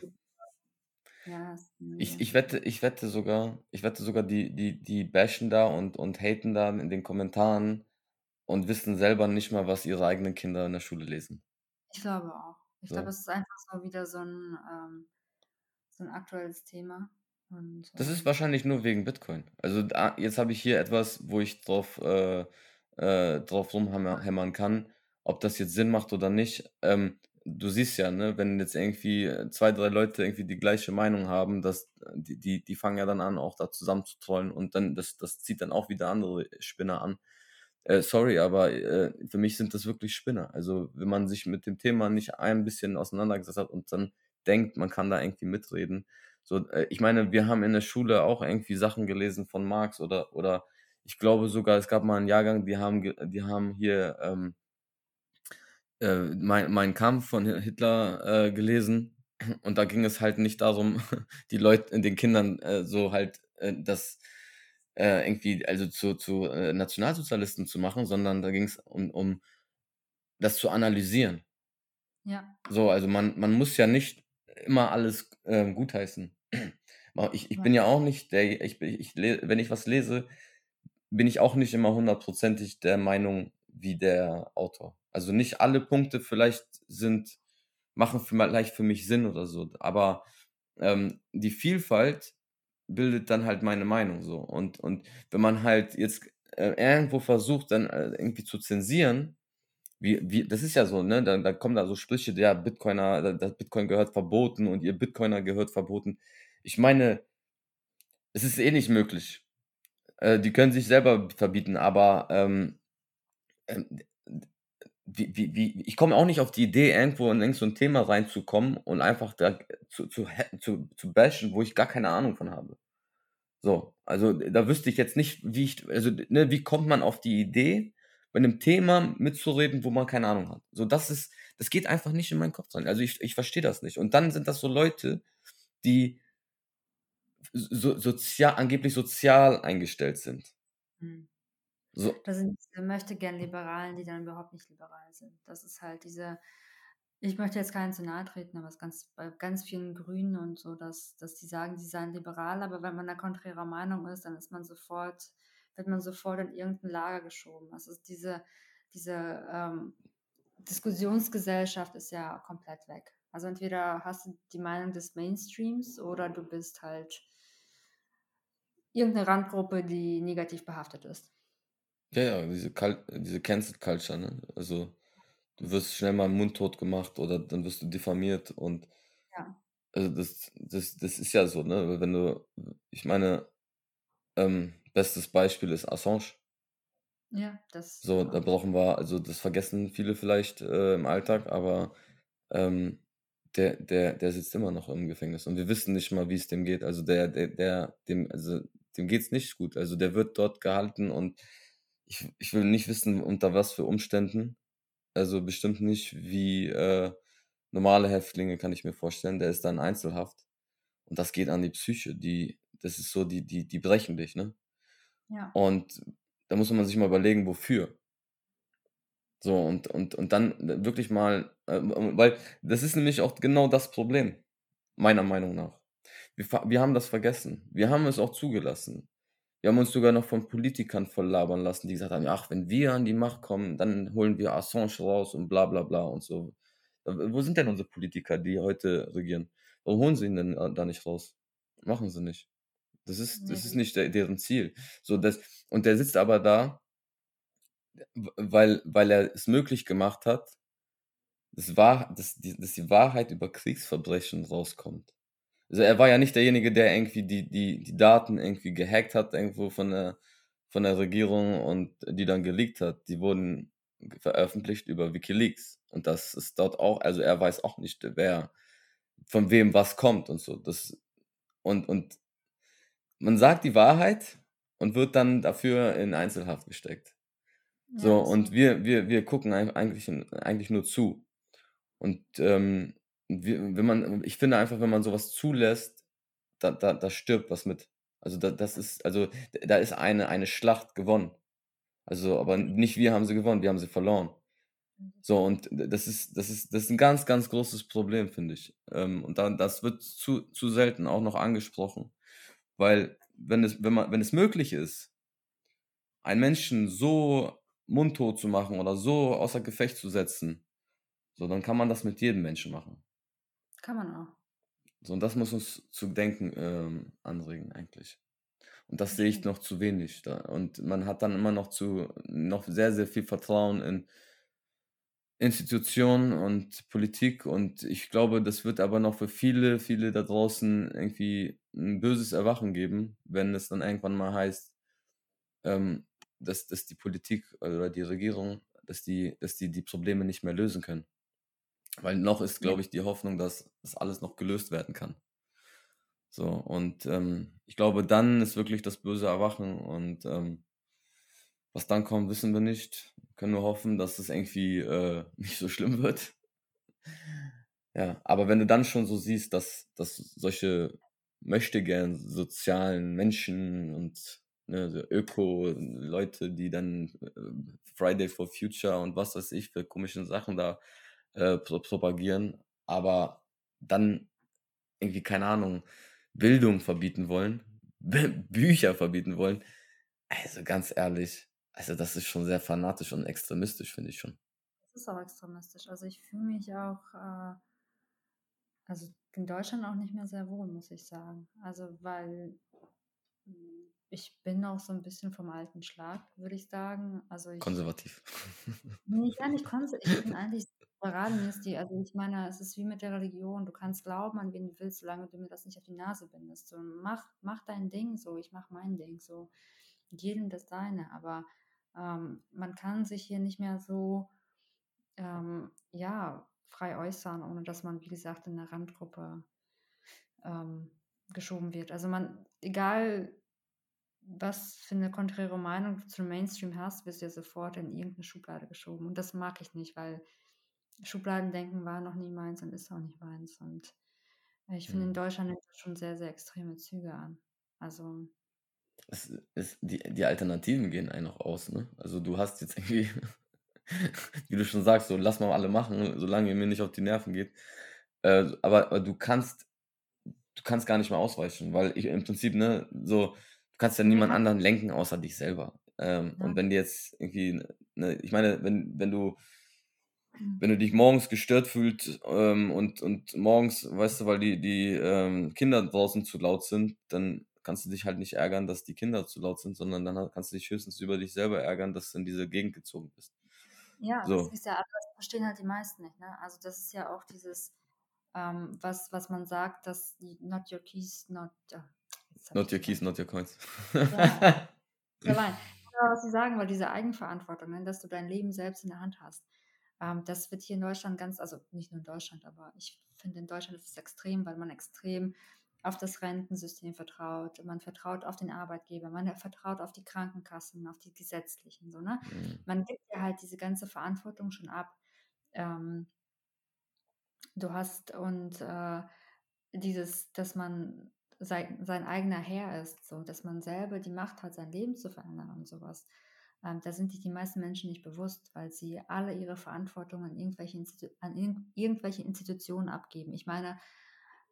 Ja, Ich, ich wette, ich wette sogar, ich wette sogar, die, die, die bashen da und, und haten da in den Kommentaren und wissen selber nicht mal, was ihre eigenen Kinder in der Schule lesen. Ich glaube auch. Ich glaube, es ist einfach so wieder so ein, ähm, so ein aktuelles Thema. Und, Das ist ähm wahrscheinlich nur wegen Bitcoin. Also da, jetzt habe ich hier etwas, wo ich drauf, äh, äh, drauf rumhämmern kann, ob das jetzt Sinn macht oder nicht. Ähm, du siehst ja, ne, wenn jetzt irgendwie äh, zwei, drei Leute irgendwie die gleiche Meinung haben, dass äh, die, die, die fangen ja dann an, auch da zusammen zu trollen und dann, das, das zieht dann auch wieder andere Spinner an. Äh, sorry, aber äh, für mich sind das wirklich Spinner. Also, wenn man sich mit dem Thema nicht ein bisschen auseinandergesetzt hat und dann denkt, man kann da irgendwie mitreden. So, äh, ich meine, wir haben in der Schule auch irgendwie Sachen gelesen von Marx oder, oder ich glaube sogar, es gab mal einen Jahrgang, die haben, die haben hier, ähm, äh, mein, mein Kampf von Hitler äh, gelesen und da ging es halt nicht darum, die Leute, den Kindern äh, so halt äh, das äh, irgendwie, also zu, zu äh, Nationalsozialisten zu machen, sondern da ging es um, um das zu analysieren. Ja. So, also man, man muss ja nicht immer alles ähm, gutheißen. Ich, ich bin ja auch nicht der, ich, ich, wenn ich was lese, bin ich auch nicht immer hundertprozentig der Meinung wie der Autor. Also nicht alle Punkte vielleicht sind, machen vielleicht für mich Sinn oder so, aber ähm, die Vielfalt bildet dann halt meine Meinung so. Und, und wenn man halt jetzt äh, irgendwo versucht, dann äh, irgendwie zu zensieren, wie, wie, das ist ja so, ne? Da, da kommen da so Sprüche, der Bitcoiner, das Bitcoin gehört verboten und ihr Bitcoiner gehört verboten. Ich meine, es ist eh nicht möglich. Äh, die können sich selber verbieten, aber ähm, ähm wie, wie, wie, ich komme auch nicht auf die Idee, irgendwo in irgend so ein Thema reinzukommen und einfach da zu, zu, zu, zu bashen, wo ich gar keine Ahnung von habe. So, also da wüsste ich jetzt nicht, wie ich, also ne, wie kommt man auf die Idee, bei einem Thema mitzureden, wo man keine Ahnung hat. So, das ist, das geht einfach nicht in meinen Kopf rein. Also ich, ich verstehe das nicht. Und dann sind das so Leute, die so, sozial, angeblich sozial eingestellt sind. Hm. So, Das sind diese möchte gern Liberalen, die dann überhaupt nicht liberal sind. Das ist halt diese, ich möchte jetzt keinen zu nahe treten, aber es ganz, bei ganz vielen Grünen und so, dass, dass die sagen, sie seien liberal, aber wenn man da konträrer Meinung ist, dann ist man sofort, wird man sofort in irgendein Lager geschoben. Also diese, diese ähm, Diskussionsgesellschaft ist ja komplett weg. Also entweder hast du die Meinung des Mainstreams oder du bist halt irgendeine Randgruppe, die negativ behaftet ist. Ja, ja, diese, Cul diese Cancel Culture, ne? Also du wirst schnell mal mundtot gemacht oder dann wirst du diffamiert und Ja. also das, das, das ist ja so, ne? Wenn du, ich meine, ähm, bestes Beispiel ist Assange. Ja, das So, da brauchen wir, also das vergessen viele vielleicht äh, im Alltag, aber ähm, der, der, der sitzt immer noch im Gefängnis und wir wissen nicht mal, wie es dem geht. Also der, der, der, dem, also dem geht's nicht gut. Also der wird dort gehalten und ich, ich will nicht wissen, unter was für Umständen. Also bestimmt nicht wie äh, normale Häftlinge, kann ich mir vorstellen. Der ist dann Einzelhaft. Und das geht an die Psyche. Die, das ist so, die, die, die brechen dich, ne? Ja. Und da muss man sich mal überlegen, wofür. So, und, und, und dann wirklich mal, äh, weil das ist nämlich auch genau das Problem, meiner Meinung nach. Wir, wir haben das vergessen. Wir haben es auch zugelassen. Wir haben uns sogar noch von Politikern voll labern lassen, die gesagt haben, ach, wenn wir an die Macht kommen, dann holen wir Assange raus und bla bla bla und so. Wo sind denn unsere Politiker, die heute regieren? Warum holen sie ihn denn äh, da nicht raus? Machen sie nicht. Das ist, das ist nicht der, deren Ziel. So, das, und der sitzt aber da, weil, weil er es möglich gemacht hat, dass, wahr, dass, die, dass die Wahrheit über Kriegsverbrechen rauskommt. Also er war ja nicht derjenige, der irgendwie die, die, die Daten irgendwie gehackt hat, irgendwo von der, von der Regierung und die dann geleakt hat. Die wurden veröffentlicht über Wikileaks. Und das ist dort auch, also er weiß auch nicht, wer, von wem was kommt und so. Das, und, und man sagt die Wahrheit und wird dann dafür in Einzelhaft gesteckt. Ja, So, und wir, wir, wir gucken eigentlich, eigentlich nur zu. Und ähm, wenn man, ich finde einfach, wenn man sowas zulässt, da, da, da stirbt was mit. Also da, das ist, also da ist eine, eine Schlacht gewonnen. Also, aber nicht wir haben sie gewonnen, wir haben sie verloren. So, und das ist, das ist, das ist ein ganz, ganz großes Problem, finde ich. Ähm, und dann, das wird zu, zu selten auch noch angesprochen. Weil, wenn es, wenn man, wenn es möglich ist, einen Menschen so mundtot zu machen oder so außer Gefecht zu setzen, so, dann kann man das mit jedem Menschen machen. Kann man auch. So, und das muss uns zu denken ähm, anregen, eigentlich. Und das sehe ich noch zu wenig da. Und man hat dann immer noch zu, noch sehr, sehr viel Vertrauen in Institutionen und Politik. Und ich glaube, das wird aber noch für viele, viele da draußen irgendwie ein böses Erwachen geben, wenn es dann irgendwann mal heißt, ähm, dass, dass die Politik oder die Regierung, dass die, dass die die Probleme nicht mehr lösen können. Weil noch ist, glaube ich, die Hoffnung, dass das alles noch gelöst werden kann. So, und ähm, ich glaube, dann ist wirklich das böse Erwachen und ähm, was dann kommt, wissen wir nicht. Wir können nur hoffen, dass es irgendwie äh, nicht so schlimm wird. Ja, aber wenn du dann schon so siehst, dass, dass solche möchtegern sozialen Menschen und ne, so Öko-Leute, die dann äh, Friday for Future und was weiß ich für komischen Sachen da äh, pro propagieren, aber dann irgendwie, keine Ahnung, Bildung verbieten wollen, Bü- Bücher verbieten wollen. Also ganz ehrlich, also das ist schon sehr fanatisch und extremistisch, finde ich schon. Das ist auch extremistisch. Also ich fühle mich auch, äh, also in Deutschland auch nicht mehr sehr wohl, muss ich sagen. Also weil mh, ich bin auch so ein bisschen vom alten Schlag, würde ich sagen. Also ich, Konservativ. nee, gar nicht konservativ. Ich bin eigentlich Mir ist die, also ich meine, es ist wie mit der Religion. Du kannst glauben, an wen du willst, solange du mir das nicht auf die Nase bindest. So, mach, mach dein Ding so, ich mach mein Ding so. Jedem das seine. Aber ähm, man kann sich hier nicht mehr so ähm, ja, frei äußern, ohne dass man, wie gesagt, in eine Randgruppe ähm, geschoben wird. Also man, egal was für eine konträre Meinung du zum Mainstream hast, wirst du ja sofort in irgendeine Schublade geschoben. Und das mag ich nicht, weil Schubladendenken war noch nie meins und ist auch nicht meins. Und äh, ich finde, in Mhm. Deutschland nimmt das schon sehr, sehr extreme Züge an. Also, Es ist, die, die Alternativen gehen einen auch aus, ne? Also du hast jetzt irgendwie, wie du schon sagst, so lass mal alle machen, solange ihr mir nicht auf die Nerven geht. Äh, aber, aber du kannst, du kannst gar nicht mehr ausweichen, weil ich im Prinzip, ne, so, du kannst ja niemand anderen lenken außer dich selber. Ähm, Ja. Und wenn dir jetzt irgendwie, ne, ich meine, wenn, wenn du, wenn du dich morgens gestört fühlst ähm, und, und morgens, weißt du, weil die, die ähm, Kinder draußen zu laut sind, dann kannst du dich halt nicht ärgern, dass die Kinder zu laut sind, sondern dann kannst du dich höchstens über dich selber ärgern, dass du in diese Gegend gezogen bist. Ja, So. das ist ja, das verstehen halt die meisten nicht, ne? Also das ist ja auch dieses, ähm, was, was man sagt, dass die not your keys, not, hab Not your keys, not your coins. Ja. Ja, was Sie sagen, weil diese Eigenverantwortung, ne, dass du dein Leben selbst in der Hand hast. Ähm, das wird hier in Deutschland ganz, also nicht nur in Deutschland, aber ich finde in Deutschland ist es extrem, weil man extrem auf das Rentensystem vertraut, man vertraut auf den Arbeitgeber, man vertraut auf die Krankenkassen, auf die gesetzlichen, so, ne? Mhm. Man gibt ja halt diese ganze Verantwortung schon ab. Ähm, du hast und äh, dieses, dass man sein, sein eigener Herr ist, so, dass man selber die Macht hat, sein Leben zu verändern und sowas. Ähm, da sind sich die meisten Menschen nicht bewusst, weil sie alle ihre Verantwortung an irgendwelche, Institu an irg irgendwelche Institutionen abgeben. Ich meine,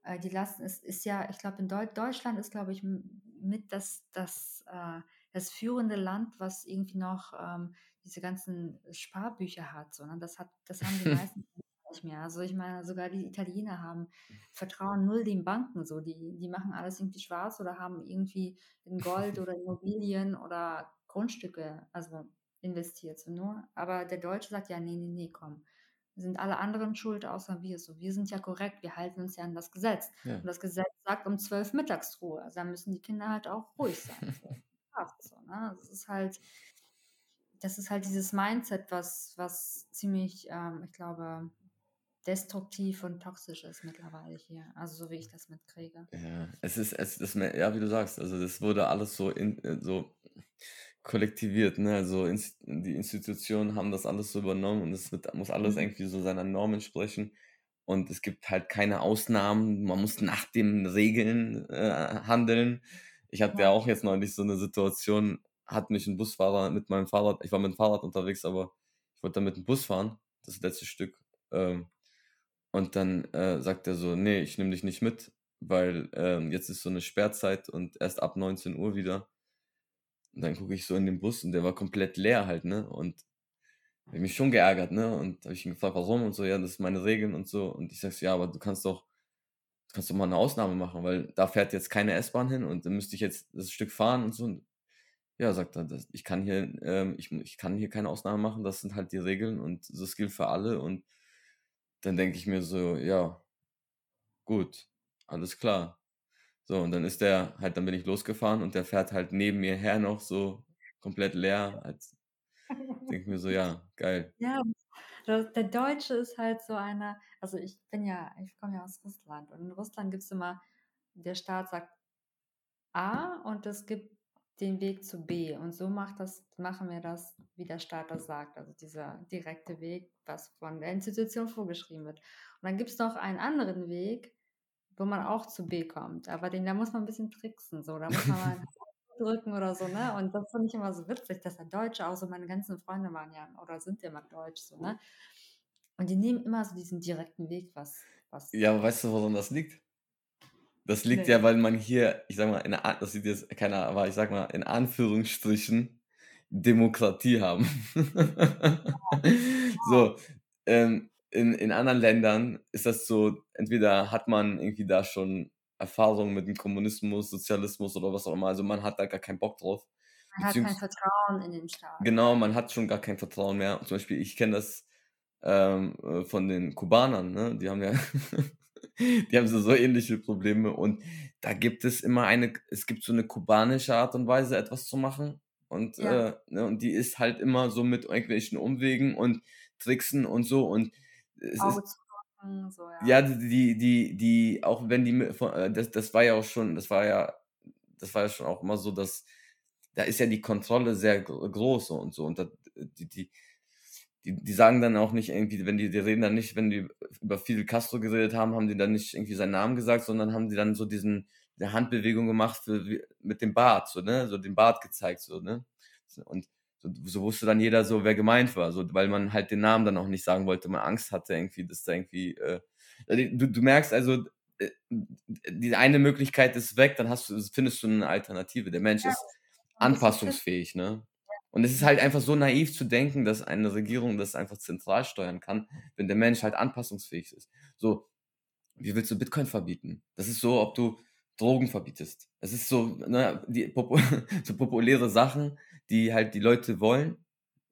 äh, die lassen, es ist ja, ich glaube, in Deu Deutschland ist, glaube ich, mit das, das, äh, das führende Land, was irgendwie noch ähm, diese ganzen Sparbücher hat. So, ne? das, hat das haben die meisten nicht mehr. Also ich meine, sogar die Italiener haben vertrauen null den Banken. So, die, die machen alles irgendwie schwarz oder haben irgendwie in Gold oder Immobilien oder Grundstücke also investiert. So nur. Aber der Deutsche sagt ja, nee, nee, nee, komm. Sind alle anderen schuld, außer wir. So, wir sind ja korrekt, wir halten uns ja an das Gesetz. Ja. Und das Gesetz sagt um zwölf Mittagsruhe. Also da müssen die Kinder halt auch ruhig sein. So. Ne? Das ist halt, das ist halt dieses Mindset, was, was ziemlich, ähm, ich glaube, destruktiv und toxisch ist mittlerweile hier. Also so wie ich das mitkriege. Ja, es ist, es ist, mehr- ja, wie du sagst, also das wurde alles so, in, äh, so kollektiviert, ne? Also die Institutionen haben das alles so übernommen und es wird, muss alles Mhm. irgendwie so seiner Norm entsprechen. Und es gibt halt keine Ausnahmen. Man muss nach den Regeln äh, handeln. Ich hatte ja Ja. auch jetzt neulich so eine Situation, hat mich ein Busfahrer mit meinem Fahrrad, ich war mit dem Fahrrad unterwegs, aber ich wollte dann mit dem Bus fahren, das letzte Stück. Ähm, und dann äh, sagt er so, nee, ich nehme dich nicht mit, weil ähm, jetzt ist so eine Sperrzeit und erst ab 19 Uhr wieder. Und dann gucke ich so in den Bus und der war komplett leer halt, ne? Und habe mich schon geärgert, ne? Und habe ich ihn gefragt, warum und so, ja, das ist meine Regeln und so. Und ich sag so, ja, aber du kannst doch, du kannst doch mal eine Ausnahme machen, weil da fährt jetzt keine S-Bahn hin und dann müsste ich jetzt das Stück fahren und so. Und ja, sagt er, das, ich kann hier, ähm, ich, ich kann hier keine Ausnahme machen, das sind halt die Regeln und das gilt für alle. Und dann denke ich mir so, ja, gut, alles klar. So, und dann ist der halt, dann bin ich losgefahren und der fährt halt neben mir her noch so komplett leer. Halt, denke ich mir so, ja, geil. Ja, der Deutsche ist halt so einer, also ich bin ja, ich komme ja aus Russland und in Russland gibt es immer, der Staat sagt A und es gibt den Weg zu B und so macht das, machen wir das, wie der Staat das sagt, also dieser direkte Weg, was von der Institution vorgeschrieben wird. Und dann gibt es noch einen anderen Weg, wo man auch zu B kommt, aber den, da muss man ein bisschen tricksen, so, da muss man mal drücken oder so, ne? Und das finde ich immer so witzig, dass der Deutsche, auch so meine ganzen Freunde waren ja oder sind ja immer deutsch, so, ne? Und die nehmen immer so diesen direkten Weg, was, was. Ja, aber weißt du, woran das liegt? Das liegt Nee. ja, weil man hier, ich sag mal, in, das sieht jetzt keiner, aber ich sag mal, in Anführungsstrichen Demokratie haben. so, ähm, in, in anderen Ländern ist das so, entweder hat man irgendwie da schon Erfahrung mit dem Kommunismus, Sozialismus oder was auch immer, also man hat da gar keinen Bock drauf. Man hat kein Vertrauen in den Staat. Genau, man hat schon gar kein Vertrauen mehr. Zum Beispiel, ich kenne das ähm, äh, von den Kubanern, ne? Die haben ja, die haben so, so ähnliche Probleme und da gibt es immer eine, es gibt so eine kubanische Art und Weise, etwas zu machen und, Ja. äh, ne, und die ist halt immer so mit irgendwelchen Umwegen und tricksen und so und es Auge ist, so, ja. ja, die, die, die, auch wenn die, äh, das, das war ja auch schon, das war ja, das war ja schon auch immer so, dass da ist ja die Kontrolle sehr gro- groß und so und da, die, die, die, die sagen dann auch nicht irgendwie, wenn die, die reden dann nicht, wenn die über Fidel Castro geredet haben, haben die dann nicht irgendwie seinen Namen gesagt, sondern haben die dann so diesen, eine Handbewegung gemacht für, mit dem Bart, so, ne, so den Bart gezeigt, so, ne, und so, wusste dann jeder so, wer gemeint war, so, weil man halt den Namen dann auch nicht sagen wollte, man Angst hatte irgendwie, dass da irgendwie, äh, du, du merkst also, äh, die eine Möglichkeit ist weg, dann hast du, findest du eine Alternative. Der Mensch Ja, ist anpassungsfähig, ne? Und es ist halt einfach so naiv zu denken, dass eine Regierung das einfach zentral steuern kann, wenn der Mensch halt anpassungsfähig ist. So, wie willst du Bitcoin verbieten? Das ist so, ob du Drogen verbietest. Es ist so, ne, die so populäre Sachen, die halt die Leute wollen,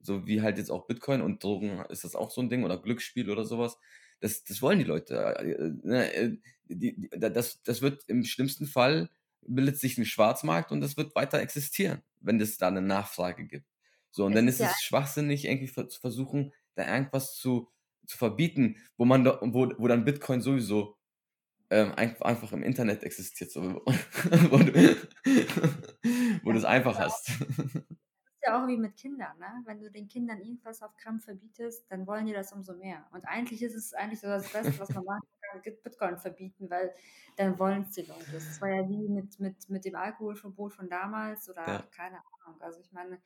so wie halt jetzt auch Bitcoin und Drogen ist das auch so ein Ding oder Glücksspiel oder sowas. Das, das wollen die Leute. äh, ne, äh, Die, die, das, das wird im schlimmsten Fall bildet sich ein Schwarzmarkt und das wird weiter existieren, wenn es da eine Nachfrage gibt. So, und dann ist ja es schwachsinnig, irgendwie zu versuchen, da irgendwas zu, zu verbieten, wo man da, wo, wo dann Bitcoin sowieso ähm, ein, einfach im Internet existiert, so, wo du, wo du es einfach hast. ja auch wie mit Kindern, ne? Wenn du den Kindern irgendwas auf Krampf verbietest, dann wollen die das umso mehr. Und eigentlich ist es eigentlich so das Beste, was man machen kann, Bitcoin verbieten, weil dann wollen es die Leute. Das war ja wie mit, mit, mit dem Alkoholverbot von damals oder Ja. keine Ahnung. Also ich meine,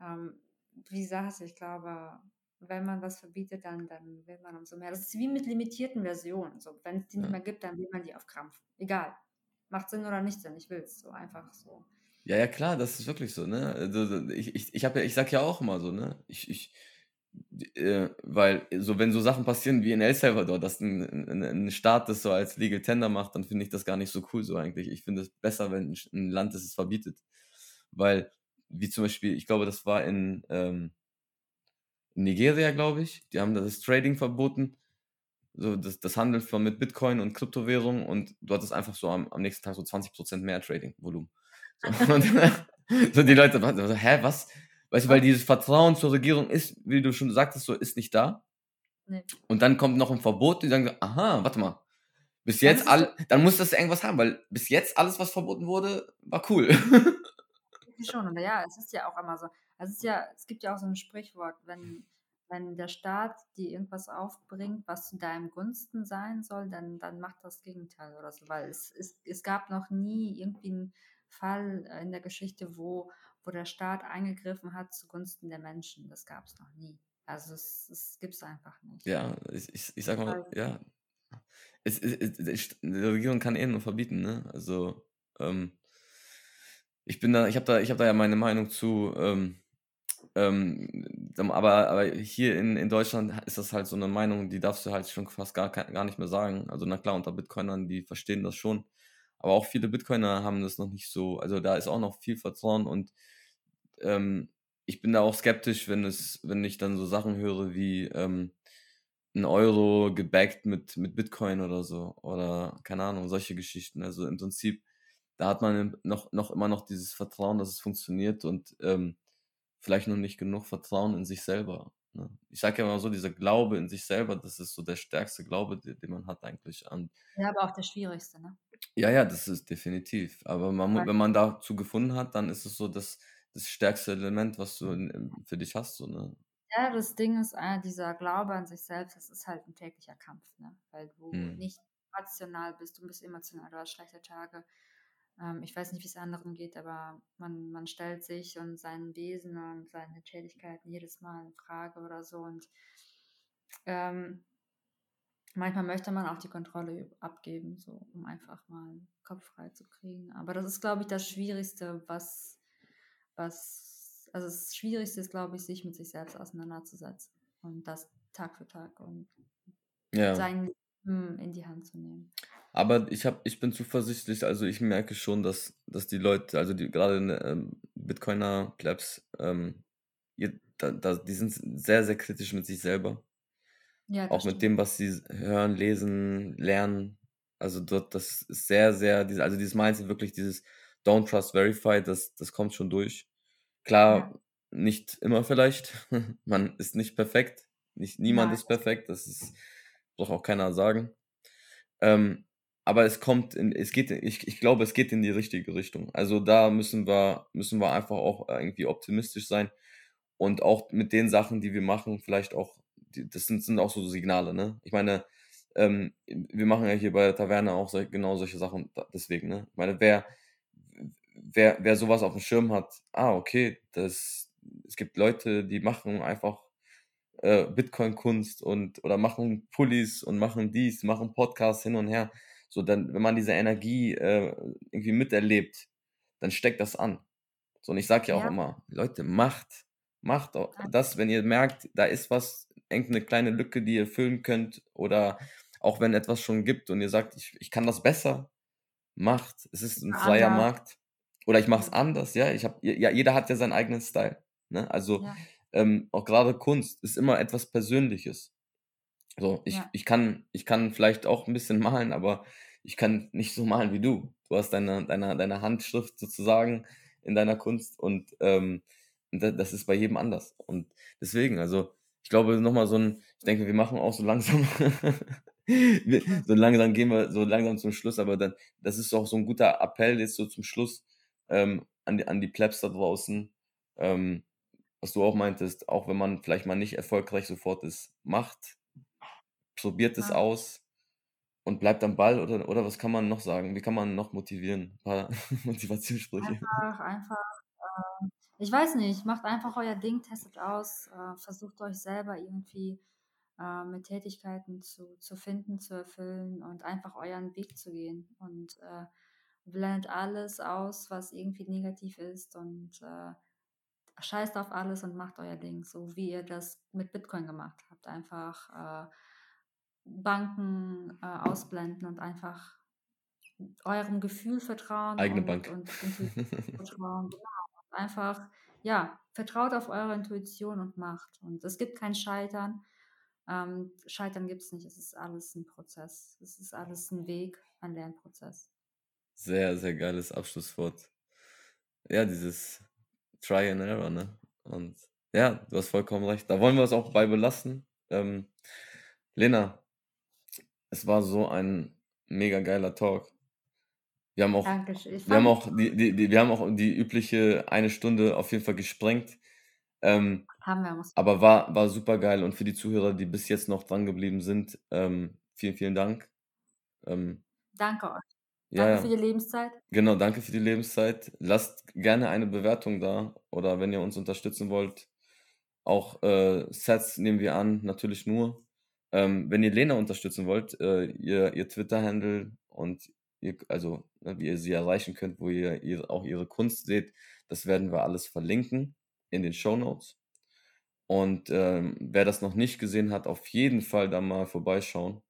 ähm, wie sagst du, ich glaube, wenn man was verbietet, dann, dann will man umso mehr. Das ist wie mit limitierten Versionen. So, wenn es die nicht mehr gibt, dann will man die auf Krampf. Egal. Macht Sinn oder nicht Sinn, ich will es so einfach so. Ja, ja, klar, das ist wirklich so, ne? Also, so, ich, ich, ich, ja, ich sag ja auch immer so, ne? Ich, ich, äh, weil so, wenn so Sachen passieren wie in El Salvador, dass ein, ein, ein Staat das so als Legal Tender macht, dann finde ich das gar nicht so cool so eigentlich. Ich finde es besser, wenn ein, Land das es verbietet. Weil, wie zum Beispiel, ich glaube, das war in, ähm, Nigeria, glaube ich, die haben das Trading verboten, so das, das Handeln von mit Bitcoin und Kryptowährungen und du hattest einfach so am, am nächsten Tag so 20% mehr Trading-Volumen. So, und, so die Leute, so, hä, was? Weißt du, weil dieses Vertrauen zur Regierung ist, wie du schon sagtest, so ist nicht da. Nee. Und dann kommt noch ein Verbot, die sagen, so, aha, warte mal. Bis jetzt all, dann muss das irgendwas haben, weil bis jetzt alles, was verboten wurde, war cool. Schon, aber ja, es ist ja auch immer so. Also es ist ja, es gibt ja auch so ein Sprichwort, wenn, wenn der Staat dir irgendwas aufbringt, was zu deinem Gunsten sein soll, dann, dann macht das Gegenteil oder so. Weil es, es, es gab noch nie irgendwie einen Fall äh, in der Geschichte, wo, wo der Staat eingegriffen hat zugunsten der Menschen. Das gab es noch nie. Also es, es gibt es einfach nicht. ja, ich, ich, ich sag mal, ja. Es, es, es, die Regierung kann eh nur verbieten, ne? Also, ähm, ich bin da, ich habe da, ich habe da ja meine Meinung zu, ähm, ähm, aber, aber hier in, in Deutschland ist das halt so eine Meinung, die darfst du halt schon fast gar, gar nicht mehr sagen. Also, na klar, unter Bitcoinern, die verstehen das schon. Aber auch viele Bitcoiner haben das noch nicht so, also da ist auch noch viel Vertrauen und ähm, ich bin da auch skeptisch, wenn es, wenn ich dann so Sachen höre wie ähm, ein Euro gebackt mit, mit Bitcoin oder so. Oder keine Ahnung, solche Geschichten. Also im Prinzip, da hat man noch, noch immer noch dieses Vertrauen, dass es funktioniert und ähm, vielleicht noch nicht genug Vertrauen in sich selber. Ne? Ich sage ja immer so, dieser Glaube in sich selber, das ist so der stärkste Glaube, den, den man hat eigentlich an. Ja, aber auch der schwierigste, ne? Ja, ja, das ist definitiv. Aber man, Weil- wenn man dazu gefunden hat, dann ist es so das, das stärkste Element, was du in, für dich hast. So, ne? Ja, das Ding ist, äh, dieser Glaube an sich selbst, das ist halt ein täglicher Kampf, ne? Weil du Mhm. nicht rational bist, du bist emotional, du hast schlechte Tage. Ähm, ich weiß nicht, wie es anderen geht, aber man, man stellt sich und sein Wesen und seine Tätigkeiten jedes Mal in Frage oder so. Und ähm, manchmal möchte man auch die Kontrolle abgeben, so um einfach mal Kopf frei zu kriegen. Aber das ist, glaube ich, das Schwierigste, was, was, also das Schwierigste ist, glaube ich, sich mit sich selbst auseinanderzusetzen und das Tag für Tag und Ja. sein Leben in die Hand zu nehmen. Aber ich hab, ich bin zuversichtlich, also ich merke schon, dass, dass die Leute, also die gerade ähm, Bitcoiner, Plebs, ähm, ihr, da, da, die sind sehr, sehr kritisch mit sich selber. Ja, Auch mit stimmt. dem, was sie hören, lesen, lernen. Also dort, das ist sehr, sehr, diese- also dieses Mindset, wirklich dieses Don't Trust Verify, das, das kommt schon durch. Klar, Ja. nicht immer vielleicht. Man ist nicht perfekt. Nicht, niemand Nein. ist perfekt, das ist, braucht auch keiner sagen. Ähm, aber es kommt, in, es geht, ich, ich glaube, es geht in die richtige Richtung. Also da müssen wir, müssen wir einfach auch irgendwie optimistisch sein und auch mit den Sachen, die wir machen, vielleicht auch, das sind, sind auch so Signale, ne? Ich meine, ähm, wir machen ja hier bei der Taverne auch so, genau solche Sachen deswegen, ne? Ich meine, wer, wer, wer sowas auf dem Schirm hat, ah, okay, das, es gibt Leute, die machen einfach äh, Bitcoin-Kunst und oder machen Pullis und machen dies, machen Podcasts hin und her. So, dann, wenn man diese Energie äh, irgendwie miterlebt, dann steckt das an. So, und ich sage ja auch Ja. immer, Leute, macht, macht auch das, wenn ihr merkt, da ist was, irgendeine kleine Lücke, die ihr füllen könnt, oder auch wenn etwas schon gibt und ihr sagt, ich, ich kann das besser, macht. Es ist ein freier Anders. Markt. Oder ich mache es anders, ja. Ich habe, ja, jeder hat ja seinen eigenen Style. Ne? Also Ja. ähm, auch gerade Kunst ist immer etwas Persönliches. So, ich, Ja. ich kann, ich kann vielleicht auch ein bisschen malen, aber ich kann nicht so malen wie du. Du hast deine, deine, deine Handschrift sozusagen in deiner Kunst und ähm, das ist bei jedem anders. Und deswegen, also ich glaube nochmal so ein, ich denke, wir machen auch so langsam, so langsam gehen wir so langsam zum Schluss, aber dann, das ist auch so ein guter Appell jetzt so zum Schluss ähm, an, die, an die Plebs da draußen. Ähm, was du auch meintest, auch wenn man vielleicht mal nicht erfolgreich sofort ist, macht, probiert es Ja. aus und bleibt am Ball oder, oder was kann man noch sagen? Wie kann man noch motivieren? Ein paar Motivationssprüche. Einfach, einfach, äh, ich weiß nicht, macht einfach euer Ding, testet aus, äh, versucht euch selber irgendwie äh, mit Tätigkeiten zu, zu finden, zu erfüllen und einfach euren Weg zu gehen und äh, blendet alles aus, was irgendwie negativ ist und äh, scheißt auf alles und macht euer Ding, so wie ihr das mit Bitcoin gemacht habt. Einfach äh, Banken äh, ausblenden und einfach eurem Gefühl vertrauen Eigene und, Bank. und vertrauen. Genau. Und Einfach, ja, vertraut auf eure Intuition und macht. Und es gibt kein Scheitern. Ähm, Scheitern gibt es nicht. Es ist alles ein Prozess. Es ist alles ein Weg, ein Lernprozess. Sehr, sehr geiles Abschlusswort. Ja, dieses Try and Error, ne? Und ja, du hast vollkommen recht. Da wollen wir es auch bei belassen. Ähm, Lena, es war so ein mega geiler Talk. Wir haben auch, wir haben auch die, die, die, wir haben auch die übliche eine Stunde auf jeden Fall gesprengt. Ähm, Haben wir, muss aber war, war super geil und für die Zuhörer, die bis jetzt noch dran geblieben sind, ähm, vielen, vielen Dank. Ähm, Danke euch. ja, Danke für die Lebenszeit. Genau, danke für die Lebenszeit. Lasst gerne eine Bewertung da oder wenn ihr uns unterstützen wollt, auch äh, Sets nehmen wir an, natürlich nur. Ähm, wenn ihr Lena unterstützen wollt, äh, ihr, ihr Twitter-Handle und ihr, also ne, wie ihr sie erreichen könnt, wo ihr ihre, auch ihre Kunst seht, das werden wir alles verlinken in den Show Notes. Und ähm, wer das noch nicht gesehen hat, auf jeden Fall da mal vorbeischauen.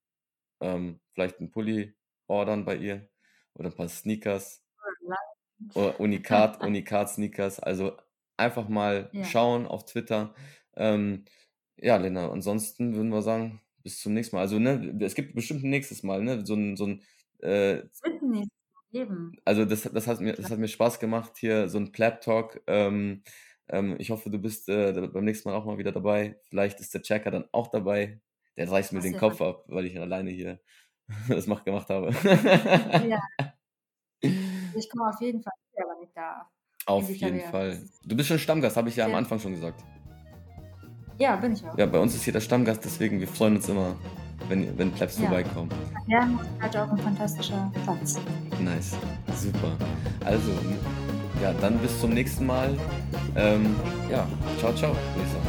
Ähm, vielleicht einen Pulli ordern bei ihr oder ein paar Sneakers. Oder Unikat, Unikat Sneakers. Also einfach mal Ja. schauen auf Twitter. Ähm, ja, Lena, ansonsten würden wir sagen, bis zum nächsten Mal. Also, ne, es gibt bestimmt ein nächstes Mal, ne? So ein, so ein äh, nicht. Also das, das, hat mir, das hat mir Spaß gemacht, hier so ein Plap-Talk. Ähm, ähm, ich hoffe, du bist äh, da- beim nächsten Mal auch mal wieder dabei. Vielleicht ist der Checker dann auch dabei. Der reißt mir Das den wäre Kopf ab, weil ich alleine hier das mach, gemacht habe. Ja. Ich komme auf jeden Fall wenn ich darf. Auf jeden. Fall. Du bist schon Stammgast, habe ich ja am Sehr- Anfang schon gesagt. Ja, bin ich auch. Ja, bei uns ist hier der Stammgast, deswegen wir freuen uns immer, wenn, wenn Plebs Ja. vorbeikommen. Ja, halt auch ein fantastischer Platz. Nice, super. Also, ja, dann bis zum nächsten Mal. Ähm, ja, ciao, ciao, würde ich sagen.